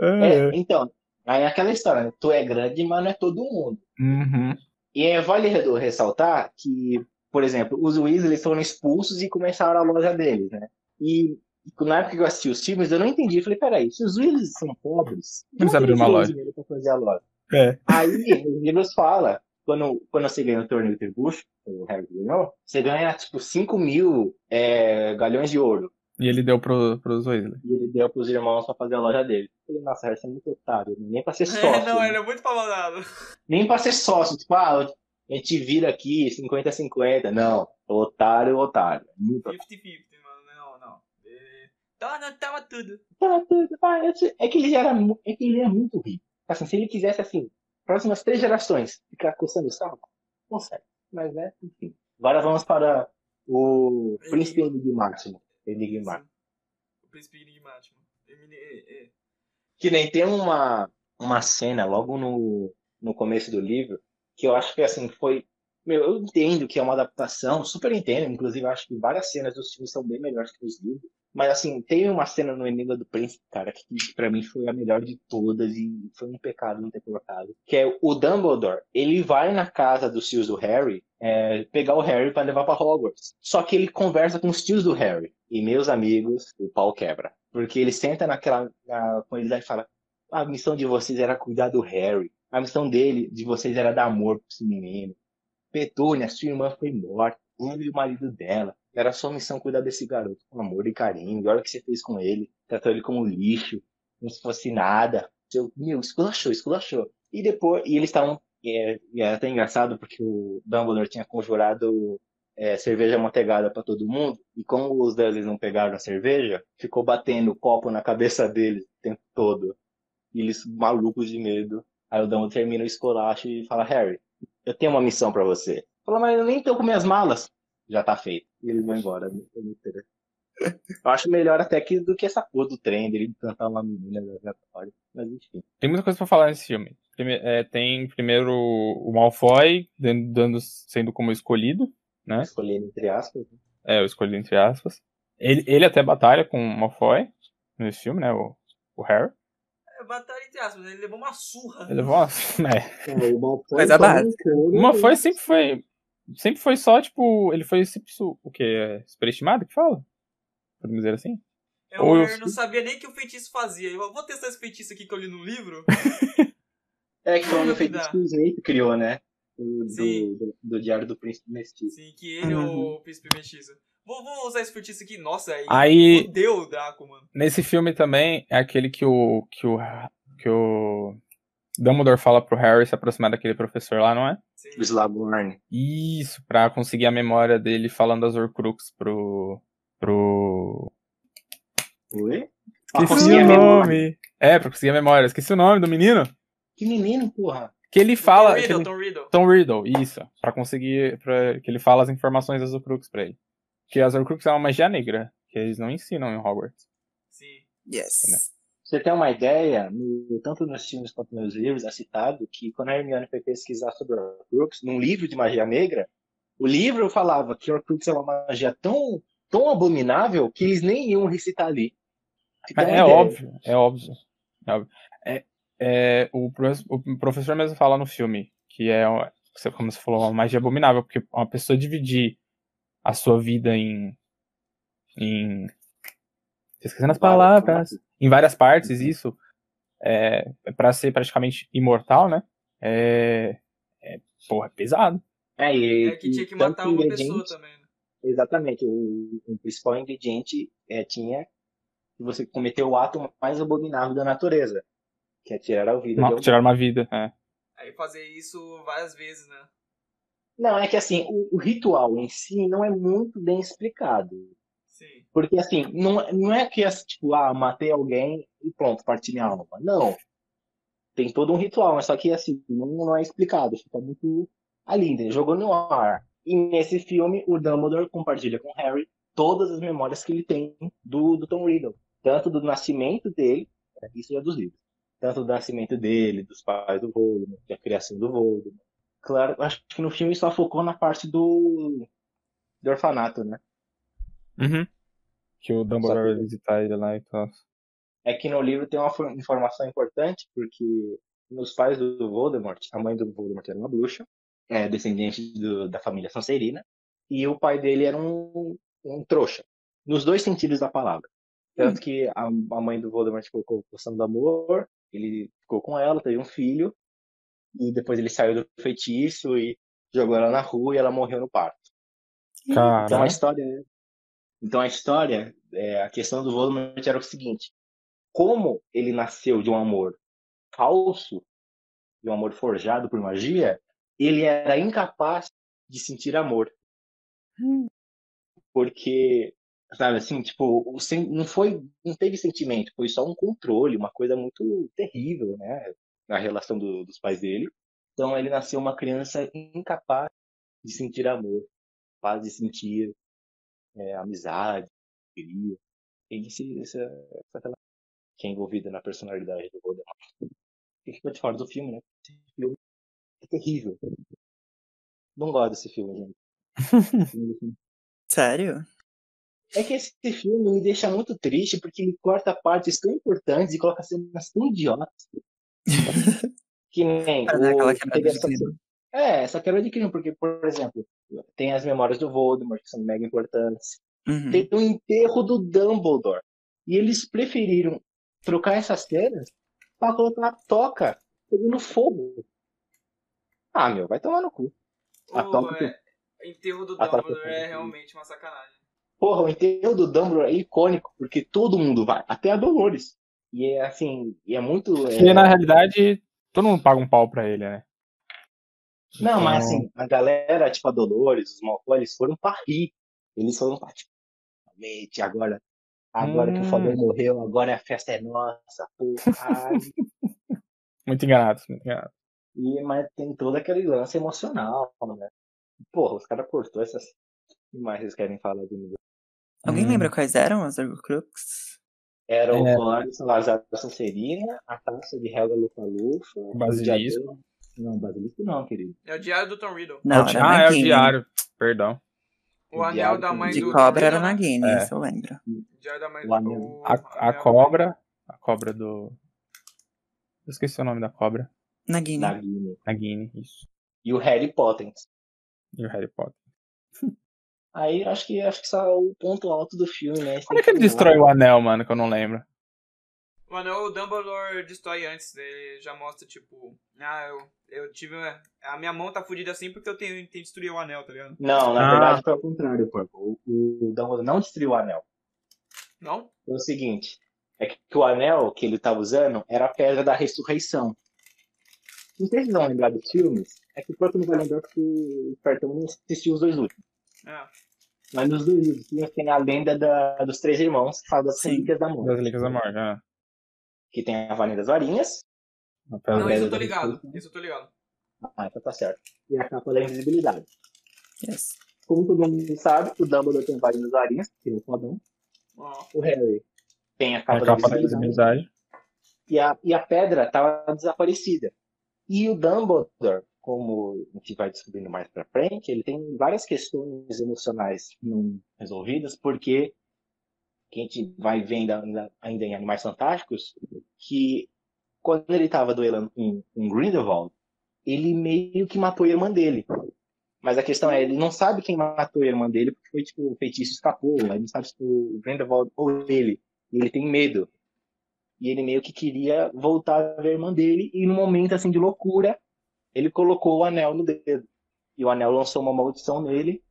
É. É, então, aí é aquela história, né? Tu é grande, mas não é todo mundo. Uhum. E é, vale re- ressaltar que, por exemplo, os Weasley foram expulsos e começaram a loja deles, né? E na época que eu assisti os filmes, eu não entendi. Eu falei, peraí, se os Weasley são pobres, Eles abriram uma loja. pra fazer a loja? É. Aí, os livros falam, quando, quando você ganha o torneio Tribucho, o Harry ganhou, você ganha, tipo, 5 mil é, galhões de ouro. E ele deu pro, pros Weasley. E ele deu pros irmãos pra fazer a loja dele. Eu falei, nossa, Harry, você é muito otário. Nem pra ser sócio. É, não, né? ele é muito paladado. Nem pra ser sócio. Tipo, ah, a gente vira aqui 50-50. Não. Otário, otário. Muito 50-50, mano. Não, não. É... Tava, tava tudo. Tá, tudo, vai, É que ele já era, é que ele é muito rico. Assim, se ele quisesse, assim, próximas três gerações, ficar coçando o saco, consegue. Mas, né, enfim. Agora vamos para o Príncipe Enigmático. Enigmático. O príncipe enigmático. Que nem tem uma, uma cena logo no, no começo do livro, que eu acho que assim foi. Meu, eu entendo que é uma adaptação, super entendo, inclusive eu acho que várias cenas dos filmes são bem melhores que os livros. Mas assim, tem uma cena no Enigma do Príncipe, cara, que, que para mim foi a melhor de todas e foi um pecado não ter colocado. Que é o Dumbledore, ele vai na casa dos tios do Harry é, pegar o Harry para levar para Hogwarts. Só que ele conversa com os tios do Harry. E meus amigos, o pau quebra. Porque ele senta naquela na, com eles e fala: a missão de vocês era cuidar do Harry. A missão dele, de vocês, era dar amor pro esse menino. Petúnia, sua irmã foi morta. Ele e o marido dela. Era sua missão cuidar desse garoto com amor e carinho. E olha o que você fez com ele. Tratou ele como lixo. Como se fosse nada. Seu, meu, esculachou, esculachou. E depois, e eles estavam. É, é até engraçado porque o Dumbledore tinha conjurado é, cerveja manteigada para todo mundo. E como os Dursleys não pegaram a cerveja, ficou batendo o copo na cabeça deles o tempo todo. E eles malucos de medo. Aí o Dumbledore termina o escolacho e fala: Harry, eu tenho uma missão para você. Fala, mas eu nem tô com minhas malas. Já tá feito. E eles vão embora. Eu acho melhor até que do que essa cor do trem dele cantar uma menina aleatória. Mas enfim. Tem muita coisa pra falar nesse filme. Prime é, tem primeiro o Malfoy dando, sendo como escolhido, né? Escolhido entre aspas. Né? É, o escolhido entre aspas. Ele, ele até batalha com o Malfoy nesse filme, né? O, o Harry batalha entre aspas, ele levou uma surra. Ele levou uma. É. Mas a base. Uma foi sempre foi. Sempre foi só, tipo. Ele foi sempre o quê? Superestimado que fala? Podemos dizer assim? Eu, Ou eu não sabia nem que o feitiço fazia. Eu vou testar esse feitiço aqui que eu li no livro. é, que foi um feitiço que o Snape criou, né? Do, do, do, Diário do Príncipe Mestiço. Sim, que ele é o Príncipe Mestiço. Vou, vou, usar esse feitiço aqui. Nossa, aí, aí deu o Draco, mano. Nesse filme também é aquele que o que o que o Dumbledore fala pro Harry se aproximar daquele professor lá, não é? Sim. Slughorn. Isso, pra conseguir a memória dele falando das Horcrux pro pro Oi? Esqueci o nome. É, pra conseguir a memória. Esqueci o nome do menino. Que menino, porra? Que ele fala. Tom Riddle, ele... Tom Riddle. Tom Riddle, isso. Pra conseguir. Pra... Que ele fala as informações das Horcrux pra ele. Que as Horcruxes é uma magia negra, que eles não ensinam em Hogwarts. Sim. Yes. Você tem uma ideia, no, tanto nos filmes quanto nos livros, é citado que quando a Hermione foi pesquisar sobre Horcrux, num livro de magia negra, o livro falava que Horcrux é uma magia tão, tão abominável que eles nem iam recitar ali. É, é óbvio, é óbvio, é óbvio. É, é, o, o professor mesmo fala no filme que é, como você falou, uma magia abominável, porque uma pessoa dividir a sua vida em. em esquecendo as palavras. Em várias partes, isso. É, é para ser praticamente imortal, né? É, é, porra, é pesado. É, e, é que tinha que matar uma pessoa também. Né? Exatamente. O, o, principal ingrediente é, tinha que você cometeu o ato mais abominável da natureza, que é tirar a vida. Uma, tirar uma vida, é. Aí fazer isso várias vezes, né? Não, é que assim, o, o, ritual em si não é muito bem explicado. Porque assim, não, não é que tipo, ah, matei alguém e pronto, parti minha alma. Não. Tem todo um ritual, mas só que assim, não, não é explicado, fica muito ali, entendeu? jogou no ar. E nesse filme, o Dumbledore compartilha com Harry todas as memórias que ele tem do, do Tom Riddle. Tanto do nascimento dele, isso é dos livros. Tanto do nascimento dele, dos pais do Voldemort, da criação do Voldemort, claro, acho que no filme só focou na parte do, do orfanato, né? Uhum. Que o Dumbledore vai visitar ele lá e tal. É que no livro tem uma informação importante, porque nos pais do Voldemort, a mãe do Voldemort era uma bruxa, é descendente do, da família Sonserina, e o pai dele era um, um trouxa, nos dois sentidos da palavra. Tanto hum. que a, a mãe do Voldemort ficou gostando do amor, ele ficou com ela, teve um filho, e depois ele saiu do feitiço e jogou ela na rua e ela morreu no parto. Caramba. Então a história, então a história, é, a questão do Voldemort era o seguinte: como ele nasceu de um amor falso, de um amor forjado por magia, ele era incapaz de sentir amor. Hum. Porque, sabe, assim, tipo, não foi, não teve sentimento, foi só um controle, uma coisa muito terrível, né? na relação do, dos pais dele. Então ele nasceu uma criança incapaz de sentir amor, capaz de sentir é, amizade, queria. Esse, essa, essa que é envolvida na personalidade do Voldemort. E ficou de fora do filme, né? terrível. Não gosto desse filme, gente. Sério? É que esse filme me deixa muito triste porque ele corta partes tão importantes e coloca cenas tão idiotas. que nem Pra dar aquela o, quebrada é, essa quebra de clima, porque, por exemplo, tem as memórias do Voldemort, que são mega importantes. Uhum. Tem o enterro do Dumbledore. E eles preferiram trocar essas cenas pra colocar a toca pegando fogo. Ah, meu, vai tomar no cu. A Pô, toca que- é, enterro do A toca Dumbledore que- é realmente uma sacanagem. Porra, o enterro do Dumbledore é icônico, porque todo mundo vai, até a Dolores. E é assim, e é muito. é- Porque na realidade, todo mundo paga um pau pra ele, né? Não, mas Então, assim, a galera, tipo a Dolores, os Malfoy, eles foram pra rir. Eles foram pra, tipo, realmente, agora, agora que o Hum. Fodor morreu, agora a festa é nossa, porra. Muito enganado, muito enganado. e, mas tem todo aquele lance emocional, né? Porra, os caras cortou essas. O que mais vocês querem falar de mim? Alguém Hum. lembra quais eram as Horcruxes? Era o É. colar de Salazar da Sonserina, a taça de Helga Lufa-Lufa, o Basilisco. Não, basilisco não, querido. É o diário do Tom Riddle. Não, É o di- era ah, é o diário. Perdão. O O anel diário da do- mãe De do cobra era Tom Riddle, Nagini, É. isso eu lembro. O diário da mãe O anel. o A, a cobra. A cobra do. Eu esqueci o nome da cobra. Nagini. Nagini. Nagini, isso. E o Harry Potter. E o Harry Potter. Aí acho que acho que só é o ponto alto do filme, né? Como é que ele destrói o anel, mano, que eu não lembro? O anel o Dumbledore destrói antes. Ele já mostra, tipo... Ah, eu, eu tive... A minha mão tá fudida assim porque eu tenho, tenho que destruir o anel, tá ligado? Não, na Ah. verdade foi ao contrário, Purple. O, o Dumbledore não destruiu o anel. Não? Foi o seguinte, é que o anel que ele estava usando era a pedra da ressurreição. Não sei se vocês vão lembrar dos filmes, é que o Purple não vai lembrar porque o Fertão não assistiu os dois últimos. É. Mas nos dois últimos filmes tem a lenda da- dos três irmãos que fala das Sim. relíquias da morte. Das Relíquias da Morte, ah. Que tem a Varinha das Varinhas, A Não, isso eu tô ligado. Isso eu tô ligado. ah, então tá certo. E a capa da invisibilidade. Yes. Como todo mundo sabe, o Dumbledore tem Varinha das Varinhas, que é o fodão. O Harry tem a a capa, capa da da invisibilidade. visibilidade. e a, e a pedra estava desaparecida. E o Dumbledore, como a gente vai descobrindo mais pra frente, ele tem várias questões emocionais não resolvidas, porque que a gente vai vendo ainda, ainda em Animais Fantásticos, que quando ele estava duelando com, Grindelwald, ele meio que matou a irmã dele. Mas a questão é, ele não sabe quem matou a irmã dele, porque foi tipo, o feitiço escapou, ele não sabe se foi o Grindelwald ou ele. E ele tem medo. E ele meio que queria voltar a ver a irmã dele, e num momento assim de loucura, ele colocou o anel no dedo. E o anel lançou uma maldição nele,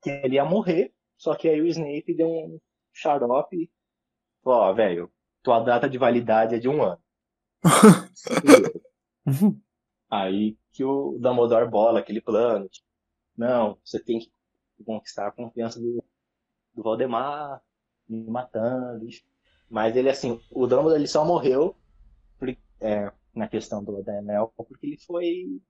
que ele ia morrer, só que aí o Snape deu um xarope ó, velho, tua data de validade é de um ano. aí que o Dumbledore bola aquele plano, tipo, não, você tem que conquistar a confiança do, do Valdemar, me matando, mas ele, assim, o Dumbledore ele só morreu por- é, na questão do da Anel porque ele foi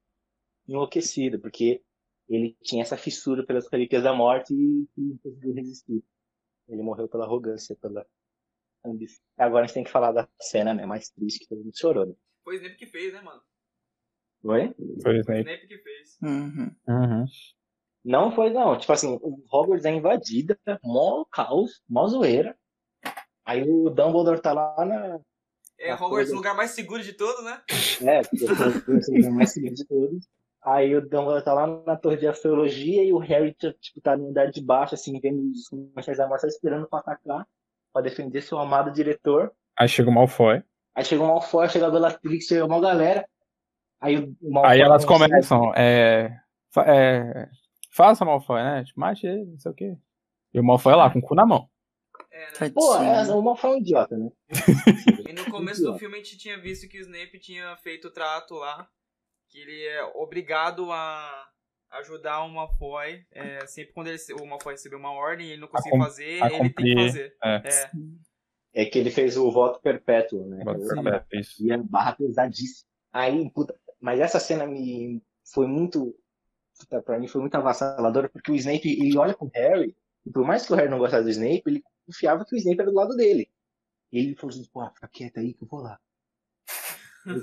enlouquecido, porque ele tinha essa fissura pelas relíquias da morte e, e não conseguiu resistir. Ele morreu pela arrogância, pela ambição. Agora a gente tem que falar da cena, né, mais triste que todo mundo chorou, né? Foi o Snape que fez, né, mano? Oi? Foi Foi o Snape. Snape que fez. Uhum. Uhum. Não foi, não. Tipo assim, o Hogwarts é invadida, mó caos, mó zoeira. Aí o Dumbledore tá lá na, É, Ah, Hogwarts, foi. o lugar mais seguro de todos, né? É, sou o mais seguido de todos. Aí o Dumbledore tá lá na torre de astrologia e o Harry, tipo, tá no andar de baixo, assim, vendo os comerciais da morte, esperando pra atacar, pra defender seu amado diretor. Aí chega o Malfoy. Aí chega o Malfoy, chega a Bellatrix, chega uma galera. Aí o Malfoy Aí elas começam, é, é, faça Malfoy, né? Tipo, mate ele, não sei o quê. E o Malfoy lá, com o cu na mão. É, né? Pô, é, o Malfoy é um idiota, né? E no começo do filme a gente tinha visto que o Snape tinha feito o trato lá, que ele é obrigado a ajudar o Malfoy, é, sempre quando ele, o Malfoy recebeu uma ordem e ele não conseguia cum- fazer, ele tem que fazer. é. É. É que ele fez o voto perpétuo, né? Bota Eu- perpétuo, isso. E a barra pesadíssima. Aí, puta, mas essa cena me foi muito. puta, Pra mim foi muito avassaladora, porque o Snape, ele olha pro Harry, e por mais que o Harry não gostasse do Snape, ele confiava que o Snape era do lado dele. E ele falou assim, pô, fica quieto aí que eu vou lá.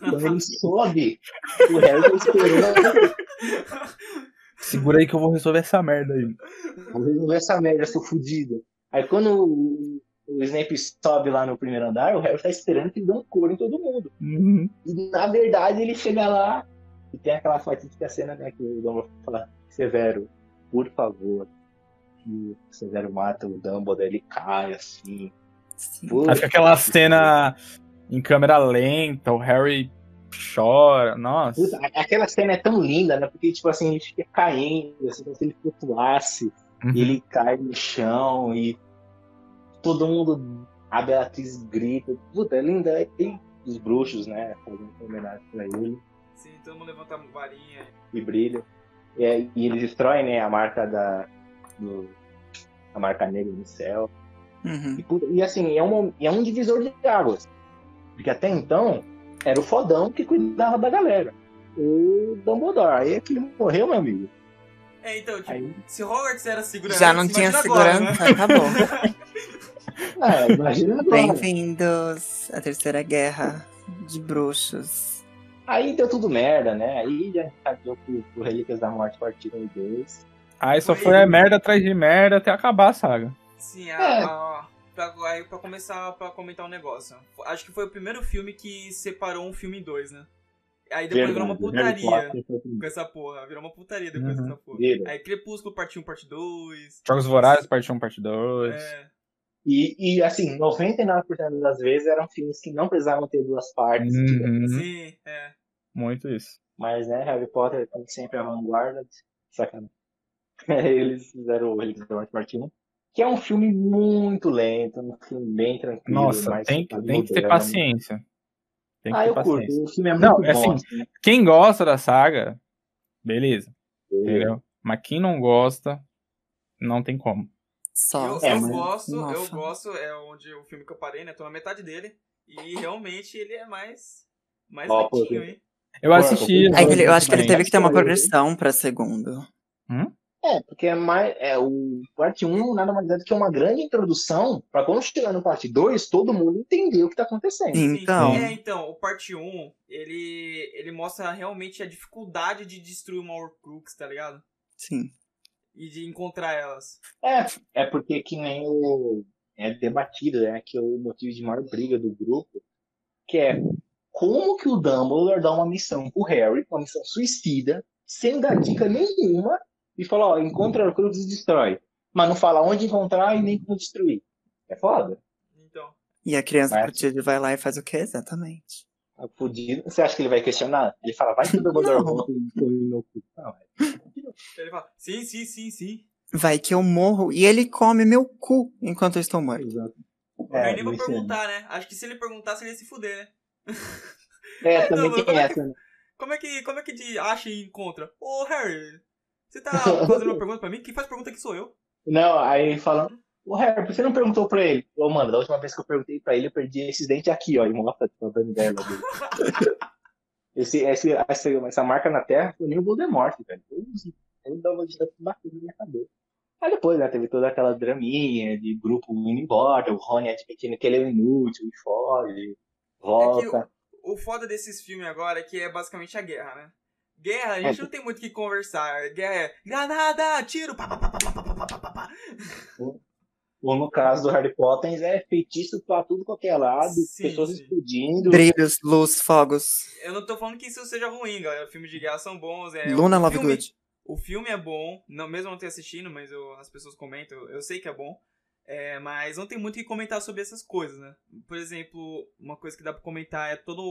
Quando ele sobe, o Harry tá esperando Segura aí que eu vou resolver essa merda aí. Vou resolver essa merda, seu fudido. Aí quando o, o Snape sobe lá no primeiro andar, o Harry tá esperando que ele dê um couro em todo mundo. Uhum. E na verdade ele chega lá e tem aquela fatídica cena né, que o Dumbledore fala, Severo, por favor. E o Severo mata o Dumbledore, ele cai assim. Acho que aquela cena em câmera lenta, o Harry chora. Nossa. puta, aquela cena é tão linda, né? Porque, tipo assim, ele fica caindo, assim, como se ele flutuasse. Uhum. E ele cai no chão e todo mundo. A Beatriz grita. Puta, é linda. E os bruxos, né? Fazendo homenagem pra ele. Sim, todo mundo levanta a varinha. E brilha. E, aí- e eles destroem, né? A marca da. Do, a marca negra no céu. Uhum. E, e assim, é um, é um divisor de águas. Porque até então era o fodão que cuidava da galera. O Dumbledore. Aí é que ele morreu, meu amigo. É, então, tipo, Aí, se Hogwarts era segurança, Já não tinha imagina agora, né? segurança, acabou. ah, imagina agora. Bem-vindos à Terceira Guerra de Bruxos. Aí deu tudo merda, né? Aí já encadeou pro, pro Relíquias da Morte partido 2. Aí só Foi- foi a merda atrás de merda até acabar a saga. Sim, É. a, pra, aí pra começar pra comentar um negócio. Acho que foi o primeiro filme que separou um filme em dois, né? Aí depois virou uma putaria com essa porra. Virou uma putaria depois Uhum. dessa porra. Vira. Aí Crepúsculo parte 1, parte 2. Jogos Vorazes, parte 1, parte 2. É, E, e assim, 99% das vezes eram filmes que não precisavam ter duas partes. Uhum. sim, é. Muito isso. Mas, né, Harry Potter, como sempre, a vanguarda. Sacanagem. Eles fizeram o Relíquias da Morte parte 1. Que é um filme muito lento, um filme bem tranquilo. Nossa, tem, tem que ter paciência. Tem que Ah, ter eu curto. paciência. O filme é muito Não, bom. é assim, assim. Quem gosta da saga, beleza, entendeu? Mas quem não gosta, não tem como. Só. Eu, É, eu mas- gosto, eu Nossa. gosto, é onde o filme que eu parei, né? Tô na metade dele. E realmente ele é mais. Mais pô, lentinho, hein? Eu assisti. eu- É eu acho que ele teve que ter uma progressão pra segundo. É, porque é mais. É, o parte 1 nada mais é do que uma grande introdução pra quando chegar no parte 2, todo mundo entender o que tá acontecendo. Sim, Então. É, então, o parte 1, ele, ele mostra realmente a dificuldade de destruir uma Horcrux, tá ligado? Sim. E de encontrar elas. É, é porque que nem o. É debatido, né? Que é o motivo de maior briga do grupo, que é como que o Dumbledore dá uma missão pro Harry, uma missão suicida, sem dar dica nenhuma, e fala, ó, encontra a Horcrux e destrói. Mas não fala onde encontrar e nem como destruir. É foda. Então. E a criança Mas- protegida vai lá e faz o quê? Exatamente. Fudido. Você acha que ele vai questionar? Ele fala, vai que o Dumbledore e vai. Ele fala, sim, sim, sim, sim. Vai que eu morro e ele come meu cu enquanto eu estou morto. Exato. O Harry nem vai Luciano. perguntar, né? Acho que se ele perguntasse, ele ia se fuder, né? É, também Não, tem como é que- essa, né? Como é que, como é que de acha e encontra? Ô, Harry, você tá fazendo uma pergunta pra mim? Quem faz pergunta aqui sou eu. Não, aí falando, o Harry, por que você não perguntou pra ele? Ô, mano, da última vez que eu perguntei pra ele, eu perdi esses dentes aqui, ó, e mostra, tipo, a bandeira dele. esse, esse, essa, essa marca na terra foi nem o Voldemort, velho. Ele dava uma distância batida na minha cabeça. Aí depois, né, teve toda aquela draminha de grupo indo embora, o Rony admitindo que ele é inútil e foge, volta. O foda desses filmes agora é que é basicamente a guerra, né? Guerra, a gente É. não tem muito o que conversar. Guerra é granada, tiro, pá, pá, pá, pá, pá, pá, pá, pá. Ou no caso do Harry Potter, é feitiço pra tudo qualquer lado, Sim, pessoas sim. explodindo. Brilhos, luz, fogos. Eu não tô falando que isso seja ruim, galera. Filmes de guerra são bons. É, Luna Lovegood. O filme é bom, não, mesmo não ter assistindo, mas eu- as pessoas comentam, eu sei que é bom. É, mas não tem muito o que comentar sobre essas coisas, né? Por exemplo, uma coisa que dá pra comentar é todos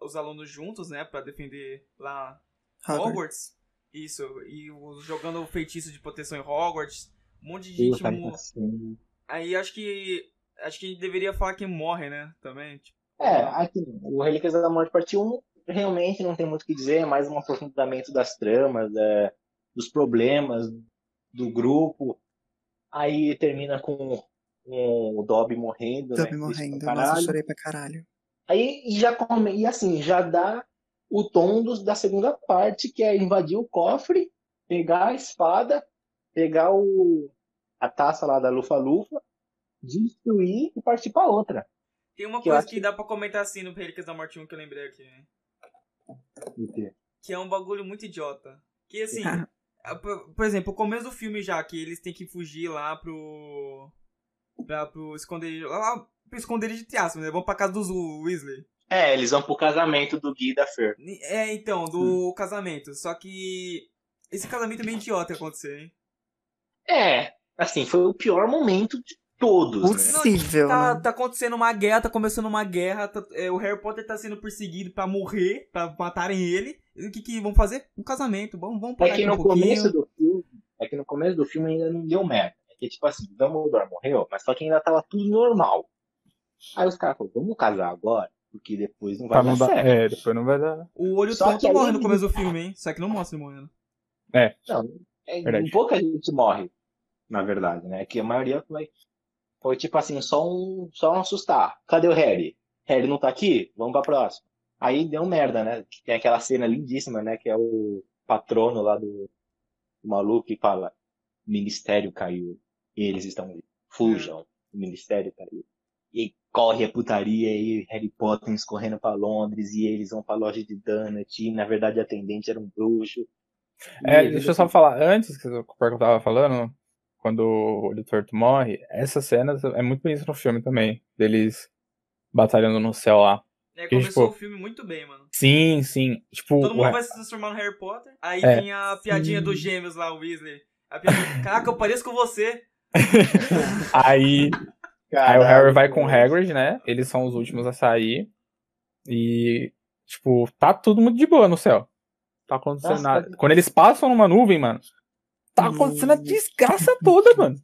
os alunos juntos, né? Pra defender lá Hogwarts. Hogwarts. Isso, e o- jogando o feitiço de proteção em Hogwarts. Um monte de gente. Puta, mo- assim. Aí acho que. Acho que a gente deveria falar quem morre, né? Também. Tipo, É, aqui, o Relíquias da Morte parte 1 realmente não tem muito o que dizer, é mais um aprofundamento das tramas, é, dos problemas do grupo. Aí termina com, com o Dobby morrendo, Dobby né? morrendo. Nossa, eu chorei pra caralho. Aí e já come, e assim, já dá o tom dos, da segunda parte, que é invadir o cofre, pegar a espada, pegar o, a taça lá da Lufa-Lufa, destruir e partir pra outra. Tem uma Que coisa que que- dá pra comentar assim no Relíquias da Morte 1 que eu lembrei aqui. né? Que é um bagulho muito idiota. Que assim, por exemplo, o começo do filme já, que eles têm que fugir lá pro. Pra, pro esconderijo. Lá pro esconderijo de aspas, né? Vão pra casa dos Weasley. É, eles vão pro casamento do Gui e da Fer. É, então, do casamento. Só que. Esse casamento é meio idiota acontecer, hein? É, assim, foi o pior momento de todos, né? Possível, Tá, né? tá acontecendo uma guerra, tá começando uma guerra. tá- é, o Harry Potter tá sendo perseguido pra morrer, pra matarem ele. E o que que vão fazer? Um casamento. Vamos, vamos É parar que aqui um no pouquinho. começo do filme, é que no começo do filme ainda não deu merda. É que tipo assim, Dumbledore morreu, mas só que ainda tava tudo normal. Aí os caras falaram, vamos casar agora, porque depois não vai dar não certo. é, depois não vai dar. O olho Só que morre no começo do filme, hein? Só que não mostra ele morrendo. Não, é, Verdade. pouca gente morre, na verdade, né? Que a maioria foi, foi tipo assim, só um, só um assustar. Cadê o Harry? Harry não tá aqui? Vamos pra próxima. Aí deu merda, né? Que Tem aquela cena lindíssima, né? Que é o patrono lá do, do maluco que fala: o ministério caiu e eles estão ali. Fujam, o ministério caiu. E aí corre a putaria e Harry Potter escorrendo pra Londres e eles vão pra loja de Donut e na verdade a atendente era um bruxo. É, eles- deixa eu só falar, antes que o que eu tava falando, quando o Olho Torto morre, essas cenas é muito bonito no filme também, deles batalhando no céu lá. É, começou tipo, o filme muito bem, mano. Sim, sim. Tipo, Todo mundo ué, vai se transformar no Harry Potter. Aí É. tem a piadinha dos gêmeos lá, o Weasley. A piadinha, caraca, eu pareço com você. aí, aí o Caralho, Harry vai com o. Hagrid, né? Eles são os últimos a sair. E, tipo, tá tudo muito de boa no céu. Tá acontecendo Nossa, nada. tá- Quando eles passam numa nuvem, mano, tá acontecendo a desgraça toda, mano.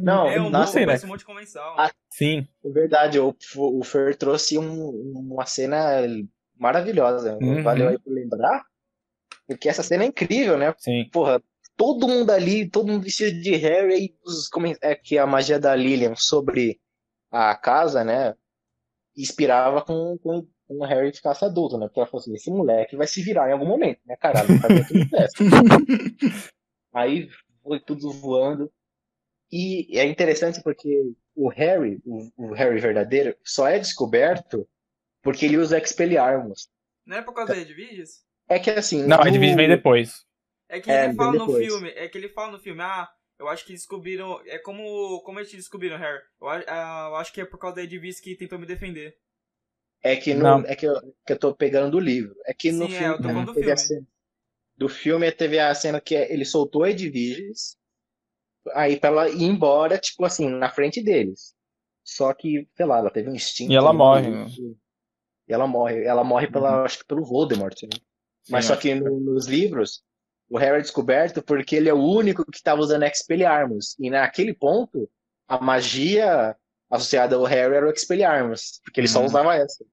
Não, é um não sei, né? parece um monte de convenção. Ah, Sim. É verdade, o, o Fer trouxe um- uma cena maravilhosa. Uhum. Valeu aí por lembrar. Porque essa cena é incrível, né? Sim. Porra, todo mundo ali, todo mundo vestido de Harry, e os é que a magia da Lilian sobre a casa, né? Inspirava com, com, com o Harry ficasse adulto, né? Porque ela falou assim: esse moleque vai se virar em algum momento, né, caralho? O. Aí foi tudo voando. E é interessante porque o Harry, o, o Harry verdadeiro, só é descoberto porque ele usa Expelliarmus. Não é por causa da Edviges? É que assim. Não, a no- Edwige vem depois. É que É, ele fala no filme, é que ele fala no filme, ah, eu acho que descobriram, é como, como eles descobriram, Harry? Eu, ah, eu acho que é por causa da Edviges que tentou me defender. É que, no, Não. é que, eu, que eu tô pegando do livro. É que no Sim, é, filme, eu tô falando do filme. cena. Do filme teve a cena que ele soltou a Edviges, aí pra ela ir embora, tipo assim, na frente deles. Só que, sei lá, ela teve um instinto. E ela morre, E e ela morre. Ela morre pela, acho que pelo Voldemort, né? Mas Sim, só que no- nos livros, o Harry é descoberto porque ele é o único que estava usando Expelliarmus. E naquele ponto, a magia associada ao Harry era o Expelliarmus. Porque ele só Hum. usava essa.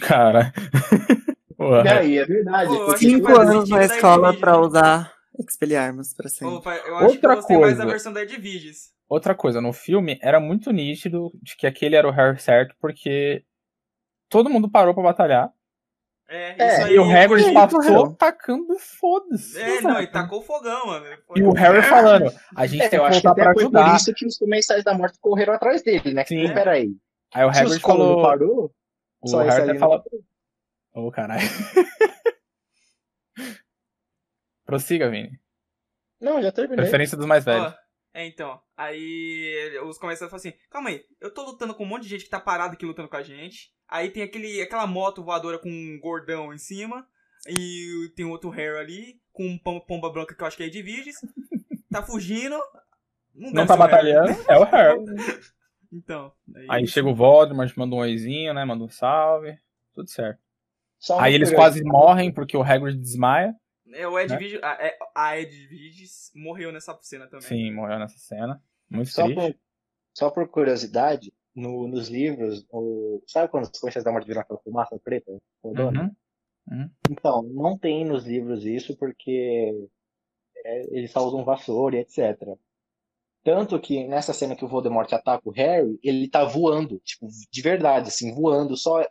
Cara. Porra. E aí, é verdade. Pô, que Cinco anos na escola né? usar Expelliarmus pra Ô, sempre. pai, eu acho que eu Outra mais da coisa. versão da Edviges. Outra coisa, no filme era muito nítido de que aquele era o Harry certo, porque todo mundo parou pra batalhar. É, É, aí E o Hagrid foi- passou tacando foda-se. É, não, e tacou fogão, mano. Ele foi- E o Harry falando, a gente É, tem eu que acho que voltar pra até foi por ajudar. isso que os comensais da morte correram atrás dele, né? Sim. Peraí. Aí o Hagrid falou. parou, O só Harry até. Ô, caralho. Prossiga, Vini. Não, já terminei. Preferência dos mais velhos. Ó, é, então. Aí os comerciantes falam assim: calma aí, eu tô lutando com um monte de gente que tá parado aqui lutando com a gente. Aí tem aquele, aquela moto voadora com um gordão em cima. E tem outro Harry ali, com um pom- pomba branca que eu acho que é de Virges. Tá fugindo. Não, Não tá ser o Harry. batalhando, é o Harry. Então. Aí, Aí chega o Voldemort, manda um oizinho, né? Manda um salve. Tudo certo. Aí eles quase morrem porque o Hagrid desmaia. É, o Ed né? A, é- a Ed Virges morreu nessa cena também. Sim, morreu nessa cena. Muito Só triste. por, só por curiosidade, no- nos livros, o, sabe quando os comensais da morte viram aquela fumaça preta? rodando? Uhum. Então, não tem nos livros isso porque é, eles só usam vassoura e etc. Tanto que nessa cena que o Voldemort ataca o Harry, ele tá voando, tipo, de verdade, assim, voando, só.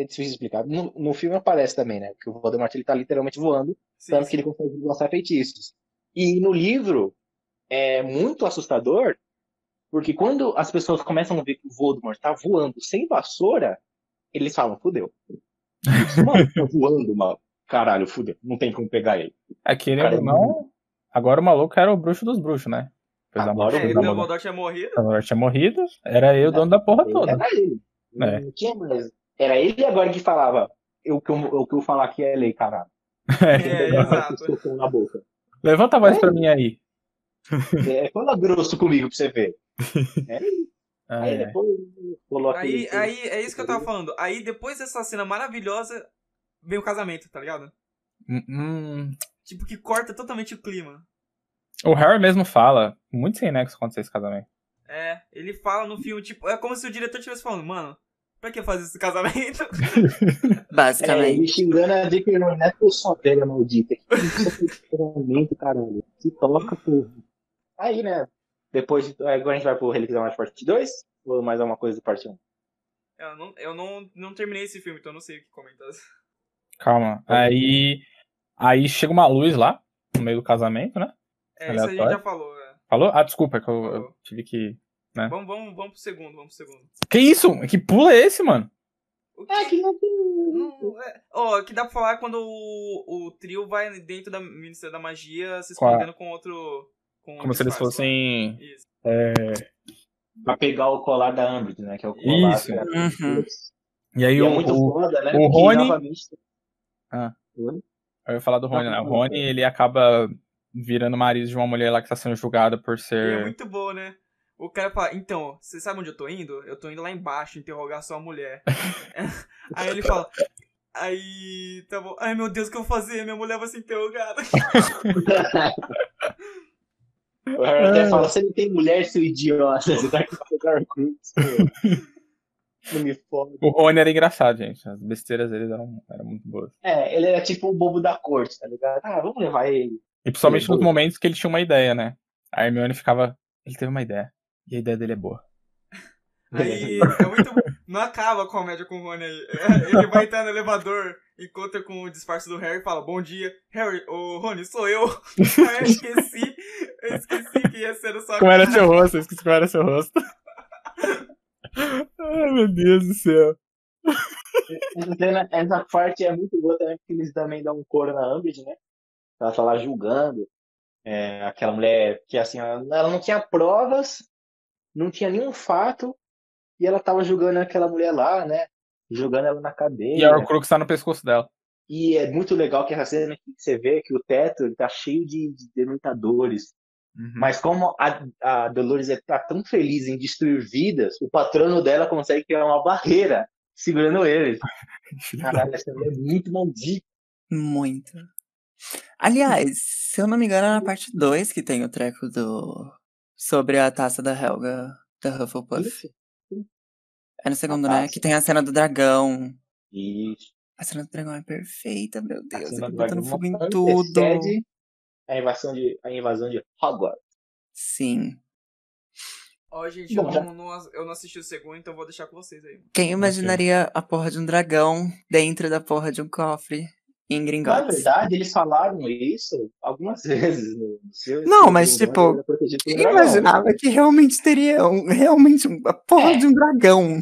É difícil explicar. No, no filme aparece também, né? Que o Voldemort ele tá literalmente voando, Sim, tanto sim. que ele consegue lançar feitiços. E no livro é muito assustador, porque quando as pessoas começam a ver que o Voldemort tá voando sem vassoura, eles falam, fudeu. Mano, tá voando, mano. Caralho, fudeu. Não tem como pegar ele. É que Cara, ele não. Agora o maluco era o bruxo dos bruxos, né? Agora É, o o. Dumbledore tinha morrido. A mulher tinha morrido, era eu o dono da porra toda. Era ele. É. Não tinha mais. Era ele agora que falava. O que eu, o que eu falar aqui é lei, caralho. É, Pegava exato. na boca. Levanta a voz pra mim aí. É, fala grosso comigo pra você ver. Aí É. depois coloca Aí, ele- aí, é isso que eu tava falando. Aí, depois dessa cena maravilhosa, vem o casamento, tá ligado? Hum, hum. Tipo, que corta totalmente o clima. O Harry mesmo fala, muito sem nexo acontecer esse casamento. É, ele fala no filme, tipo, é como se o diretor estivesse falando, mano, pra que fazer esse casamento? É, Basicamente. ele xingando a J.K. Rowling, não é por sua velha maldita. Que experimento, caralho. Se toca, porra. Aí, né? Depois, de- agora a gente vai pro Relíquias da Morte parte 2? Ou mais alguma coisa do parte 1? eu não, eu não, não terminei esse filme, então eu não sei o que comentar. Calma. Aí. Aí chega uma luz lá, no meio do casamento, né? É, isso a gente Aleatório. já falou. é. Falou? Ah, desculpa, é que eu, eu tive que. Vamos, vamos, vamos pro segundo, vamos pro segundo. Que isso? Que pulo é esse, mano? O que, É que não tem. não, é, ó, que dá pra falar quando o, o trio vai dentro da Ministério da Magia se escondendo com outro. Com Como se eles fossem. Isso. Pra pegar o colar da Ambridge, né? Que é o colar. Isso. é- Uhum. E aí E o, é muito o- foda, né? o Rony- novamente, Ah. Eu ia falar do Rony, né? O Rony, ele acaba virando marido de uma mulher lá que tá sendo julgada por E é ser. muito bom, né? O cara fala, então, você sabe onde eu tô indo? Eu tô indo lá embaixo interrogar sua mulher. aí ele fala, aí, tá bom. Ai meu Deus, o que eu vou fazer? Minha mulher vai ser interrogada. O Harry até fala, você não tem mulher, seu idiota. Você tá com o Horcrux. Não me fode. O Rony era engraçado, gente. As besteiras dele eram, eram muito boas. É, ele era tipo um bobo da corte, tá ligado? Ah, vamos levar ele. E principalmente Ele é nos momentos que ele tinha uma ideia, né? A Hermione ficava. Ele teve uma ideia. E a ideia dele é boa. Aí é muito. Não acaba a comédia com o Rony aí. É, Ele vai entrar no elevador, encontra com o disfarce do Harry e fala, bom dia. Harry, ô Rony, sou eu. Aí eu esqueci. Eu esqueci que ia ser a sua Como era cara. seu rosto? Eu esqueci como era seu rosto. Ai, meu Deus do céu. Essa, cena- essa parte é muito boa também, porque eles também dão um coro na Umbridge, né? Ela tá lá julgando é, aquela mulher que, assim, ela, ela não tinha provas, não tinha nenhum fato, e ela tava julgando aquela mulher lá, né? Jogando ela na E cadeia. a Horcrux tá no pescoço dela. E é muito legal que essa cena que você vê que o teto ele tá cheio de, de dementadores. Uhum. Mas como a, a Dolores está tão feliz em destruir vidas, o patrono dela consegue criar uma barreira segurando eles. Caralho, essa mulher é muito maldita. Muito. Aliás, se eu não me engano, é na parte 2 que tem o treco do. Sobre a taça da Helga da Hufflepuff. É no segundo, A né? Que tem a cena do dragão. Isso. A cena do dragão é perfeita, meu A Deus. cena Ele do botando dragão fogo em tudo. A invasão de, a invasão de Hogwarts. Sim. Ó, gente, Bom, eu, não, não- eu não assisti o segundo, então vou deixar com vocês aí. Quem imaginaria a porra de um dragão dentro da porra de um cofre em Na Gringotts? verdade, eles falaram isso algumas vezes no. Não, mas, tipo, pelo Quem dragão. imaginava que realmente teria um, realmente um- a porra É. de um dragão?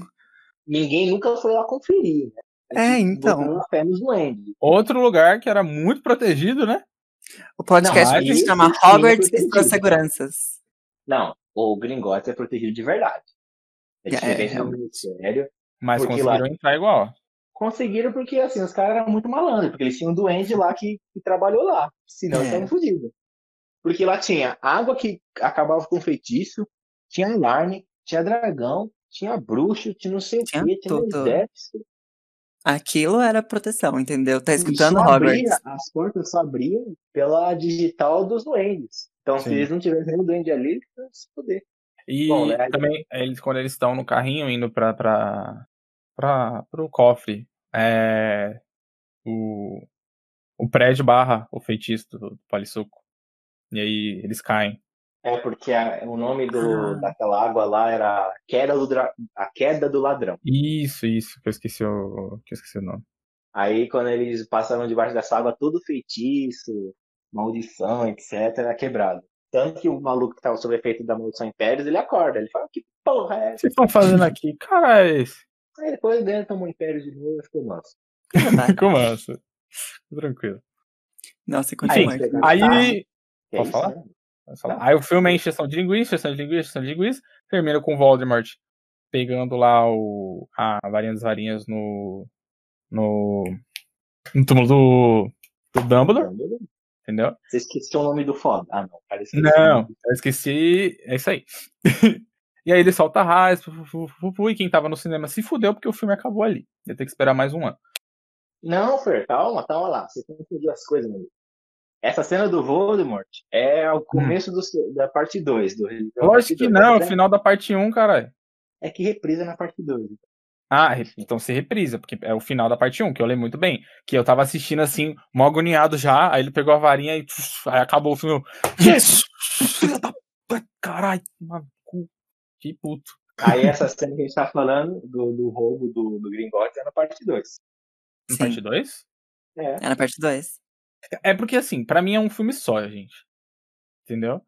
Ninguém nunca foi lá conferir, né? É, então. Outro lugar que era muito protegido, né? O podcast Não, que se chama é Hogwarts e suas seguranças. Não, o Gringotts é protegido de verdade. É É, diferente do realmente. Ministério. Mas conseguiram lá- entrar igual. Conseguiram porque, assim, os caras eram muito malandros, porque eles tinham um duende lá que, que trabalhou lá. Senão eles É. estavam fodidos. Porque lá tinha água que acabava com feitiço, tinha alarme, tinha dragão, tinha bruxo, tinha não sei o quê, tinha tudo. exército. Aquilo era proteção, entendeu? Tá escutando Hogwarts. as portas só abriam pela digital dos duendes. Então, se Sim. eles não tivessem nenhum duende ali, eles iam se foder. E Bom, né, também, eles, quando eles estão no carrinho indo pra, pra, pra, pro cofre, é, o, o prédio barra o feitiço do, do Polissuco. E aí eles caem. É, porque a- o nome do, Ah. daquela água lá era queda do a queda do ladrão. Isso, isso, que eu esqueci o, que eu esqueci o nome. Aí, quando eles passaram debaixo dessa água, todo feitiço, maldição, etc., era quebrado. Tanto que o maluco que tava sob efeito da maldição Impérios, ele acorda. Ele fala, que porra é O que essa? vocês estão fazendo aqui? Cara, é esse? Aí depois dele tomou Império de novo e ficou, nossa. Vai. Com manso. Tranquilo. Nossa, e continua. Aí, aí. É Pode falar? né? Falar. Aí o filme é encheção de linguiça, encheção de linguiça, encheção de linguiça. Termina com o Voldemort pegando lá o, a varinha das varinhas no. No. No túmulo do. Do Dumbledore, entendeu? Você esqueceu o nome do foda. Ah, não. O Não, nome. eu esqueci. É isso aí. e aí ele solta fu- e quem tava no cinema se fudeu porque o filme acabou ali. Ia ter que esperar mais um ano. Não, Fer, calma, calma lá. Você confundiu as coisas, meu amigo. Essa cena do Voldemort é o começo do, da parte 2. Do, Hum. Lógico que dois. não, é o Essa final da parte 1, caralho. É que reprisa na parte 2. Ah, então se reprisa, porque é o final da parte 1, que eu lembro muito bem. Que eu tava assistindo assim, mó agoniado já, aí ele pegou a varinha e aí acabou o filme. Yes! Filha da caralho, mano, cu. Que puto. Aí essa cena que a gente tá falando do, do roubo do, do Gringotts é na parte 2. No Sim. parte 2? É. É na parte 2. É porque assim, pra mim é um filme só, gente. Entendeu?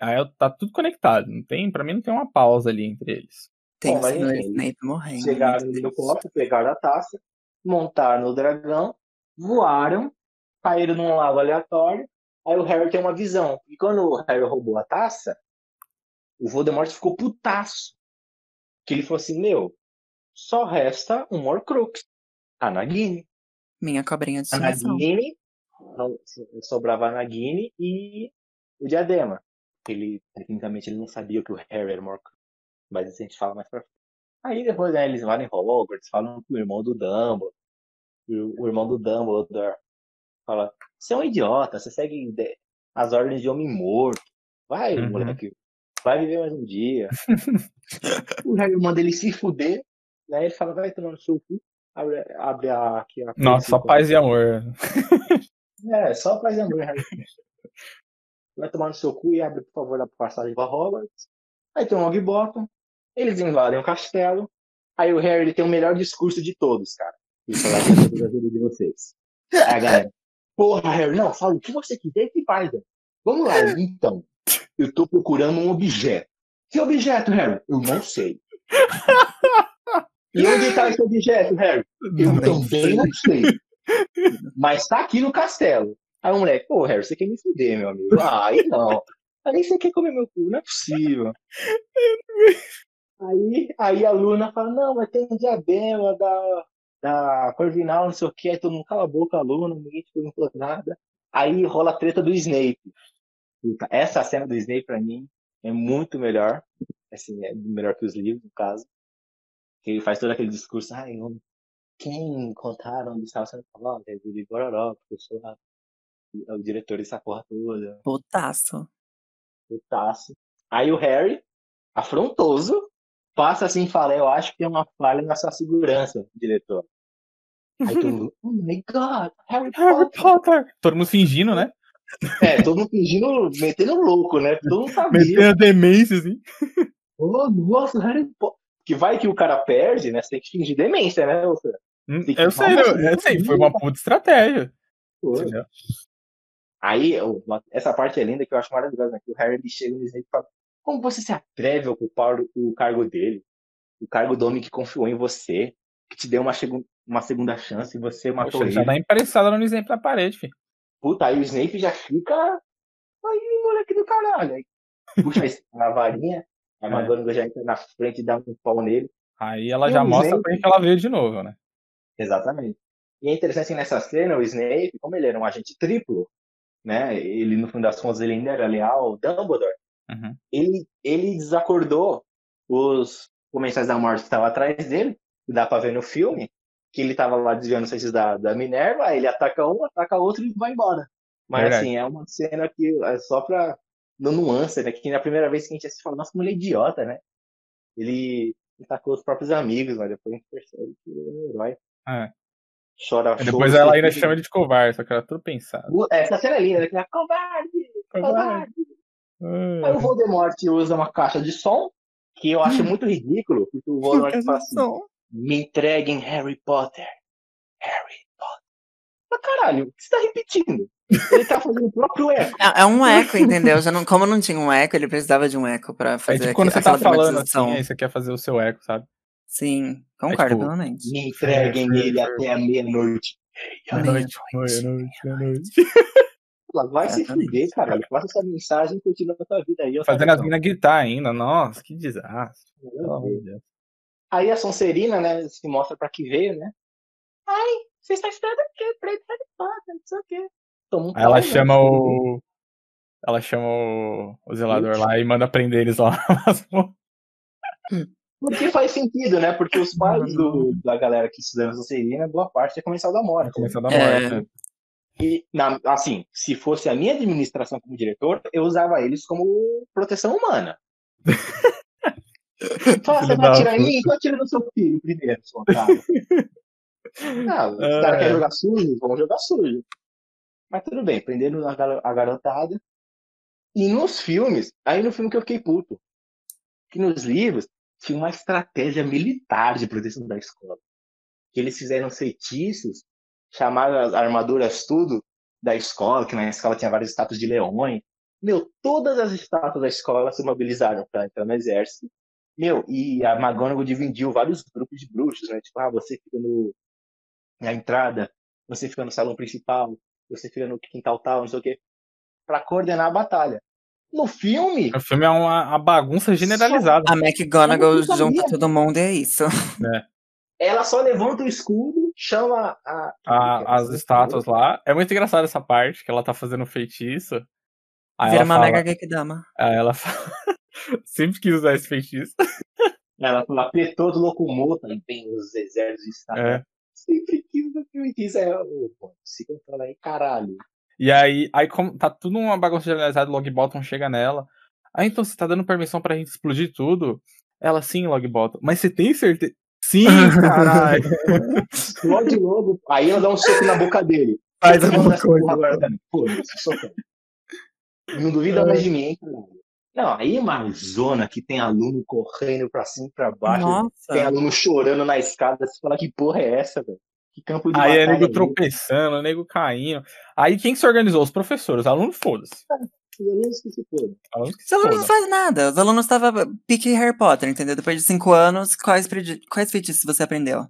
Aí eu- tá tudo conectado. Não tem, pra mim não tem uma pausa ali entre eles. Tem Bom, mas Snape morrendo. Chegaram no copo, pegaram a taça, montaram no dragão, voaram, caíram num lago aleatório. Aí o Harry tem uma visão. E quando o Harry roubou a taça, o Voldemort ficou putaço. Que ele falou assim: Meu, só resta um Horcrux. A Nagini. Minha cobrinha de A estimação. Nagini, não, sobrava a Nagini e o Diadema. Ele, tecnicamente, ele não sabia que o Harry era o Horcrux. Mas isso a gente fala mais pra frente. Aí depois, né, eles vão em Hogwarts, falam com o irmão do Dumbledore. O, o irmão do Dumbledore fala, você é um idiota, você segue as ordens de homem morto. Vai, Uhum. moleque, vai viver mais um dia. o Harry manda ele se fuder, né? Ele fala, vai tomar no seu cu. Abre, abre a, aqui a Nossa, só paz e amor. é, só paz e amor, Harry. Vai tomar no seu cu e abre, por favor, a passagem pra Hogwarts. Aí tem o Longbottom. Eles invadem o castelo. Aí o Harry ele tem o melhor discurso de todos, cara. Ele fala "Gente, eu ajudo de vocês. Aí a galera, porra, Harry, não, fala o que você quiser que faz, velho. Vamos lá, então. Eu tô procurando um objeto. Que objeto, Harry? Eu não sei. E onde tá esse objeto, Harry? Eu Também também não sei. Mas tá aqui no castelo. Aí o moleque, pô, Harry, você quer me fuder, meu amigo? Ah, aí não. Aí você quer comer meu cu, não é possível. Aí, aí a Luna fala, não, mas tem um diadema da, da Corvinal, não sei o que, aí todo mundo cala a boca, Luna, ninguém te perguntou nada. Aí rola a treta do Snape. Puta, essa cena do Snape, pra mim, é muito melhor. Assim, é melhor que os livros, no caso. Que ele faz todo aquele discurso, ai, eu quem contaram onde estava sendo falado, é de Gororó, porque eu sou a- o diretor dessa porra toda, Putaço. putaço. Aí o Harry, afrontoso, passa assim e fala, eu acho que tem uma falha na sua segurança, diretor. Aí todo mundo, oh my god, Harry Harry Potter. Potter! Todo mundo fingindo, né? É, todo mundo fingindo, metendo louco, né? Todo mundo sabia. Metendo a demência, assim. Oh, nossa, Harry Potter. Que vai que o cara perde, né? Você tem que fingir demência, né? Você? Hum, Eu sei, eu, eu sei, foi uma puta estratégia. Aí, essa parte é linda que eu acho maravilhosa, né? Que o Harry chega no Snape e fala: Como você se atreve a ocupar o, cargo dele? O cargo do homem que confiou em você, que te deu uma, uma segunda chance e você matou Poxa, já ele. dá emprestada no exemplo da parede, filho. Puta, aí o Snape já fica. Aí, moleque do caralho. Aí, puxa a varinha, a É. McGonagall já entra na frente e dá um pau nele. Aí ela E já mostra Snape? pra que ela veio de novo, né? Exatamente. E é interessante que nessa cena, o Snape, como ele era um agente triplo, né? Ele, no fim das contas, ele ainda era leal ao Dumbledore. Uhum. ele, ele desacordou os comensais da morte que estavam atrás dele, dá pra ver no filme, que ele tava lá desviando os da, da Minerva, aí ele ataca um, ataca outro e vai embora. Mas Verdade. assim, é uma cena que é só pra. No nuance, né? Que na primeira vez que a gente assiste, fala, nossa, como ele é idiota, né? Ele atacou os próprios amigos, mas depois a gente percebe que ele é um herói. É. Chora, E depois chora, ela ainda chama ele de covarde, só que era tudo pensado. Essa cena é linda, né? Que ela, covarde! Covarde! Aí Ai, o Voldemort usa uma caixa de som, que eu acho muito ridículo, porque o Voldemort fala assim, me entreguem Harry Potter. Harry Potter. Mas caralho, o que você tá repetindo? Ele tá fazendo o próprio eco. É, é um eco, entendeu? Já não, como não tinha um eco, ele precisava de um eco pra fazer tipo, quando aquele- você tá falando assim, aí você quer fazer o seu eco, sabe? Sim. Concordo, tipo, plenamente. Me entreguem Fer, ele até a meia-noite. Meia-noite, meia-noite, meia-noite. Vai se fuder, caralho. Passa essa mensagem e continua a tua vida aí. Fazendo as minas gritar ainda. Nossa, que desastre. Pelo amor de Deus. Aí a Sonserina, né, se mostra pra que veio, né? Ai, você está esperando o quê? Pra ele de Potter, não sei o quê. Um Aí ela pau, né? chama o. Ela chama o, o zelador lá e manda prender eles lá. Porque faz sentido, né? Porque os pais do, da galera que estudando Sonserina, boa parte é comensal da morte. Começou a dar É. morte. né? E, na- assim, se fosse a minha administração como diretor, eu usava eles como proteção humana. Fala, você vai da atirar em mim? Então atira no seu filho primeiro, seu otário. Não, os É. caras querem jogar sujo, vão jogar sujo. Mas tudo bem, prenderam a a garotada. E nos filmes, aí no filme que eu fiquei puto. Que nos livros tinha uma estratégia militar de proteção da escola. Que eles fizeram feitiços, chamaram as armaduras tudo da escola, que na escola tinha várias estátuas de leões. Meu, todas as estátuas da escola se mobilizaram para entrar no exército. Meu, e a McGonagall dividiu vários grupos de bruxos, né? Tipo, ah, você fica no, na entrada, você fica no salão principal, você fica no quintal tal, não sei o quê, pra coordenar a batalha. No filme, O filme é uma, uma bagunça generalizada. A McGonagall junta todo mundo e é isso. ela só levanta o escudo, chama a, A- as estátuas lá. É muito engraçado essa parte, que ela tá fazendo feitiço. Aí Vira ela uma fala, mega Geekdama. aí ela fala, sempre quis usar esse feitiço. Ela fala, apertou do locomotor vem os exércitos de estado. É. Sempre quis no filme disso. É, pô, se controla aí, caralho. E aí, aí como tá tudo uma bagunça generalizada, o Logbottom chega nela. Ah, então você tá dando permissão pra gente explodir tudo? Ela, sim, Logbottom. Mas você tem certeza? Sim, caralho. Explode logo. Aí ela dá um soco na boca dele. Faz alguma coisa porra agora. Foda-se, socando. Não duvida mais de mim, hein, caralho. Não, aí é uma zona que tem aluno correndo pra cima e pra baixo. Tem Nossa. aluno chorando na escada. Você fala, que porra é essa, velho? Que campo de Aí é batalha nego é tropeçando, nego caindo. Aí quem se organizou? Os professores, alunos, foda-se. Os alunos que se que Os alunos não fazem nada. Os alunos estavam pique Harry Potter, entendeu? Depois de cinco anos, quais, quais feitiços você aprendeu?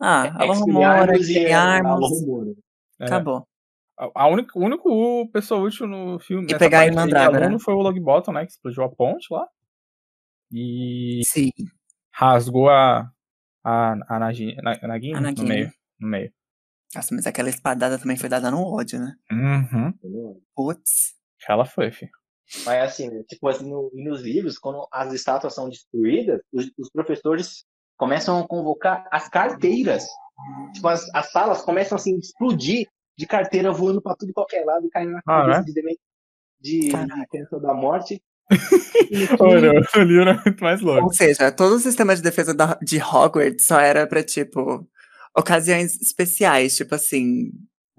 Ah, Alô Rumora, Expelliarmus e Alô Expelliarmus. Rumora. É. Acabou. A, única, o único pessoa útil no filme. E pegar aí de Mandrágora. aluno foi o Logbottom, né? Que explodiu a ponte lá. E Sim. rasgou a. A, a Nagini, na, Nagini? A no meio. No meio. Nossa, mas aquela espadada também foi dada no ódio, né? Uhum. Putz. Ela foi, filho. Mas assim, né, tipo assim, no- e nos livros, quando as estátuas são destruídas, os, os professores começam a convocar as carteiras. Tipo, as, as salas começam assim, a explodir de carteira voando pra tudo e qualquer lado, caindo na Ah, cabeça né? de demente de, da morte. O livro é muito mais louco. Ou seja, todo o sistema de defesa da- de Hogwarts só era pra, tipo, ocasiões especiais, tipo assim,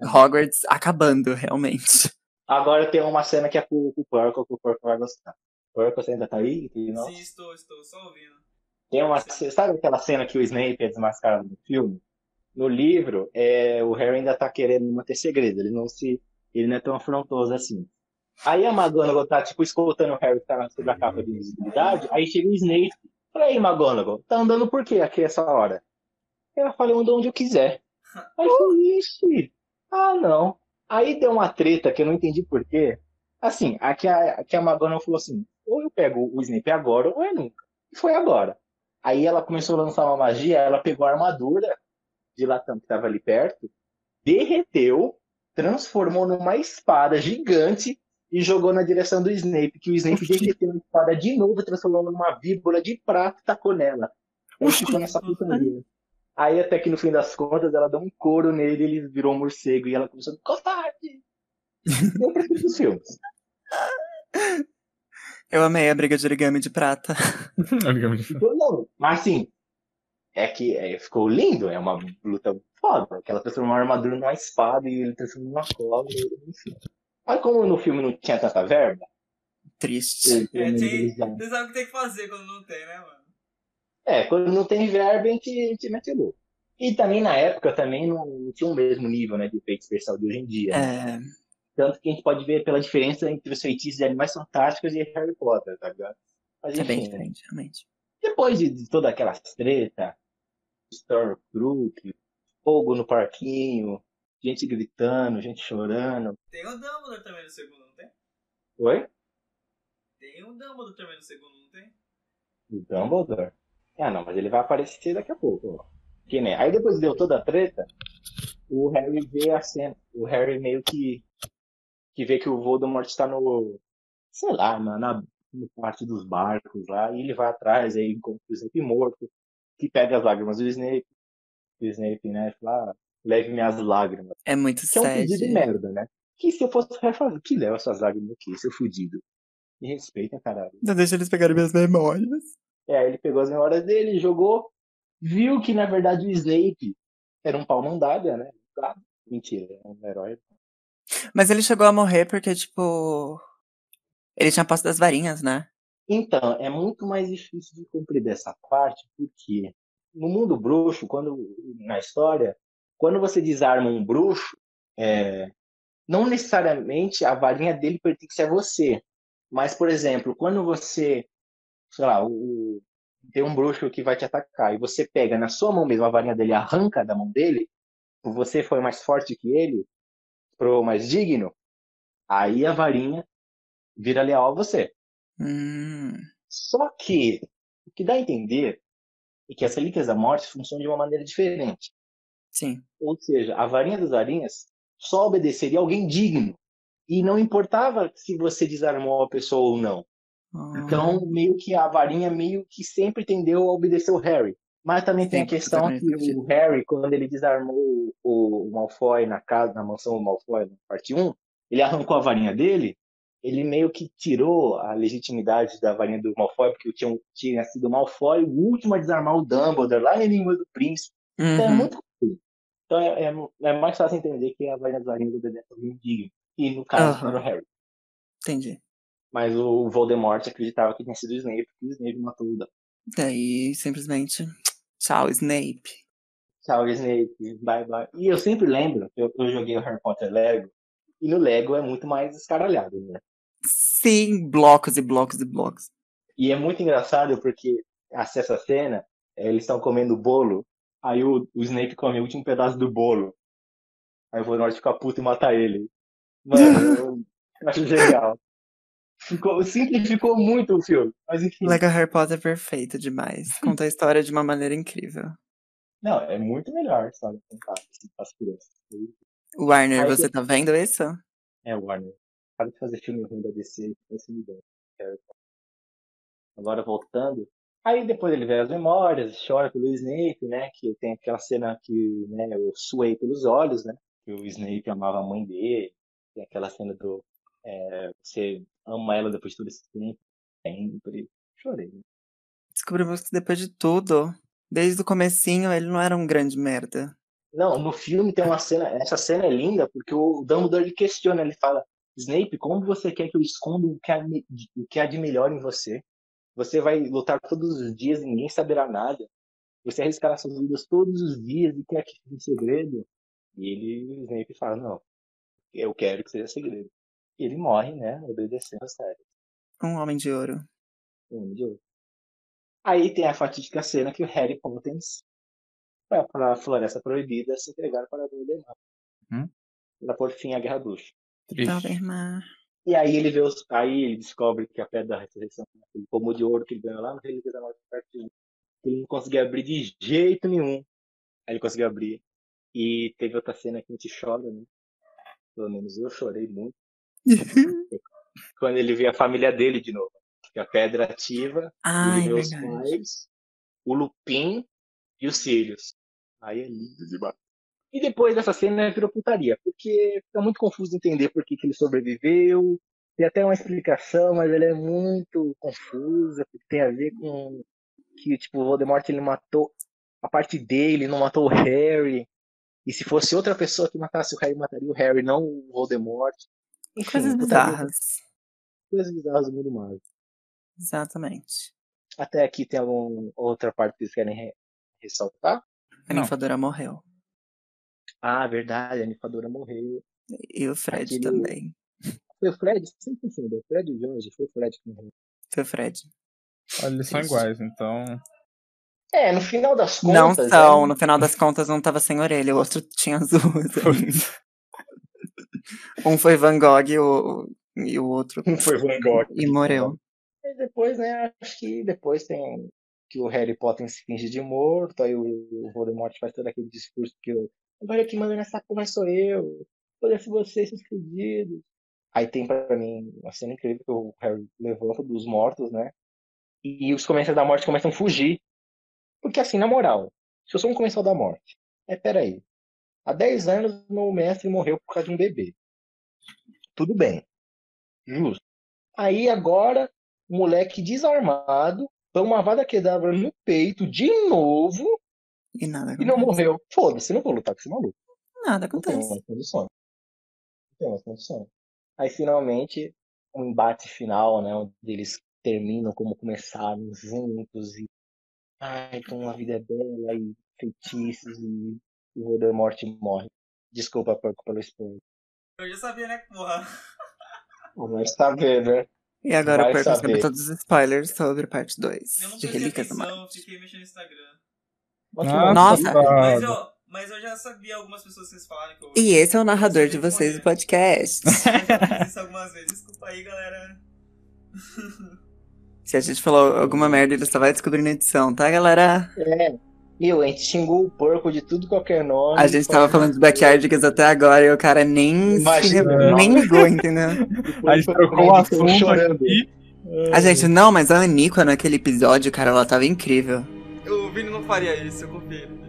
Hogwarts acabando, realmente. agora tem uma cena que é pro, pro Porco, que o Porco vai gostar. Porco, você ainda tá aí? Sim, estou, estou só ouvindo. Tem uma, sabe aquela cena que o Snape é desmascarado no filme? No livro, é, o Harry ainda tá querendo manter segredo, ele não se, ele não é tão afrontoso assim. Aí a McGonagall tá, tipo, escoltando o Harry que tá sobre a capa de invisibilidade, aí chega o Snape. Fala aí, McGonagall, tá andando por quê aqui essa hora? Ela fala, eu ando onde eu quiser. Aí eu falei, ixi, ah não. Aí deu uma treta que eu não entendi por quê. Assim, aqui a, aqui a McGonagall falou assim, ou eu pego o Snape agora, ou é nunca. E foi agora. Aí ela começou a lançar uma magia, ela pegou a armadura de latão que tava ali perto, derreteu, transformou numa espada gigante e jogou na direção do Snape, que o Snape derreteu a espada de novo, transformou numa víbora de prata e tacou nela. Aí ficou nessa putaria. Aí até que no fim das contas ela deu um couro nele, ele virou um morcego e ela começou a covarde. Eu prefiro os filmes. Eu amei a briga de origami de prata. Então, não. Mas assim, é que é, ficou lindo, é uma luta foda. Que ela transformou uma armadura numa espada e ele transformou numa cobra, enfim. Mas como no filme não tinha tanta verba, Triste. É, tem, você sabe o que tem que fazer quando não tem, né, mano? é, quando não tem verba, a gente, a gente mete louco. E também na época também não, não tinha o mesmo nível né, de efeito especial de hoje em dia. né? É, Tanto que a gente pode ver pela diferença entre os feitiços de Animais Fantásticos e Harry Potter, tá ligado? Mas é bem diferente, realmente. depois de, de toda aquela treta, Stormtroop, fogo no parquinho, gente gritando, gente chorando. Tem o Dumbledore também no segundo, não tem? Oi? Tem o Dumbledore também no segundo, não tem? O Dumbledore? Ah, não, mas ele vai aparecer daqui a pouco. ó. Que nem. Aí depois deu toda a treta, o Harry vê a cena. O Harry meio que. que vê que o Voldemort está no. sei lá, na, na, no parte dos barcos lá, e ele vai atrás, aí encontra o Snape morto, que pega as lágrimas do Snape. O Snape, né, fala, ah, leve minhas lágrimas. É muito Que é um pedido de sério. merda, né? Que se eu fosse falar, que leva essas lágrimas aqui, seu fudido. Me respeita, caralho. Não deixa eles pegarem minhas memórias. É, ele pegou as memórias dele, jogou, viu que na verdade o Snape era um pau mandada, né? Ah, mentira, é um herói. Mas ele chegou a morrer porque, tipo. Ele tinha posse das varinhas, né? Então, é muito mais difícil de cumprir dessa parte, porque no mundo bruxo, quando na história, quando você desarma um bruxo, é, não necessariamente a varinha dele pertence a você. Mas, por exemplo, quando você, sei lá, o- tem um bruxo que vai te atacar e você pega na sua mão mesmo a varinha dele, arranca da mão dele, você foi mais forte que ele, pro mais digno, aí a varinha vira leal a você. Hum. Só que o que dá a entender é que as relíquias da morte funcionam de uma maneira diferente. Sim. Ou seja, a varinha das varinhas só obedeceria alguém digno. E não importava se você desarmou a pessoa ou não. Ah. Então, meio que a varinha meio que sempre tendeu a obedecer o Harry. Mas também tem a Sim, questão que o Harry, quando ele desarmou o, o Malfoy na casa, na mansão do Malfoy, na parte 1, ele arrancou a varinha dele, ele meio que tirou a legitimidade da varinha do Malfoy, porque tinha, tinha sido o Malfoy o último a desarmar o Dumbledore lá em Língua do Príncipe. Então é Uhum. muito. Então é, é, é mais fácil entender que a varinha das varinhas obedece ao indigno. E no caso Aham. era o Harry. Entendi. Mas o Voldemort acreditava que tinha sido o Snape, porque o Snape matou o Dumbledore. Daí, simplesmente. Tchau, Snape. Tchau, Snape. Bye, bye. E eu sempre lembro, eu, eu joguei o Harry Potter Lego, e no Lego é muito mais escaralhado, né? Sim, blocos e blocos e blocos. E é muito engraçado porque assim, essa cena, eh, eles estão comendo bolo, aí o, o Snape come o último pedaço do bolo. Aí o Voldemort fica puto e mata ele. Mano, eu acho genial. Ficou, simplificou muito o filme, mas enfim. Lego Harry Potter é perfeito demais. Conta a história de uma maneira incrível. Não, é muito melhor, sabe? Contar assim, as crianças. Warner, Aí você tá vendo isso? É, Warner. Para de fazer filme ruim da DC e faz filme bom. Harry Potter. Agora voltando. Aí depois ele vê as memórias, chora pelo Snape, né? Que tem aquela cena que né, eu suei pelos olhos, né? Que o Snape amava a mãe dele. Tem aquela cena do é, você ama ela depois de todo esse tempo. Sempre. Chorei. né? Descobrimos que depois de tudo, desde o comecinho, ele não era um grande merda. Não, no filme tem uma cena, essa cena é linda porque o Dumbledore ele questiona, ele fala, Snape, como você quer que eu esconda o que há, o que há de melhor em você? Você vai lutar todos os dias, ninguém saberá nada. Você arriscará suas vidas todos os dias e quer que fique em segredo? E ele, o Snape fala, não, eu quero que seja segredo. E ele morre, né, obedecendo a série. Um homem de ouro. Um de ouro. Aí tem a fatídica cena que o Harry Potters vai para a Floresta Proibida se entregar para Voldemort. Hum? Para pôr fim à Guerra Bruxa. Talvez. E aí ele vê os, aí ele descobre que a Pedra da Ressurreição, aquele pomo de ouro que ele ganhou lá no Relíquia da Morte parte 1, ele não conseguia abrir de jeito nenhum. Aí ele conseguiu abrir. E teve outra cena que a gente chora, né? Pelo menos eu chorei muito. Quando ele vê a família dele de novo. Que a pedra ativa Ai, ele vê os verdade. pais, o Lupin e os Sirius. Aí é lindo demais. E depois dessa cena virou putaria, porque fica muito confuso entender por que, que ele sobreviveu. Tem até uma explicação, mas ela é muito confusa, porque tem a ver com que tipo, o Voldemort ele matou a parte dele, não matou o Harry. E se fosse outra pessoa que matasse o Harry, mataria o Harry, não o Voldemort. Enfim, Coisas putaria, bizarras. Coisas bizarras do mundo mágico. Exatamente. Até aqui tem alguma outra parte que vocês querem re- ressaltar? A ninfadora morreu. Ah, verdade, a Nifadora morreu. E o Fred Aquele- também. Foi o Fred? Sempre confundo. O Fred e o Jorge, foi o Fred que morreu. Foi o Fred. Olha, eles são iguais, então. É, no final das Não contas. são, é- no final das contas um tava sem orelha, o outro tinha as duas. um foi Van Gogh e o, e o outro Foi Van Gogh. e morreu. E depois, né, acho que depois tem que o Harry Potter se finge de morto, aí o, o Voldemort faz todo aquele discurso que eu, agora quem manda nessa porra sou eu, foda-se vocês, seus fudidos. Aí tem pra mim uma cena incrível que o Harry levanta dos mortos, né, e os comensais da morte começam a fugir. Porque assim, na moral, se eu sou um comensal da morte, é peraí, há 10 anos meu mestre morreu por causa de um bebê. Tudo bem, justo. Aí agora o moleque desarmado, toma uma vada quedavra no peito de novo E nada e não acontece. morreu. Foda-se, não vou lutar com esse maluco. Nada Não tem acontece. mais condições. Não tem mais condições. Aí finalmente, um embate final, né? Onde eles terminam como começaram, juntos e. Ai, como a vida é bela e feitiços e o Voldemort morre. Desculpa porco, pelo spoiler. Eu já sabia, né, porra? Tá vendo, né? E agora Vai eu perco saber. todos os spoilers sobre parte 2 Eu não de prestei Relíquias atenção, fiquei mexendo no Instagram. Nossa. Mas safado. eu, mas eu já sabia algumas pessoas que vocês falaram que eu. E esse é o narrador de vocês do podcast. Eu já fiz isso algumas vezes. Desculpa aí, galera. Se a gente falou alguma merda, ele só vai descobrir na edição, tá, galera? É. Meu, a gente xingou o porco de tudo qualquer nome. A gente tava falando de Backyardigans até agora e o cara nem, se, Imagina. nem ligou, entendeu? A gente trocou o assunto chorando. aqui. A gente, não, mas a Anica naquele episódio, cara, ela tava incrível. Vini não faria isso, eu confio.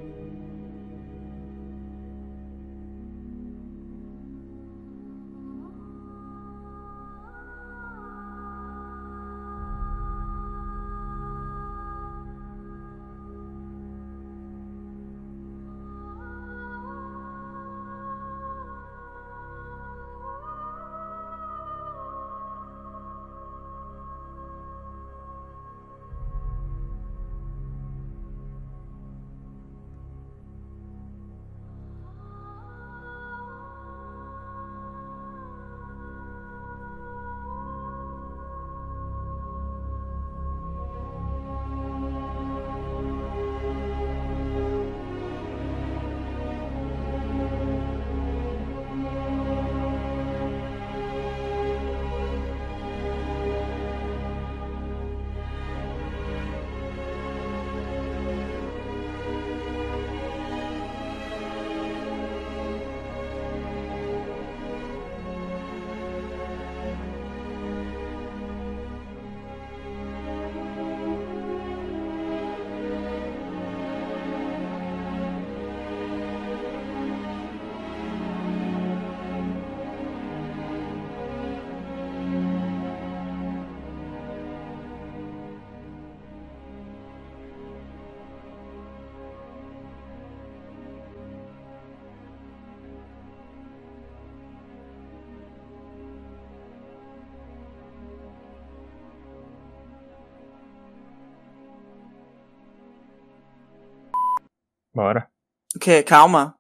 Bora. O quê? Calma.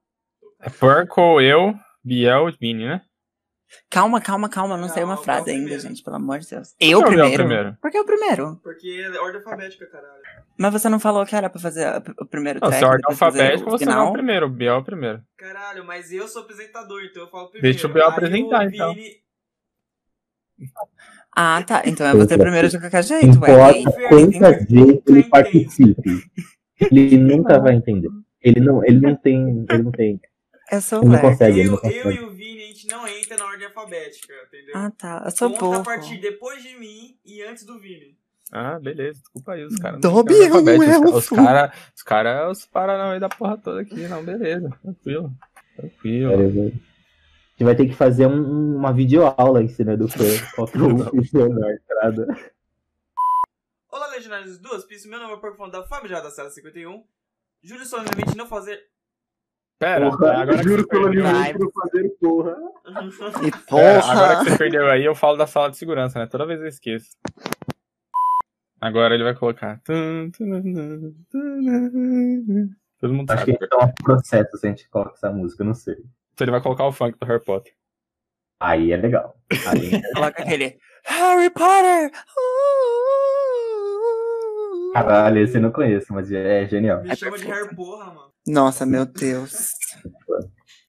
É Purple, eu, Biel e Vini, né? Calma, calma, calma. Não sei uma frase ainda, primeiro? gente, pelo amor de Deus. Por Eu que o Biel primeiro? primeiro? Por que o primeiro? Porque é ordem alfabética, caralho. Mas você não falou que era pra fazer a- o primeiro Não, track, se é ordem depois fazer alfabética, você não é o primeiro. O Biel é o primeiro. Caralho, mas eu sou apresentador, então eu falo primeiro. Deixa o Biel Aí apresentar, então. Vini- Ah, tá. Então eu vou ter primeiro de qualquer jeito, Não ué. importa quantas vezes ele participe. Ele nunca vai entender. Ele não, ele não tem. Ele não tem. Eu sou Ele não consegue, ele Eu, não eu consegue. e o Vini, a gente não entra na ordem alfabética, entendeu? Ah, tá. Eu sou Conta a burro. partir depois de mim e antes do Vini. Ah, beleza. Desculpa aí, os caras. Dobby é um. Os caras os cara é os paranauê da porra toda aqui. Não, beleza. Tranquilo. Tranquilo. Velho. A gente vai ter que fazer um- uma videoaula ensinando qual que é o funciona a entrada. Olá, Legionários duas pistas. Meu nome é Porco da Famigerada da Sala 51. Juro solenemente não fazer. Pera, Porra, agora que juro solenemente não fazer porra. E É, porra. agora que você perdeu aí, eu falo da sala de segurança, né? Toda vez eu esqueço. Agora ele vai colocar. Todo mundo Acho que sabe. ia dar um processo se a gente coloca essa música, eu não sei. Então ele vai colocar o funk do Harry Potter. Aí é legal. Aí, Coloca aquele Harry Potter! Uh! Caralho, esse eu não conheço, mas é genial. Me chama de Harry Porra, mano. Nossa, meu Deus.